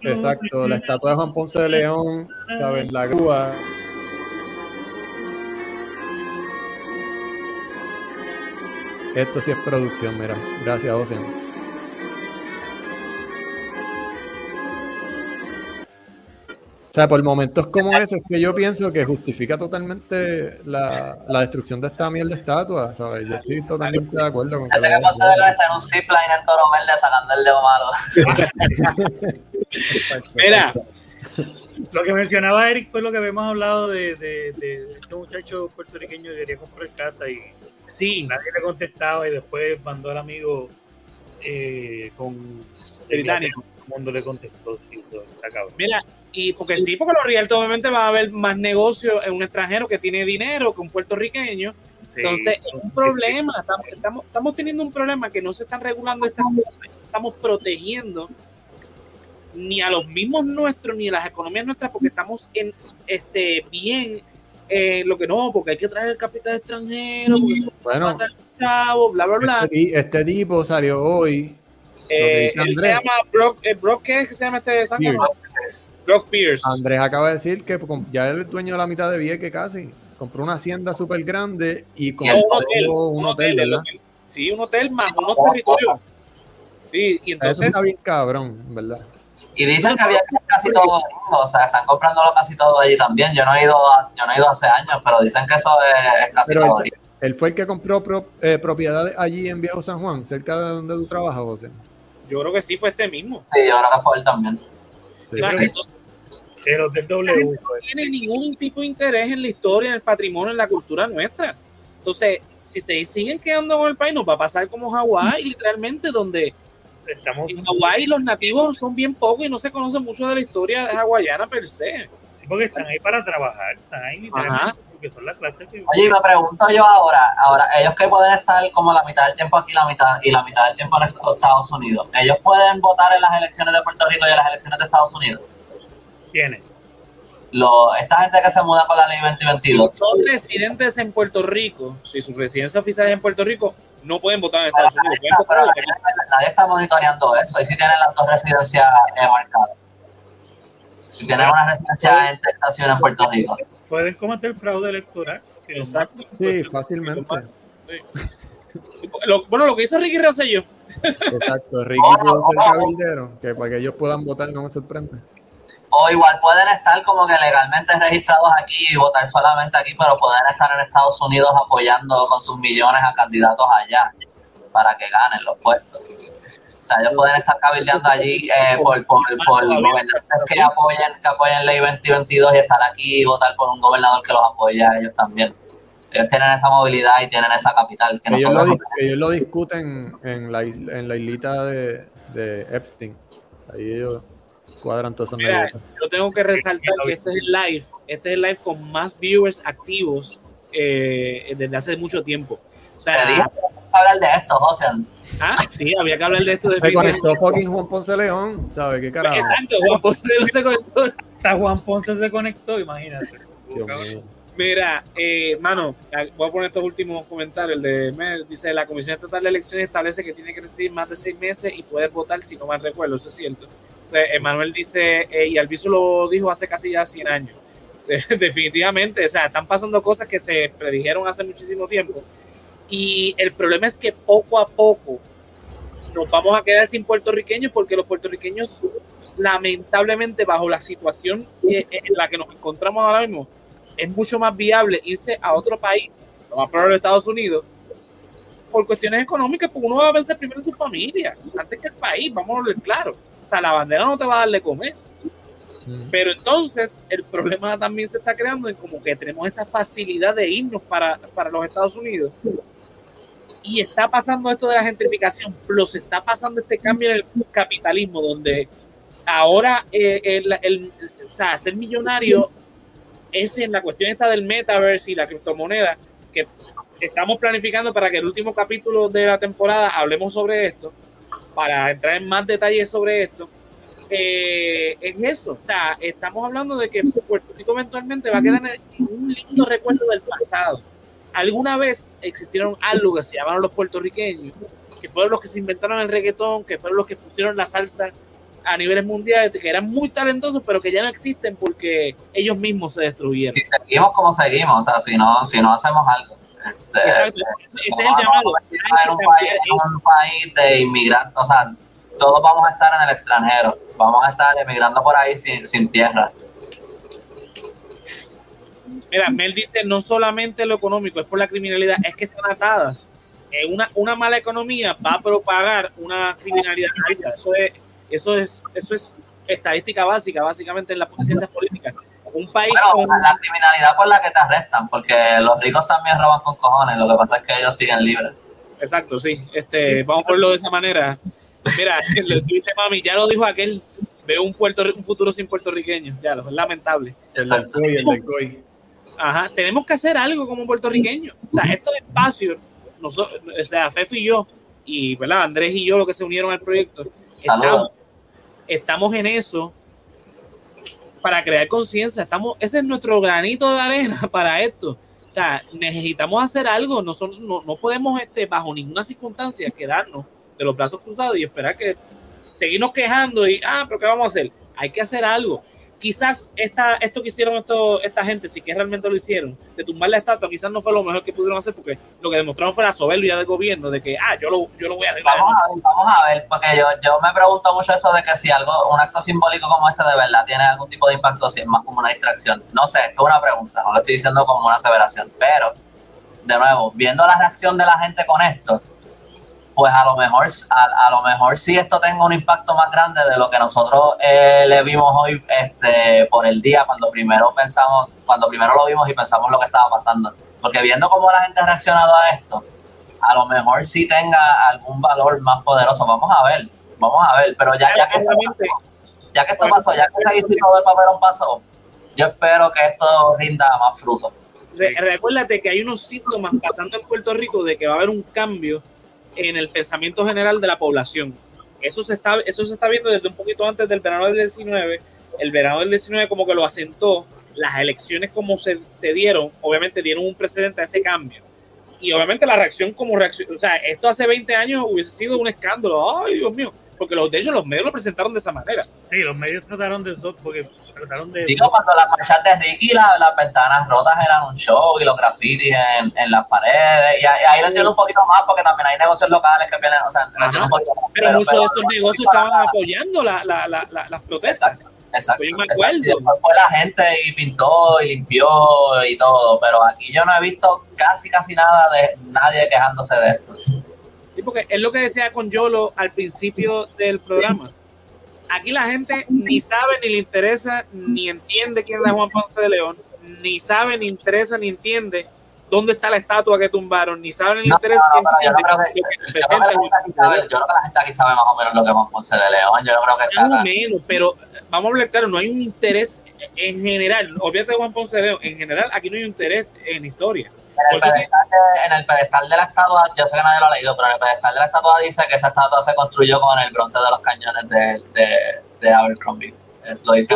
exacto la estatua de Juan Ponce de León, ¿sabes? La grúa. Esto sí es producción, mira. Gracias, Ocean. O sea, por momentos como ese es que yo pienso que justifica totalmente la, la destrucción de esta mierda de estatua, ¿sabes? Yo estoy totalmente de acuerdo con Ese que pasa de está en un zipline en Toro Verde sacando el dedo malo. Mira, lo que mencionaba Eric fue lo que habíamos hablado de, de, de este muchacho puertorriqueño que quería comprar casa y sí. nadie le contestaba y después mandó al amigo eh, con británico. Mundo le contestó, sí, está cabrón. Mira, y porque sí, porque los realtos obviamente va a haber más negocio en un extranjero que tiene dinero que un puertorriqueño. Sí, Entonces, es un problema. Estamos, estamos, estamos, teniendo un problema que no se están regulando estas cosas. Estamos protegiendo ni a los mismos nuestros, ni a las economías nuestras, porque estamos en este bien eh, lo que no, porque hay que traer el capital extranjero, porque bueno, chavo, bla, bla, bla. Este, este, tipo salió hoy. Eh, él se llama Brock, eh, Brock, ¿qué es que se llama este Pierce. Brock Pierce. Andrés acaba de decir que ya es el dueño de la mitad de Vieques casi. Compró una hacienda súper grande y compró un hotel, un, un hotel, hotel, ¿verdad? Sí, un hotel más unos territorios. Sí, y entonces. Eso está bien cabrón, ¿verdad? Y dicen que había casi todo, o sea, están comprándolo casi todo allí también. Yo no he ido, a, yo no he ido hace años, pero dicen que eso es, es casi pero todo. Él, él, fue el que compró pro, eh, propiedades allí en Viejo San Juan, cerca de donde tú trabajas, José. Yo creo que sí fue este mismo. Sí, yo creo que fue él también. Sí. Claro, Sí. entonces, De los del W. no tiene ningún tipo de interés en la historia, en el patrimonio, en la cultura nuestra. Entonces, si se siguen quedando con el país, nos va a pasar como Hawái, literalmente, donde Estamos, en Hawái los nativos son bien pocos y no se conoce mucho de la historia hawaiana per se. Sí, porque están ahí para trabajar, están ahí literalmente porque son la clase que Oye, y me pregunto yo ahora, ahora, ellos que pueden estar como la mitad del tiempo aquí la mitad, y la mitad del tiempo en Estados Unidos, ¿ellos pueden votar en las elecciones de Puerto Rico y en las elecciones de Estados Unidos? tienen. Lo, esta gente que se muda con la ley Si 2022, son residentes en Puerto Rico, si su residencia oficial es en Puerto Rico, no pueden votar en Estados Unidos. pueden votar pero nadie, nadie está monitoreando eso, y si tienen las dos residencias eh, marcadas. Si tienen una residencia en Texas y en Puerto Rico. Pueden cometer fraude electoral. Exacto. Sí, fácilmente. Lo- bueno, lo que hizo Ricky Rosselló. Exacto. Ricky pudo ser cabildero, que para que ellos puedan votar no me sorprende. O igual pueden estar como que legalmente registrados aquí y votar solamente aquí, pero pueden estar en Estados Unidos apoyando con sus millones a candidatos allá para que ganen los puestos. O sea, ellos pueden estar cabildeando allí eh, por, por, por gobernantes que apoyen, que apoyen ley 2022 y estar aquí y votar por un gobernador que los apoya a ellos también. Ellos tienen esa movilidad y tienen esa capital que Ellos lo, ellos lo discuten en la, isla- en la islita de, de Epstein. Ahí ellos cuadran todos esos Mira, yo tengo que resaltar que este es el live, este es el live con más viewers activos eh, desde hace mucho tiempo. O te sea, dije que vamos a hablar de esto, José. Ah, sí, había que hablar de esto Se conectó fucking Juan Ponce León, ¿sabes qué carajo? Exacto, Juan Ponce León se conectó. Hasta Juan Ponce se conectó, imagínate. Mira, eh, mano, voy a poner estos últimos comentarios. El de Mel dice: La Comisión Estatal de Elecciones establece que tiene que recibir más de seis meses y poder votar si no mal recuerdo. Eso es cierto. O sea, Emanuel dice: eh, Y Alviso lo dijo hace casi ya 100 años. Definitivamente, o sea, están pasando cosas que se predijeron hace muchísimo tiempo. Y el problema es que poco a poco nos vamos a quedar sin puertorriqueños porque los puertorriqueños, lamentablemente, bajo la situación en la que nos encontramos ahora mismo, es mucho más viable irse a otro país, lo más probable Estados Unidos, por cuestiones económicas, porque uno va a pensar primero en su familia, antes que el país, vamos a hablar claro. O sea, la bandera no te va a dar de comer. Pero entonces el problema también se está creando en como que tenemos esa facilidad de irnos para, para los Estados Unidos. Y está pasando esto de la gentrificación, plus está pasando este cambio en el capitalismo, donde ahora eh, el, el- o sea, ser millonario es en la cuestión esta del metaverse y la criptomoneda, que estamos planificando para que el último capítulo de la temporada hablemos sobre esto, para entrar en más detalles sobre esto. Eh, es eso, o sea, estamos hablando de que Puerto Rico eventualmente va a quedar en un lindo recuerdo del pasado. Alguna vez existieron algo que se llamaron los puertorriqueños, que fueron los que se inventaron el reggaetón, que fueron los que pusieron la salsa a niveles mundiales, que eran muy talentosos, pero que ya no existen porque ellos mismos se destruyeron. Si seguimos como seguimos, o sea, si no, si no hacemos algo. este, Exacto, ese ese es el llamado. en un país, en un país de inmigrantes, o sea, todos vamos a estar en el extranjero, vamos a estar emigrando por ahí sin, sin tierra. Mira, Mel dice no solamente lo económico, es por la criminalidad, es que están atadas. Eh, una, una mala economía va a propagar una criminalidad alta. Eso es, eso es, eso es estadística básica, básicamente en las ciencias políticas. Un país Bueno, con la criminalidad por la que te arrestan, porque los ricos también roban con cojones, lo que pasa es que ellos siguen libres. Exacto, sí. Este, vamos a ponerlo de esa manera. Mira, dice mami, ya lo dijo aquel, veo un Puerto un futuro sin puertorriqueños, ya lo es lamentable. El del Exacto. COI, el del COI. Ajá, tenemos que hacer algo como puertorriqueños. O sea, estos espacios, nosotros, o sea, Fefi y yo, y ¿verdad? Andrés y yo, los que se unieron al proyecto, estamos, estamos en eso para crear conciencia. Estamos, ese es nuestro granito de arena para esto. O sea, necesitamos hacer algo. Nosotros no, no podemos, este, bajo ninguna circunstancia, quedarnos de los brazos cruzados y esperar que seguirnos quejando y, ah, pero ¿qué vamos a hacer? Hay que hacer algo. Quizás esta, esto que hicieron esto, esta gente, si que realmente lo hicieron, de tumbar la estatua, quizás no fue lo mejor que pudieron hacer porque lo que demostraron fue la soberbia del gobierno de que, ah, yo lo, yo lo voy a arreglar. Vamos a ver, vamos a ver, porque yo, yo me pregunto mucho eso de que si algo, un acto simbólico como este de verdad tiene algún tipo de impacto, si es más como una distracción. No sé, esto es una pregunta, no lo estoy diciendo como una aseveración, pero, de nuevo, viendo la reacción de la gente con esto, pues a lo mejor a, a, lo mejor sí esto tenga un impacto más grande de lo que nosotros eh, le vimos hoy este por el día cuando primero pensamos cuando primero lo vimos y pensamos lo que estaba pasando. Porque viendo cómo la gente ha reaccionado a esto a lo mejor sí tenga algún valor más poderoso. Vamos a ver vamos a ver pero ya, ya que esto pasó, ya que esto pasó ya que ese éxito del papelón pasó yo espero que esto rinda más fruto. Recuérdate que hay unos síntomas pasando en Puerto Rico de que va a haber un cambio en el pensamiento general de la población. Eso se está, eso se está viendo desde un poquito antes del verano del 19. El verano del 19 como que lo asentó. Las elecciones como se, se dieron, obviamente dieron un precedente a ese cambio. Y obviamente la reacción como reacción, o sea, esto hace 20 años hubiese sido un escándalo. Ay, Dios mío porque los, de hecho los medios lo presentaron de esa manera. Sí, los medios trataron de eso, porque trataron de... Digo, cuando las marchas de Ricky, la, las ventanas rotas eran un show y los grafitis en, en las paredes, y ahí, lo entiendo un poquito más, porque también hay negocios locales que vienen, o sea, un poquito más, pero, pero, muchos de esos negocios estaban apoyando la, la, la, las protestas. Exacto. Yo me acuerdo. fue la gente y pintó y limpió y todo, pero aquí yo no he visto casi, casi nada de nadie quejándose de esto porque es lo que decía con Yolo al principio del programa. Aquí la gente ni sabe, ni le interesa, ni entiende quién es Juan Ponce de León, ni sabe, ni interesa, ni entiende dónde está la estatua que tumbaron, ni sabe, ni le interesa. yo, creo que, la gente aquí sabe más o menos lo que es Juan Ponce de León. Yo no creo que sea. Más o menos, pero vamos a hablar claro, no hay un interés en general. Obviamente Juan Ponce de León, en general, aquí no hay un interés en historia. En el, pedestal de, en el, pedestal de, la estatua, yo sé que nadie lo ha leído, pero en el pedestal de la estatua dice que esa estatua se construyó con el bronce de los cañones de, de, de Abercrombie. Lo dice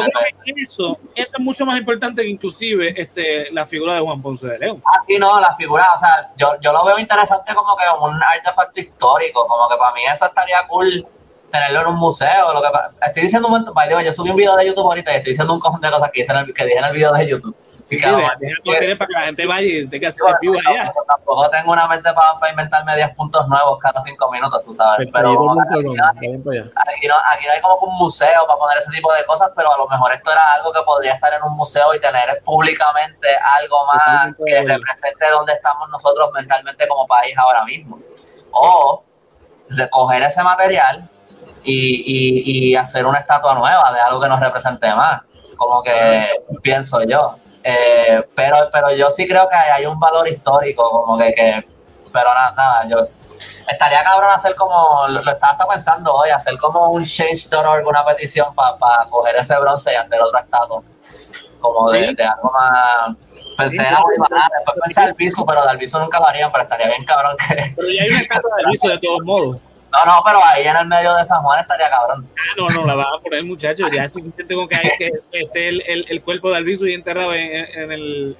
eso, eso es mucho más importante que inclusive este, la figura de Juan Ponce de León. Aquí no, la figura, o sea, yo, yo lo veo interesante como que un artefacto histórico, como que para mí eso estaría cool tenerlo en un museo. Lo que, estoy diciendo un momento, yo subí un video de YouTube ahorita y estoy diciendo un cojón de cosas que dije en el, que dije en el video de YouTube Sí, deja para que la gente vaya y tenga que hacer vivo allá. Tampoco tengo una mente para, para, inventarme 10 puntos nuevos cada 5 minutos, tú sabes. Pero aquí, no, aquí, no, hay como un museo para poner ese tipo de cosas, pero a lo mejor esto era algo que podría estar en un museo y tener públicamente algo más que represente dónde estamos nosotros mentalmente como país ahora mismo. O recoger ese material y, y, y hacer una estatua nueva de algo que nos represente más. Como que pienso yo. Eh, pero, pero yo sí creo que hay un valor histórico, como que, que pero nada, nada, yo estaría cabrón hacer como, lo, estaba hasta pensando hoy, hacer como un change.org, una petición para pa coger ese bronce y hacer otra estatua, como de, de algo más... Pensé en Albizu, después pensé en Albizu, pero de Albizu nunca lo harían, pero estaría bien cabrón que... Pero ya hay una estatua de Albizu de todos modos. No, no, pero ahí en el medio de San Juan estaría cabrón. Ah, no, no, la van a poner, muchachos. Ya es suficiente con que, hay, que esté el, el, el, cuerpo de Alviso y enterrado en, en el.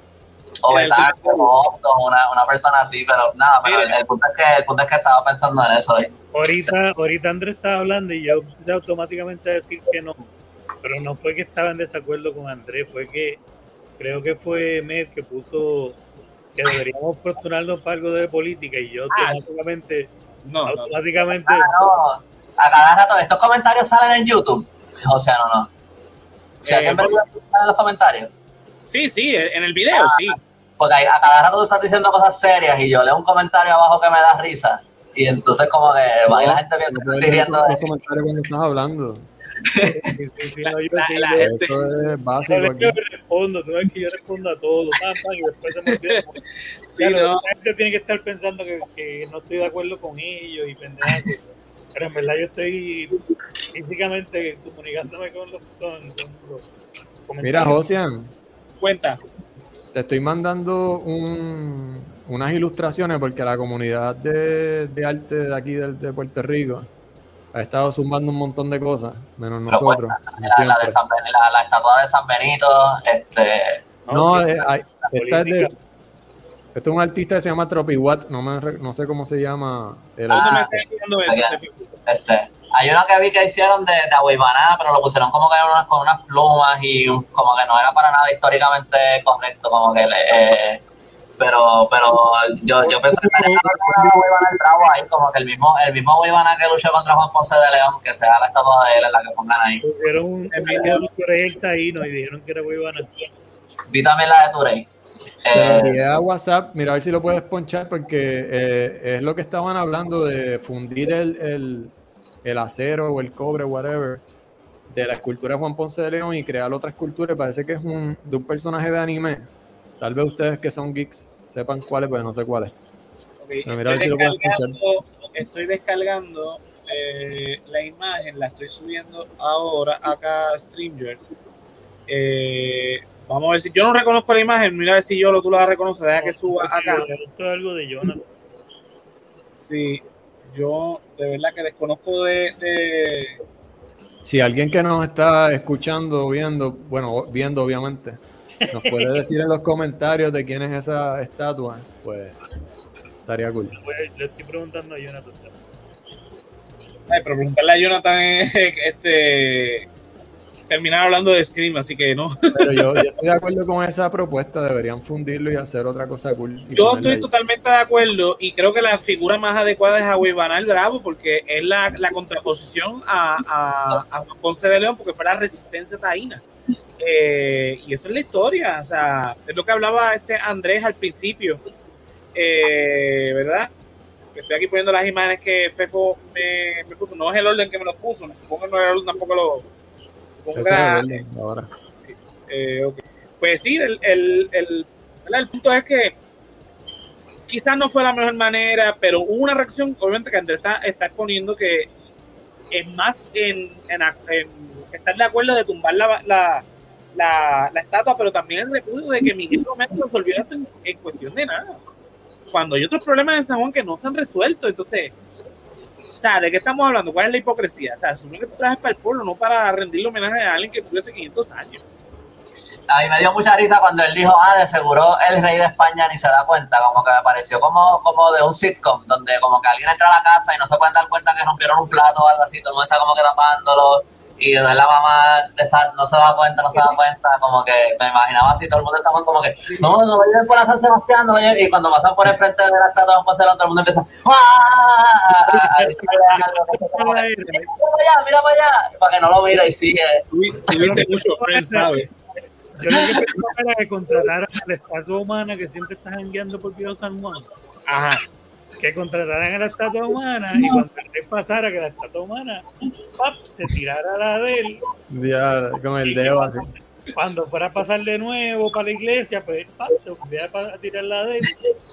O verdad, como una, una persona así, pero nada, pero el, el, punto es que, el punto es que estaba pensando en eso. ¿eh? Ahorita, ahorita Andrés estaba hablando y yo de automáticamente decir que no. Pero no fue que estaba en desacuerdo con Andrés, fue que creo que fue Med que puso que deberíamos posturnarnos para algo de política y yo ah, automáticamente no, automáticamente. Ah, no. A cada rato, estos comentarios salen en YouTube. O sea, no, no. Si eh, alguien ve en los comentarios. Sí, sí, en el video, ah, sí. Porque a cada rato tú estás diciendo cosas serias y yo leo un comentario abajo que me da risa. Y entonces, como que va y la gente piensa que estoy riendo de. comentarios cuando estás hablando. Sí, sí, sí, no, yo la, la gente, eso es básico. No es que yo respondo, no es que yo respondo a todo, y después se me olvida. Sí, no. La gente tiene que estar pensando que, que, no estoy de acuerdo con ellos y pendejas. Pero en verdad yo estoy físicamente comunicándome con los, con, con los Mira, Josian. Cuenta. Te estoy mandando un, unas ilustraciones porque la comunidad de, de arte de aquí de, de Puerto Rico ha estado zumbando un montón de cosas, menos nosotros. la, la, de San la, la, estatua de San Benito, este... No, sí, eh, hay, esta es de, este es un artista que se llama Tropiwatt, no, me, no sé cómo se llama. El ah, sí. este, este, hay uno que vi que hicieron de, de Aguibaná, pero lo pusieron como que unas, con unas plumas y como que no era para nada históricamente correcto, como que le, eh, pero pero yo, yo pienso que estaría el bravo ahí, como que el mismo, el mismo Weibana que luchó contra Juan Ponce de León, que sea la estatua de él en la que pongan ahí. Pusieron un Turey taíno y dijeron que era Weibana. Vi también la de Turey. Eh, a WhatsApp, mira a ver si lo puedes ponchar porque eh, es lo que estaban hablando de fundir el, el- el acero o el cobre, whatever, de la escultura de Juan Ponce de León y crear otra escultura. y Parece que es un, de un personaje de anime. Tal vez ustedes que son geeks sepan cuál es, pero no sé cuál es. Ok, Pero mira a ver si estoy lo descargando, estoy descargando eh, la imagen, la estoy subiendo ahora acá a Streamyard. Eh, vamos a ver si yo no reconozco la imagen, mira a ver si yo lo tú la reconoces, deja que suba acá. Esto es algo de Jonathan. Sí, yo de verdad que desconozco de, de- Si alguien que nos está escuchando, viendo, bueno, viendo obviamente, nos puede decir en los comentarios de quién es esa estatua, pues estaría cool. Le estoy preguntando a Jonathan. Ay, pero preguntarle a Jonathan es este terminar hablando de Scream, así que no. Pero yo, yo estoy de acuerdo con esa propuesta, deberían fundirlo y hacer otra cosa cool. Yo estoy ahí. totalmente de acuerdo y creo que la figura más adecuada es a Banal Bravo porque es la, la contraposición a, a, a Juan Ponce de León porque fue la resistencia taína. Eh, y eso es la historia, o sea, es lo que hablaba este Andrés al principio, eh, ¿verdad? Estoy aquí poniendo las imágenes que Fefo me, me puso, no es el orden que me lo puso, supongo que no era el orden tampoco lo... era- el orden ahora. eh. Pues sí, el, el, el, el punto es que quizás no fue la mejor manera, pero hubo una reacción, obviamente que Andrés está, está exponiendo que es más en, en, en estar de acuerdo de tumbar la, la, la, la estatua, pero también el repudio de que Miguel Romero resolvió esto en, en cuestión de nada. Cuando hay otros problemas en San Juan que no se han resuelto, entonces, o sea, ¿de qué estamos hablando? ¿Cuál es la hipocresía? O sea, se supone que tú trabajas para el pueblo, no para rendirle homenaje a alguien que tuvo hace 500 años. A mí me dio mucha risa cuando él dijo, ah, de seguro el rey de España ni se da cuenta, como que me pareció como, como de un sitcom, donde como que alguien entra a la casa y no se pueden dar cuenta que rompieron un plato o algo así, todo el mundo está como que tapándolo, y de la mamá está, no se da cuenta, no se da cuenta, como que me imaginaba así, todo el mundo estaba como que, no, no lleven por la San Sebastián, no lleven", y cuando pasan por el frente de la estatua de León, todo el mundo empieza, ¡ah! Mira para allá, mira para allá, para que no lo mire y sigue. Tuviste mucho Friends, ¿sabes? Yo lo que pensaba era que contrataran a la estatua humana que siempre están enviando por Pío San Juan. Ajá. Que contrataran a la estatua humana y cuando el rey pasara que la estatua humana ¡pap! se tirara la de él. Con el dedo así. Cuando fuera a pasar de nuevo para la iglesia, pues ¡pap! se volvía a tirar la de él.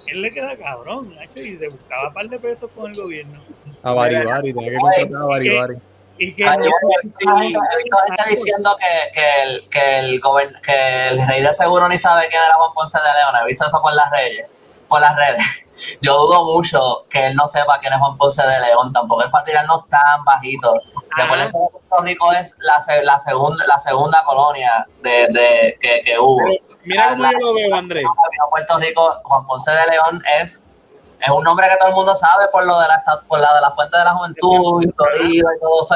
Él le queda cabrón, y se buscaba un par de pesos con el gobierno. A Baribari, tenía que contratar a Baribari. Y que yo gente diciendo que, que, el, que, el gobern- que el rey de seguro ni sabe quién era Juan Ponce de León. He visto eso por las redes. Por las redes. Yo dudo mucho que él no sepa quién es Juan Ponce de León. Tampoco es para tirarnos tan bajitos. Recuerden que Puerto Rico es la, se- la, segunda, la segunda colonia de, de, que, que hubo. Pero mira cómo yo lo veo, Andrés. Puerto Rico, Juan Ponce de León es, es un nombre que todo el mundo sabe por lo de la, por la de la fuente de la juventud, y Toribio y todo eso.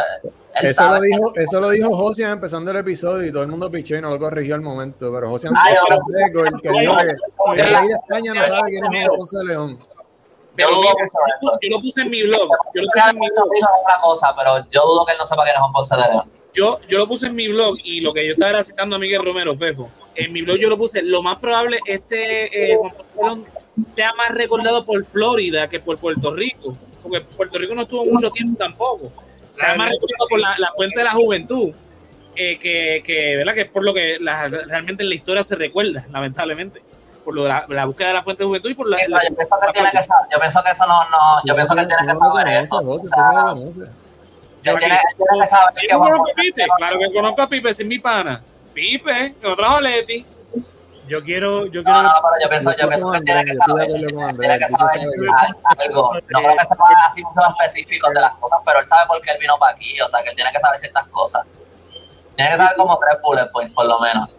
Eso lo, dijo, eso lo dijo Josian empezando el episodio y todo el mundo pichó y no lo corrigió al momento. Pero fue no. el que dijo que el rey de España no sabe quién es Juan Ponce León. Yo dudo lo puse en mi blog. Yo lo puse en mi blog. Rico es otra cosa, pero yo dudo que él no sepa quién es Juan Ponce de León. Yo, yo lo puse en mi blog y lo que yo estaba citando a Miguel Romero, Fefo. En mi blog yo lo puse. Lo más probable este eh, Juan Ponce de León sea más recordado por Florida que por Puerto Rico. Porque Puerto Rico no estuvo mucho tiempo tampoco. Sea más recordado por la, la fuente de la juventud. eh, que, que, ¿verdad? que es por lo que la- realmente en la historia se recuerda, lamentablemente. Por lo de la, la búsqueda de la fuente de juventud y por la. Sí, la- yo pienso que tiene que saber, yo pienso que eso no, no, yo pienso que él tiene que no saber eso. O sea, no él tiene, que saber que Yo conozco a Pipe, claro que conozco a Pipe, es mi pana. Pipe, que lo trajo Leti. Yo quiero, yo No, quiero no, pero yo pienso, Yo pienso que él tiene que saber, tiene que saber algo. No creo que sepa así muchos específicos de las cosas, pero él sabe por qué él vino para aquí, o sea, que él tiene que saber ciertas cosas. Tiene que saber como tres bullet points, por lo menos.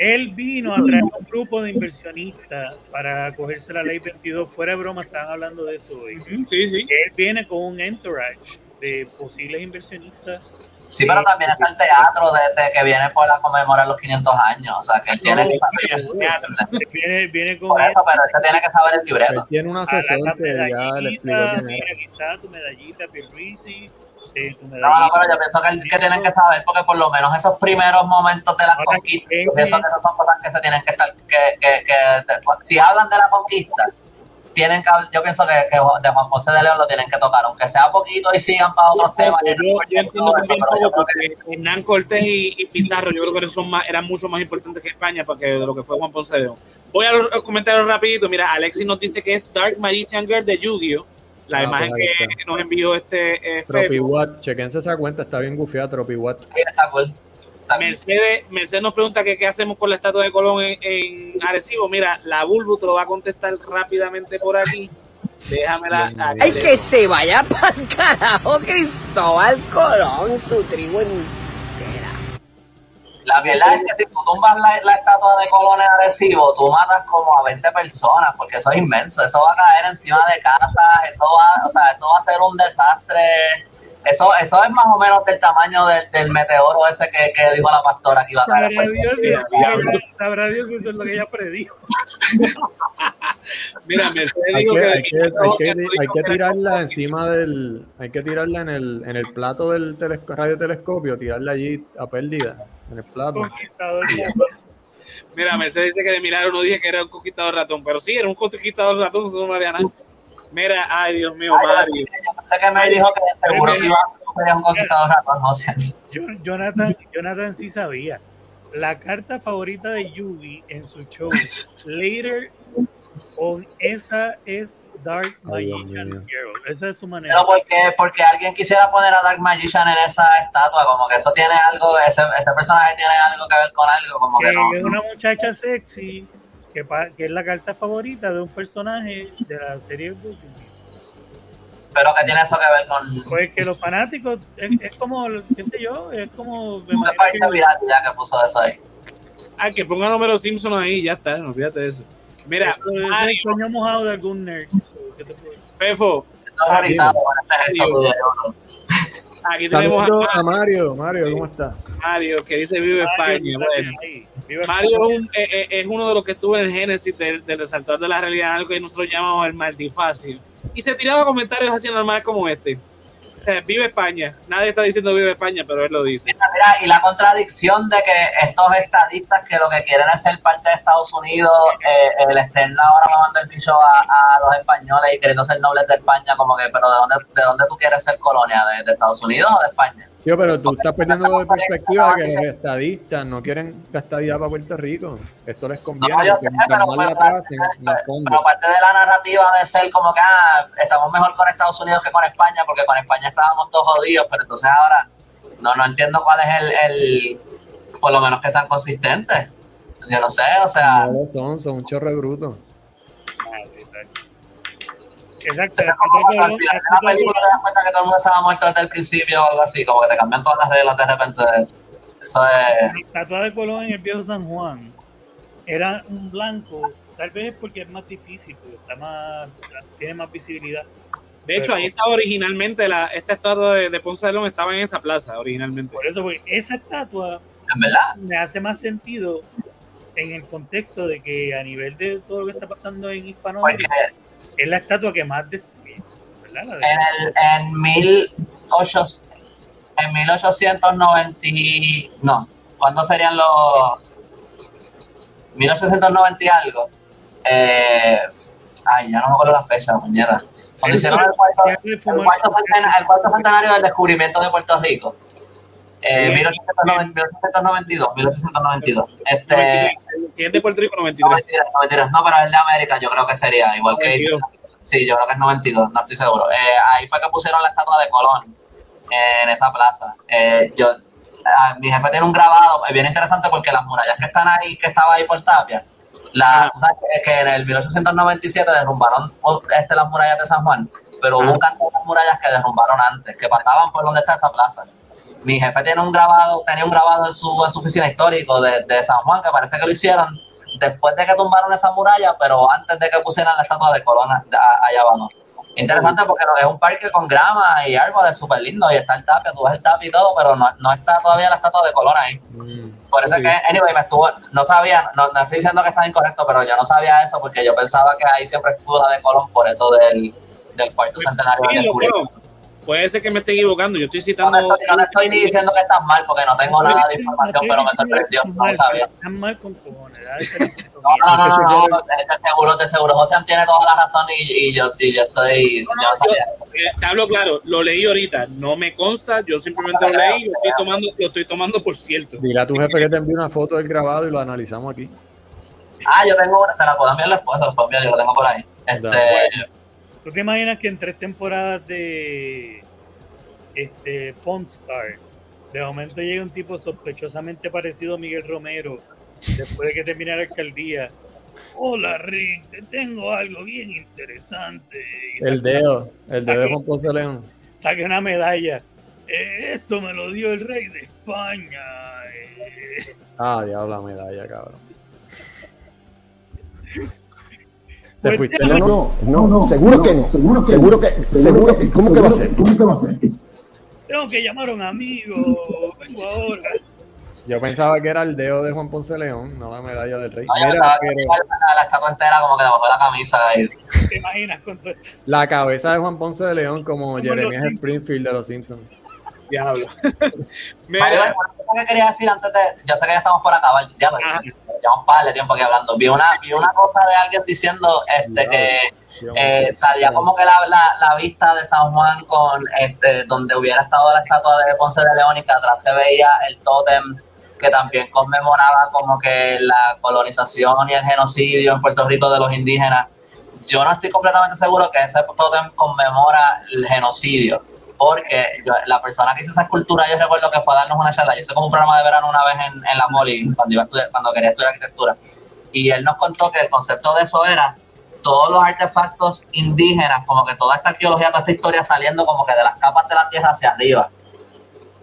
Él vino a traer un grupo de inversionistas para acogerse a la ley 22. Fuera de broma, estaban hablando de eso hoy. Sí, sí. Él viene con un entourage de posibles inversionistas. Sí, pero también está el teatro de, de que viene por la conmemorar los 500 años, o sea, que él tiene que saber. Él viene, viene con Por él. eso, pero él tiene que saber el libreto. tiene un a asesor la que ya le quién mira, aquí está tu medallita, Pierluisi. Sí, tu No, no, pero yo pienso que, que tienen que saber, porque por lo menos esos primeros momentos de la Ahora, conquista, ¿qué- eso, eso son cosas que se tienen que estar, que, que, que si hablan de la conquista, tienen que, yo pienso que, que de Juan Ponce de León lo tienen que tocar, aunque sea poquito y sigan para otros temas. Yo, yo entiendo esto, que- Hernán Cortés y, y Pizarro yo creo que son más, eran mucho más importantes que España porque de lo que fue Juan Ponce de León. Voy a los, comentarios rapidito. Mira, Alexis nos dice que es Dark Magician Girl de Yu-Gi-Oh! La Ah, imagen pues que nos envió este eh, chequense esa cuenta, está bien gufiada TropiWatt. Sí, está cool. Mercedes, Mercedes nos pregunta que qué hacemos con la estatua de Colón en, en Arecibo. Mira, la Bulbu te lo va a contestar rápidamente por aquí. Déjamela. Aquí. Ay, que se vaya para carajo Cristóbal Colón, su tribu entera. La verdad es que si tú tumbas la, la estatua de Colón en Arecibo, tú matas como a 20 personas, porque eso es inmenso. Eso va a caer encima de casas, eso va, o sea, eso va a ser un desastre. Eso, eso es más o menos del tamaño del, del meteoro ese que, que dijo la pastora que iba a caer. Sabrá Dios si Diablo. eso es lo que- sabrá Dios si eso es lo que ella predijo. Mira, Mercedes Hay dijo que, que, hay que- hay que- hay tirarla encima del. Hay que tirarla en el, en el plato del telesco- radiotelescopio, tirarla allí a pérdida. En el plato. Conquistador. Mira, Mercedes dice que de milagro no dije que era un conquistador ratón, pero sí, era un conquistador ratón, eso no haría nada. Mira, ay, Dios mío, Ay, Mario. yo pensé que me dijo que seguro que iba a ser un conquistador no sé. Jonathan, Jonathan sí sabía. La carta favorita de Yugi en su show, Later on, esa es Dark Magician. Girl. Esa es su manera. Pero porque, porque alguien quisiera poner a Dark Magician en esa estatua, como que eso tiene algo, ese, ese personaje tiene algo que ver con algo, como que que no. es una muchacha sexy que, pa- que es la carta favorita de un personaje de la serie. Pero que tiene eso que ver con. Pues que los fanáticos, es, es como, qué sé yo, es como. Se parece que- viral ya que puso eso ahí. Ah, que ponga número Simpson ahí, ya está, no olvídate de eso. Mira, Eso es el Mario, sueño mojado de algún nerd. ¿Qué te puedo decir? Fefo, tuyo, Bruno. aquí tenemos a a Mario. Mario, ¿cómo está? Mario que dice Vive España. Mario, Bueno, ahí. Mario es, un- eh, eh, es uno de los que estuvo en el génesis del, del resaltador de la realidad, algo que nosotros llamamos el maldifacio. Y se tiraba comentarios así normales como este. O sea, vive España. Nadie está diciendo vive España, pero él lo dice. Mira, mira, y la contradicción de que estos estadistas que lo que quieren es ser parte de Estados Unidos, eh, eh, le estén ahora mamando el bicho a, a los españoles y queriendo ser nobles de España, como que, pero ¿de dónde, de dónde tú quieres ser colonia? ¿De, de Estados Unidos o de España? Tío, pero tú estás perdiendo de perspectiva que los estadistas no quieren la estadía para Puerto Rico. Esto les conviene. No, yo sé, pero, más pero, la pasen, pero- parte de la narrativa de ser como que ah, estamos mejor con Estados Unidos que con España, porque con España estábamos todos jodidos, pero entonces ahora no, no entiendo cuál es el, el por lo menos que sean consistentes. Yo no sé, o sea, No son, son un chorro bruto. Exacto. Al final de la película te das cuenta que todo el mundo estaba muerto desde el principio o algo así, como que te cambian todas las reglas de repente. Eso es. La estatua de Colón en el viejo San Juan era un blanco, tal vez porque es más difícil, porque está más, tiene más visibilidad. De hecho, ahí estaba originalmente la, esta estatua de, de Ponce de León, estaba en esa plaza originalmente. Por eso, porque esa estatua me hace más sentido en el contexto de que a nivel de todo lo que está pasando en porque Hispanoamérica, es la estatua que más destruye, ¿verdad? De- en, el, en, 1800 en 1890. y- No, ¿cuándo serían los. 1890 y algo? Eh, ay, ya no me acuerdo la fecha, mañana. Cuando hicieron el cuarto, el cuarto, centena- el cuarto centenario del descubrimiento de Puerto Rico. Eh, 1890 1892, 1892. Este, 93. Si es de Puerto Rico, no, 93. mentira, no, mentira. No, pero el de América yo creo que sería igual que 92. Sí, yo creo que es 92, no estoy seguro. Eh, ahí fue que pusieron la estatua de Colón eh, en esa plaza. Eh, yo, ah, mi jefe tiene un grabado, es bien interesante porque las murallas que están ahí, que estaba ahí por Tapia, la, sabes que, que en el 1897 derrumbaron este, las murallas de San Juan, pero hubo un cantón de murallas que derrumbaron antes, que pasaban por donde está esa plaza. Mi jefe tiene un grabado, tenía un grabado en su, en su oficina histórico de, de San Juan, que parece que lo hicieron después de que tumbaron esa muralla, pero antes de que pusieran la estatua de a- allá abajo. Interesante porque es un parque con grama y árboles súper lindo y está el tapia, tú ves el tapia y todo, pero no, no está todavía la estatua de Colón ahí. Mm. Por eso es Sí. que, anyway, me estuvo, no sabía, no, no estoy diciendo que está incorrecto, pero yo no sabía eso porque yo pensaba que ahí siempre estuvo la de Colón por eso del, del cuarto centenario Sí, puede ser que me esté equivocando. Yo estoy citando. no estoy, no le estoy ni diciendo que estás mal porque no tengo nada de información, pero me sorprendió, no lo sabía. Están mal con cojones. te No, no, no, no, de seguro, de seguro, José tiene toda la razón y, y yo, y yo estoy, yo no sabía eso. Eh, te hablo claro, lo leí ahorita, no me consta, yo simplemente lo leí y lo estoy tomando, lo estoy tomando por cierto. Dile a tu jefe que te envíe una foto del grabado y lo analizamos aquí. Ah, yo tengo una, se la puedo enviar la esposa, la puedo enviar, yo la tengo por ahí. Este. ¿Tú te imaginas que en tres temporadas de este Pawn Star, de momento llega un tipo sospechosamente parecido a Miguel Romero, después de que termine la alcaldía? Hola Rick, te tengo algo bien interesante. Y El dedo, el dedo de Juan Ponce León. Saca una medalla. "Eh, esto me lo dio el rey de España. eh". Ah, diablo, la medalla, cabrón. Te Pues fuiste ya, No, no, no, no, seguro que no, seguro que, seguro que, seguro que, ¿cómo que va a ser? ¿Cómo que va a ser? Tengo que llamar a un amigo. Vengo ahora. Yo pensaba que era el dedo de Juan Ponce León, no la medalla del rey. Mira, que pero la, la estatua entera como que debajo de la camisa y ¿Te imaginas con todo esto? la cabeza de Juan Ponce de León como los Jeremías. Springfield de los Simpsons. Diablo. Mira, vale, una cosa que quería decir antes de. Yo sé que ya estamos por acabar, ya, pero Ya un par de tiempo aquí hablando. Vi una, vi una cosa de alguien diciendo este, que eh, salía como que la, la, la vista de San Juan con este donde hubiera estado la estatua de Ponce de León y que atrás se veía el tótem que también conmemoraba como que la colonización y el genocidio en Puerto Rico de los indígenas. Yo no estoy completamente seguro que ese tótem conmemora el genocidio, porque yo- la persona que hizo esa escultura, yo recuerdo que fue a darnos una charla, yo hice como un programa de verano una vez en, la Moli, cuando, iba a estudiar, cuando quería estudiar arquitectura, y él nos contó que el concepto de eso era todos los artefactos indígenas, como que toda esta arqueología, toda esta historia saliendo como que de las capas de la tierra hacia arriba.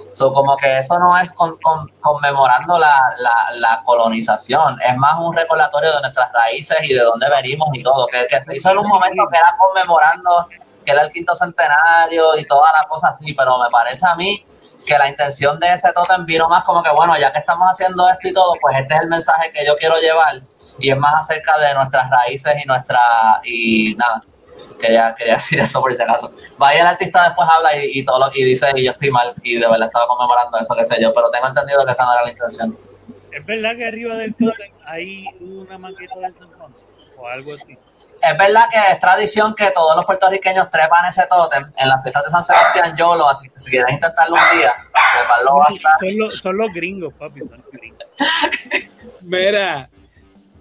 So, como que eso no es con- con- conmemorando la, la, la colonización, es más un recordatorio de nuestras raíces y de dónde venimos y todo, que, que se hizo en un momento que era conmemorando que era el quinto centenario y toda la cosa así, pero me parece a mí que la intención de ese tótem vino más como que, bueno, ya que estamos haciendo esto y todo, pues este es el mensaje que yo quiero llevar y es más acerca de nuestras raíces y nuestra, y nada, quería, quería decir eso por si acaso. Vaya el artista después habla y, y todo lo y dice y yo estoy mal y de verdad estaba conmemorando eso, qué sé yo, pero tengo entendido que esa no era la intención. ¿Es verdad que arriba del tótem hay una maqueta del Juan? O algo así. Es verdad que es tradición que todos los puertorriqueños trepan ese tótem en las fiestas de San Sebastián Yolo, así que si quieres intentarlo un día, treparlo hasta... Son los, son los gringos, papi, son los gringos. mira,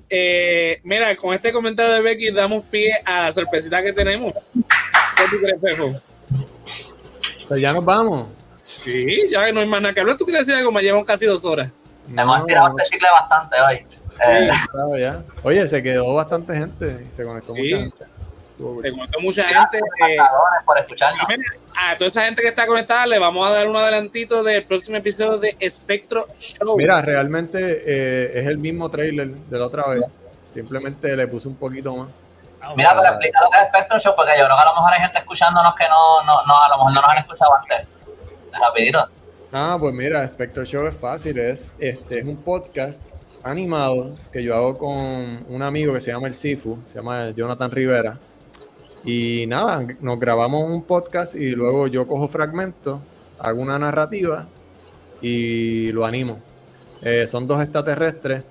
eh, mira, con este comentario de Becky damos pie a la sorpresita que tenemos. ¿Qué tú crees, Pejo? Pues ya nos vamos. Sí, ya que no hay más nada que hablar. ¿Tú quieres decir algo? Me llevan casi dos horas. Hemos No, estirado este chicle bastante hoy. Eh, claro, ya. Oye, se quedó bastante gente se conectó Sí. mucha gente. Estuvo. Se conectó mucha gente. gracias, eh, por escucharnos. a toda esa gente que está conectada, le vamos a dar un adelantito del próximo episodio de Espectro Show. Mira, realmente eh, es el mismo trailer de la otra vez. Simplemente le puse un poquito más. Ah, Mira, pero explica lo que es Spectrum Show, porque yo creo que a lo mejor hay gente escuchándonos que no, no, no, a lo mejor no nos han escuchado antes. Rapidito. Ah, pues mira, Spectre Show es fácil, es, este, es un podcast animado que yo hago con un amigo que se llama El Sifu, se llama Jonathan Rivera. Y nada, nos grabamos un podcast y luego yo cojo fragmentos, hago una narrativa y lo animo. Eh, son dos extraterrestres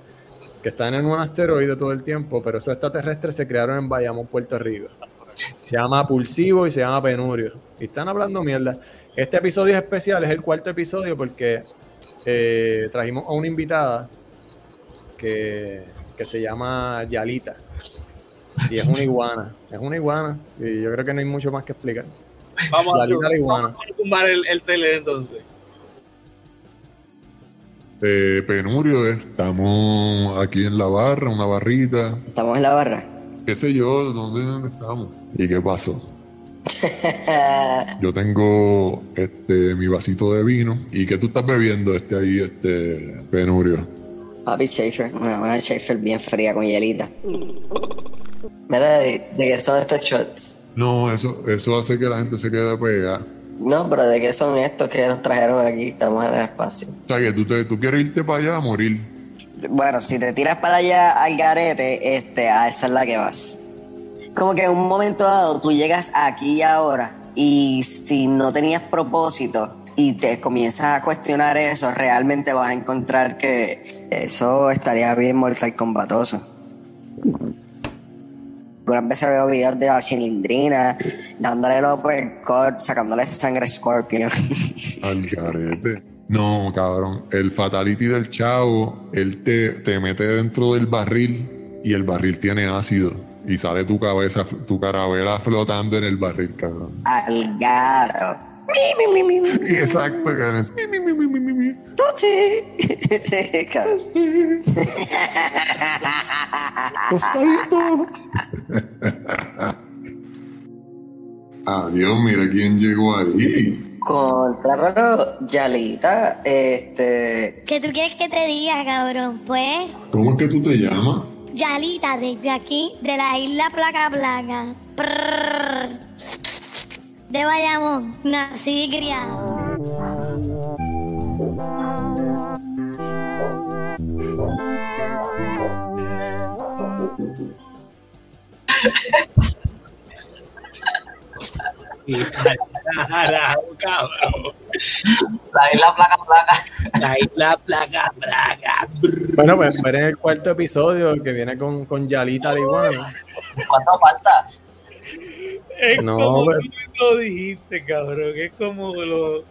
que están en un asteroide todo el tiempo, pero esos extraterrestres se crearon en Bayamón, Puerto Rico. Se llama Pulsivo y se llama Penurio. Y están hablando mierda. Este episodio es especial, es el cuarto episodio porque eh, trajimos a una invitada que, que se llama Yalita. Y es una iguana. Es una iguana. Y yo creo que no hay mucho más que explicar. Vamos a, la iguana. vamos a tumbar el, el trailer entonces. Eh, Penurio, estamos aquí en la barra, una barrita, Estamos en la barra. qué sé yo, no sé dónde estamos. ¿Y qué pasó? Yo tengo este mi vasito de vino. ¿Y qué tú estás bebiendo este ahí, este Penurio? Papi Schaefer, una, una Schaefer bien fría con hielita. Mira, ¿de, de qué son estos shots? No, eso, eso hace que la gente se quede pegada. No, pero ¿de qué son estos que nos trajeron aquí? Estamos en el espacio. O sea, que tú, te, tú quieres irte para allá a morir. Bueno, si te tiras para allá al garete, este, a esa es la que vas. Como que en un momento dado tú llegas aquí y ahora y si no tenías propósito y te comienzas a cuestionar eso, realmente vas a encontrar que eso estaría bien Mortal Combatoso. Algunas veces veo videos de la chilindrina dándole el uppercut, sacándole sangre a Scorpion. Al garete. No, cabrón. El fatality del chavo, él te, te mete dentro del barril y el barril tiene ácido. Y sale tu cabeza, tu carabela flotando en el barril, cabrón. Algaro. Y exacto, cabrón. mi, mi, mi, mi, mi, mi, mi. Sí, cabrón. Tostadito. Adiós, mira quién llegó ahí. Contra pero Yalita, este. ¿Qué tú quieres que te diga, cabrón? Pues, ¿Cómo es que tú te llamas? Yalita, desde aquí, de la isla Placa Placa. Prrrr. De Bayamón, nací y criado. Y carajo, cabrón. La isla placa placa. La isla placa, placa. Bueno, pues esperen el cuarto episodio que viene con, con Yalita la iguana. ¿Cuánto falta? Es No, como pero- tú lo dijiste, cabrón. Es como los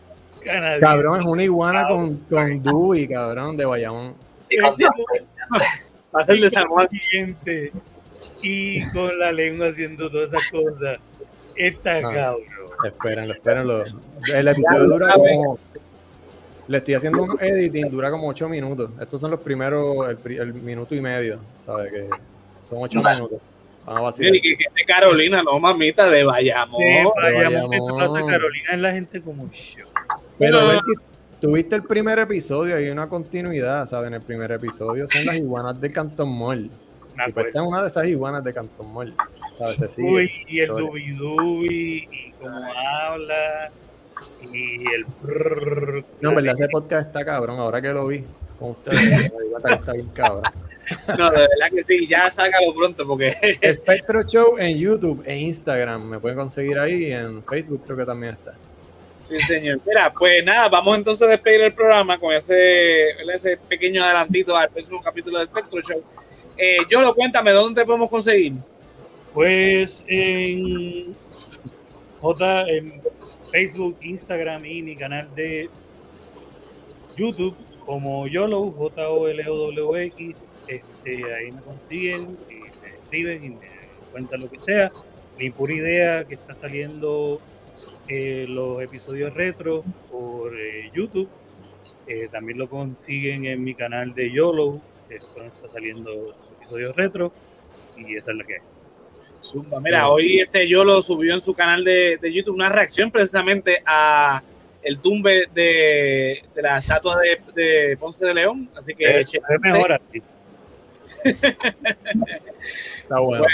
canadienses. Cabrón, es una iguana con, con Dewey, cabrón, de Bayamón. Y con Va a ser de. Y con la lengua haciendo todas esas cosas. Está Ah. cabrón. Espérenlo, espérenlo. El episodio dura como. Le estoy haciendo un editing, dura como 8 minutos. Estos son los primeros, el, el minuto y medio, ¿sabes? Que son 8 Vale. minutos. Vamos a vacilar. Y que Carolina, no mamita, de Bayamón. De Bayamón. Que tú Carolina es la gente como yo. Pero. Belki, tuviste el primer episodio, hay una continuidad, ¿sabes? En el primer episodio son las iguanas de Canton Mall. Y pues esta es una de esas iguanas de Canton Mall. ¿Sabes? Se sigue. Uy, y el Historia. dubi dubi, y cómo habla, y el prrrr. No, en verdad ese podcast está cabrón, ahora que lo vi con ustedes, está bien. No, de verdad que sí, ya sácalo pronto porque Spectro Show en YouTube e Instagram, me pueden conseguir ahí, en Facebook creo que también está. Sí, señor. Mira, pues nada, vamos entonces a despedir el programa con ese, ese pequeño adelantito al próximo capítulo de Spectro Show. Eh, Yolo, cuéntame, ¿dónde te podemos conseguir? Pues en J en Facebook, Instagram y mi canal de YouTube como YOLO, J-O-L-O-W-X, este, ahí me consiguen y me escriben y me cuentan lo que sea. Mi pura idea que está saliendo eh, los episodios retro por eh, YouTube. Eh, también lo consiguen en mi canal de YOLO, que está saliendo episodios retro. Y esa es la que hay. Zumba. Mira, hoy este Yolo subió en su canal de, de YouTube una reacción precisamente a el tumbe de, de la estatua de, de Ponce de León. Así que Se ve mejor así. Está bueno.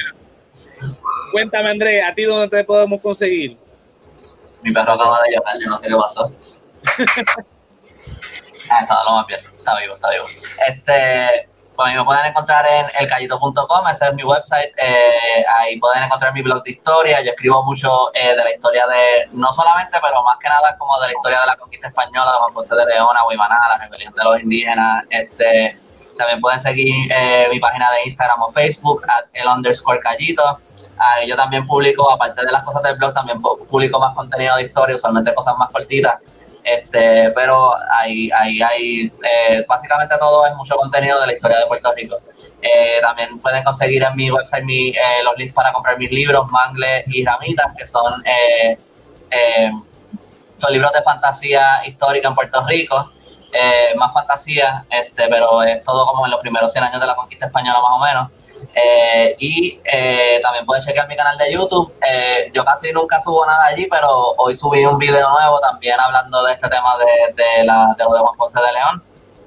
cuéntame, Andrés, ¿a ti dónde te podemos conseguir? Mi perro acaba de llamar, yo no sé qué pasó. ah, está lo más bien, está vivo, está vivo. Este, pues me pueden encontrar en elcallito.com, ese es mi website. eh, ahí pueden encontrar mi blog de historia. Yo escribo mucho eh, de la historia de, no solamente, pero más que nada como de la historia de la conquista española, de Juan Ponce de León, Guaymaná, la rebelión de los indígenas. Este, también pueden seguir eh, mi página de Instagram o Facebook, at el underscore callito. Ahí yo también publico, aparte de las cosas del blog, también pu- publico más contenido de historia, usualmente cosas más cortitas. Este, pero ahí, ahí hay, eh, básicamente todo es mucho contenido de la historia de Puerto Rico. Eh, también pueden conseguir en mi website eh, los links para comprar mis libros, Mangle y Ramitas, que son, eh, son libros de fantasía histórica en Puerto Rico. Más fantasía, este, pero es todo como en los primeros 100 años de la conquista española más o menos. Eh, y eh, también pueden chequear mi canal de YouTube. Eh, yo casi nunca subo nada allí, pero hoy subí un video nuevo también hablando de este tema de, de, la, de lo de Juan Ponce de León.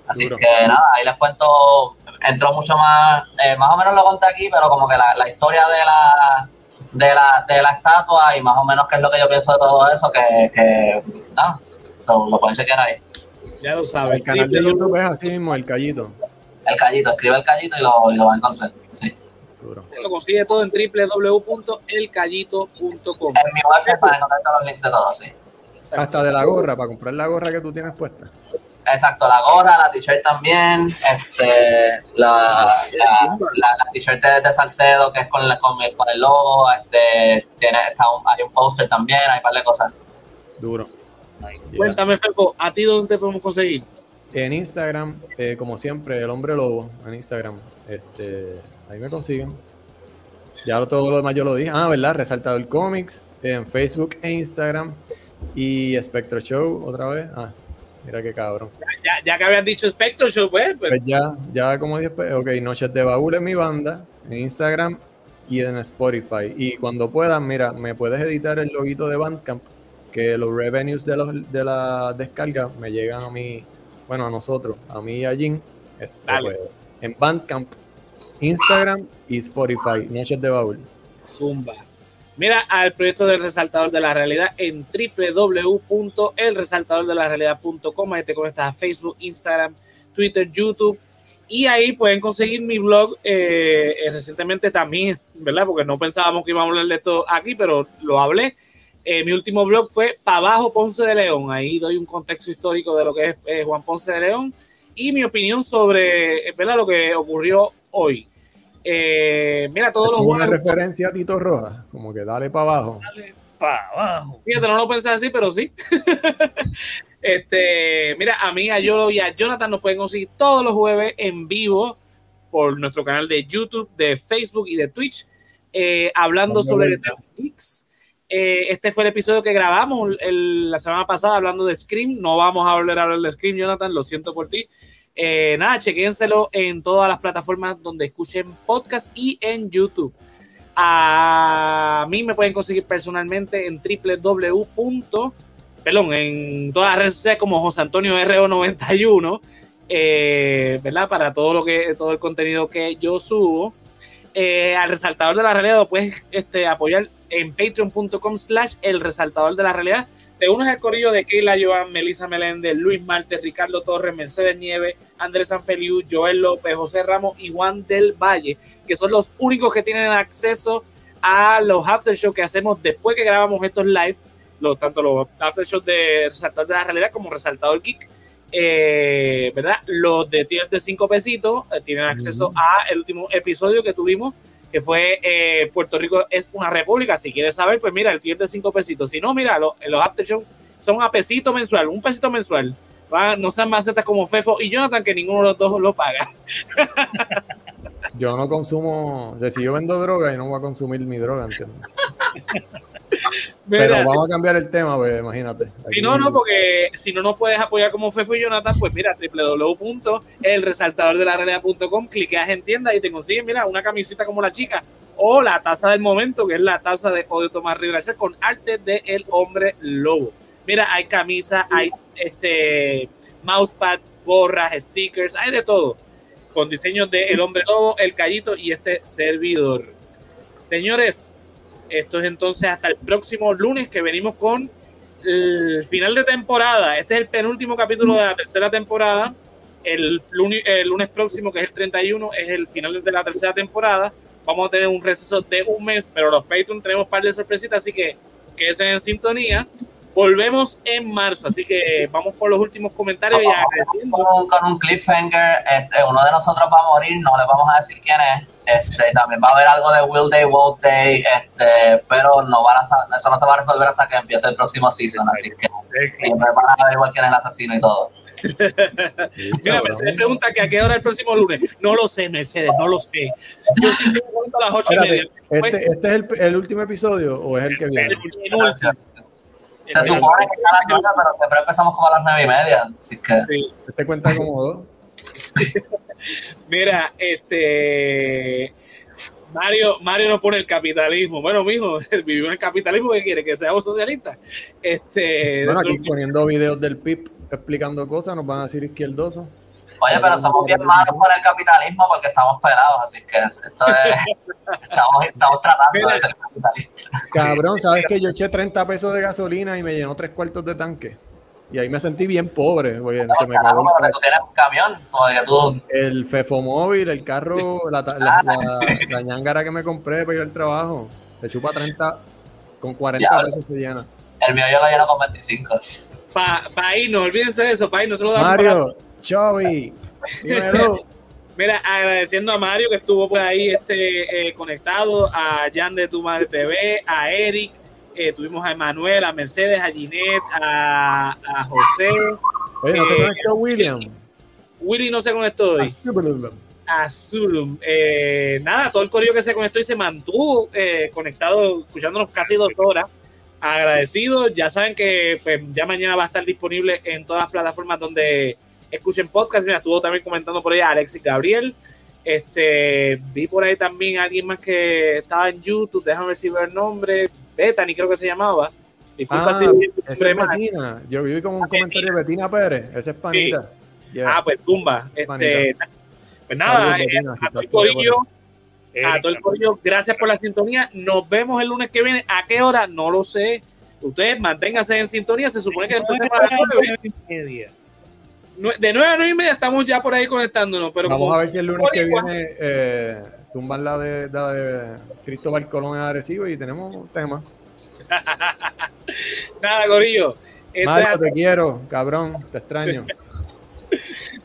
Así Duro. que nada, ahí les cuento, entró mucho más, eh, más o menos lo conté aquí, pero como que la, la historia de la, de, la, de la estatua y más o menos qué es lo que yo pienso de todo eso, que, que nada, so, lo pueden chequear ahí. Ya lo sabes. El canal de YouTube es así mismo, el callito. El callito, escribe el callito y lo, y lo va a encontrar. Sí. Duro. Lo consigue todo en www.elcallito.com. En mi website para encontrar todos los links de todo, sí. Hasta de la gorra, para comprar la gorra que tú tienes puesta. Exacto, la gorra, la t-shirt también, este, la, la, la, la t-shirt de, de Salcedo que es con, la- con, el, con el logo, este, tiene, está un, hay un póster también, hay un par de cosas. Duro. Cuéntame, Fepo, ¿a ti dónde te podemos conseguir? En Instagram, eh, como siempre, el hombre lobo, en Instagram. Este, ahí me consiguen. Ya todo lo demás yo lo dije. Ah, ¿verdad? Resaltador Comics, en Facebook e Instagram. Y Spectro Show, otra vez. Ah, mira qué cabrón. Ya, ya que habías dicho Spectro Show, pues, pues, Pues ya, ya como dije, pues, ok, Noches de Baúl en mi banda, en Instagram y en Spotify. Y cuando puedan, mira, me puedes editar el loguito de Bandcamp, que los revenues de, los, de la descarga me llegan a mí, bueno, a nosotros, a mí y a Jin, este, pues, en Bandcamp, Instagram y Spotify, Noches de Baúl. Zumba. Mira al proyecto del Resaltador de la Realidad en www.elresaltadordelarealidad.com. Ahí te conectas a Facebook, Instagram, Twitter, YouTube. Y ahí pueden conseguir mi blog eh, eh, recientemente también, ¿verdad? Porque no pensábamos que íbamos a hablar de esto aquí, pero lo hablé. Eh, mi último blog fue Pa' Abajo Ponce de León. Ahí doy un contexto histórico de lo que es eh, Juan Ponce de León y mi opinión sobre eh, ¿verdad? lo que ocurrió hoy. Eh, mira, todos los Es una jueves. referencia a Tito Rojas, como que dale para abajo. Para abajo. Fíjate, no lo pensé así, pero sí. este, mira, a mí, a Yolo y a Jonathan nos pueden conseguir todos los jueves en vivo por nuestro canal de YouTube, de Facebook y de Twitch, eh, hablando sobre vuelta. Geeks. Eh, este fue el episodio que grabamos la semana pasada hablando de Scream. No vamos a volver a hablar de Scream, Jonathan, lo siento por ti. Eh, nada, chequénselo en todas las plataformas donde escuchen podcast y en YouTube. A mí me pueden conseguir personalmente en www. Perdón, en todas las redes sociales como José Antonio RO91, eh, ¿verdad? Para todo lo que, todo el contenido que yo subo. Eh, al resaltador de la realidad lo puedes este, apoyar en patreon.com slash el resaltador de la realidad. Te unes al corillo de Keila Joan, Melissa Meléndez, Luis Marte, Ricardo Torres, Mercedes Nieves, Andrés Sanfeliu, Joel López, José Ramos y Juan del Valle, que son los únicos que tienen acceso a los after shows que hacemos después que grabamos estos live, los, tanto los after shows de Resaltador de la Realidad como Resaltador Geek. Eh, ¿Verdad? Los de tiers de 5 pesitos eh, tienen acceso a el último episodio que tuvimos, que fue eh, Puerto Rico es una república. Si quieres saber, pues mira, el tier de 5 pesitos. Si no, mira, lo- los after shows son a pesito mensual, un pesito mensual. Va, no sean macetas como Fefo y Jonathan, que ninguno de los dos lo paga. Yo no consumo, o sea, si yo vendo droga, yo no voy a consumir mi droga, ¿entiendes? Pero si- vamos a cambiar el tema, pues imagínate. Si no, no, porque si no nos puedes apoyar como Fefo y Jonathan, pues mira, www.elresaltadordelarealidad.com, cliqueas en tienda y te consigues, mira, una camiseta como la chica o la taza del momento, que es la taza de Odio Tomás Rivera, con arte de El Hombre Lobo. Mira, hay camisa, hay este mousepad, gorras, stickers, hay de todo, con diseños de El Hombre Lobo, El Callito y este servidor. Señores, esto es entonces hasta el próximo lunes que venimos con el final de temporada. Este es el penúltimo capítulo de la tercera temporada. El lunes, el lunes próximo, que es el 31, es el final de la tercera temporada. Vamos a tener un receso de un mes, pero los Patreon tenemos un par de sorpresitas, así que quédense en sintonía. Volvemos en marzo, así que vamos por los últimos comentarios y. Con, con un cliffhanger, este, uno de nosotros va a morir, no le vamos a decir quién es. Este, también va a haber algo de Will Day, Won't Day, este, pero no van a, eso no se va a resolver hasta que empiece el próximo season, así que siempre van a averiguar quién es el asesino y todo. Mira, Mercedes pregunta que a qué hora el próximo lunes. No lo sé, Mercedes, no lo sé. Yo levanto a las ocho y media. ¿este, este es el, el último episodio o es el que viene? El último. Se supone que está la nueve, pero siempre empezamos como a las nueve y media, así que... Este cuenta como dos. Mira, este. Mario, Mario nos pone el capitalismo. Bueno, mijo, vivimos en el capitalismo que quiere que seamos socialistas. Este, Bueno, aquí poniendo videos del PIB explicando cosas, nos van a decir izquierdosos. Oye, pero somos bien malos por el capitalismo porque estamos pelados, así que esto es... estamos, estamos tratando de ser capitalistas. Cabrón, ¿sabes que yo eché 30 pesos de gasolina y me llenó tres cuartos de tanque? Y ahí me sentí bien pobre, güey. Se me Carajo, pero tú tienes un camión, o de que tú el Fefomóvil, el carro, la, ta- la, la, la ñangara que me compré para ir al trabajo. Se chupa 30, con 40 Diablo. pesos se llena. El mío yo lo lleno con 25. Para pa irnos, olvídense de eso, para irnos, se lo damos Mario, dímelo. Mira, agradeciendo a Mario que estuvo por ahí este, eh, conectado, a Jan de Tu Madre TV, a Eric, eh, tuvimos a Emanuel, a Mercedes, a Ginette, a, a José. Oye, ¿no se Eh, conectó William? Willy no se conectó hoy. a Zulum. Eh, nada, todo el correo que se conectó y se mantuvo conectado, escuchándonos casi dos horas. Agradecido. Ya saben que pues, ya mañana va a estar disponible en todas las plataformas donde escuchen podcast. Mira, estuvo también comentando por ahí a Alexis Gabriel. Este, vi por ahí también a alguien más que estaba en YouTube. Déjame ver si veo el nombre. Bethany, creo que se llamaba. Disculpa Ah, si es. Betina. Yo vi como un comentario de Betina Pérez. Esa es panita. Yeah. Ah, pues Zumba. Este, pues nada, eh, si a todo el corillo, Eh, a todo el corillo, gracias por la sintonía. Nos vemos el lunes que viene. ¿A qué hora? No lo sé. Ustedes manténganse en sintonía. Se supone que después de las nueve, y media. De nueve a nueve y media estamos ya por ahí conectándonos. Pero Vamos como- a ver si el lunes que viene eh, tumban la de, la de Cristóbal Colón en Arecibo y tenemos un tema. Nada, Corillo. Este- Mario, te quiero, cabrón, te extraño.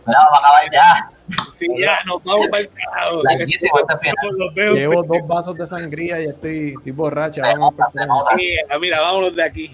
Mira, vamos a acabar ya. sí, ya nos vamos para el carajo. Llevo dos vasos de sangría y estoy, estoy borracha. Vamos a mira, vámonos de aquí.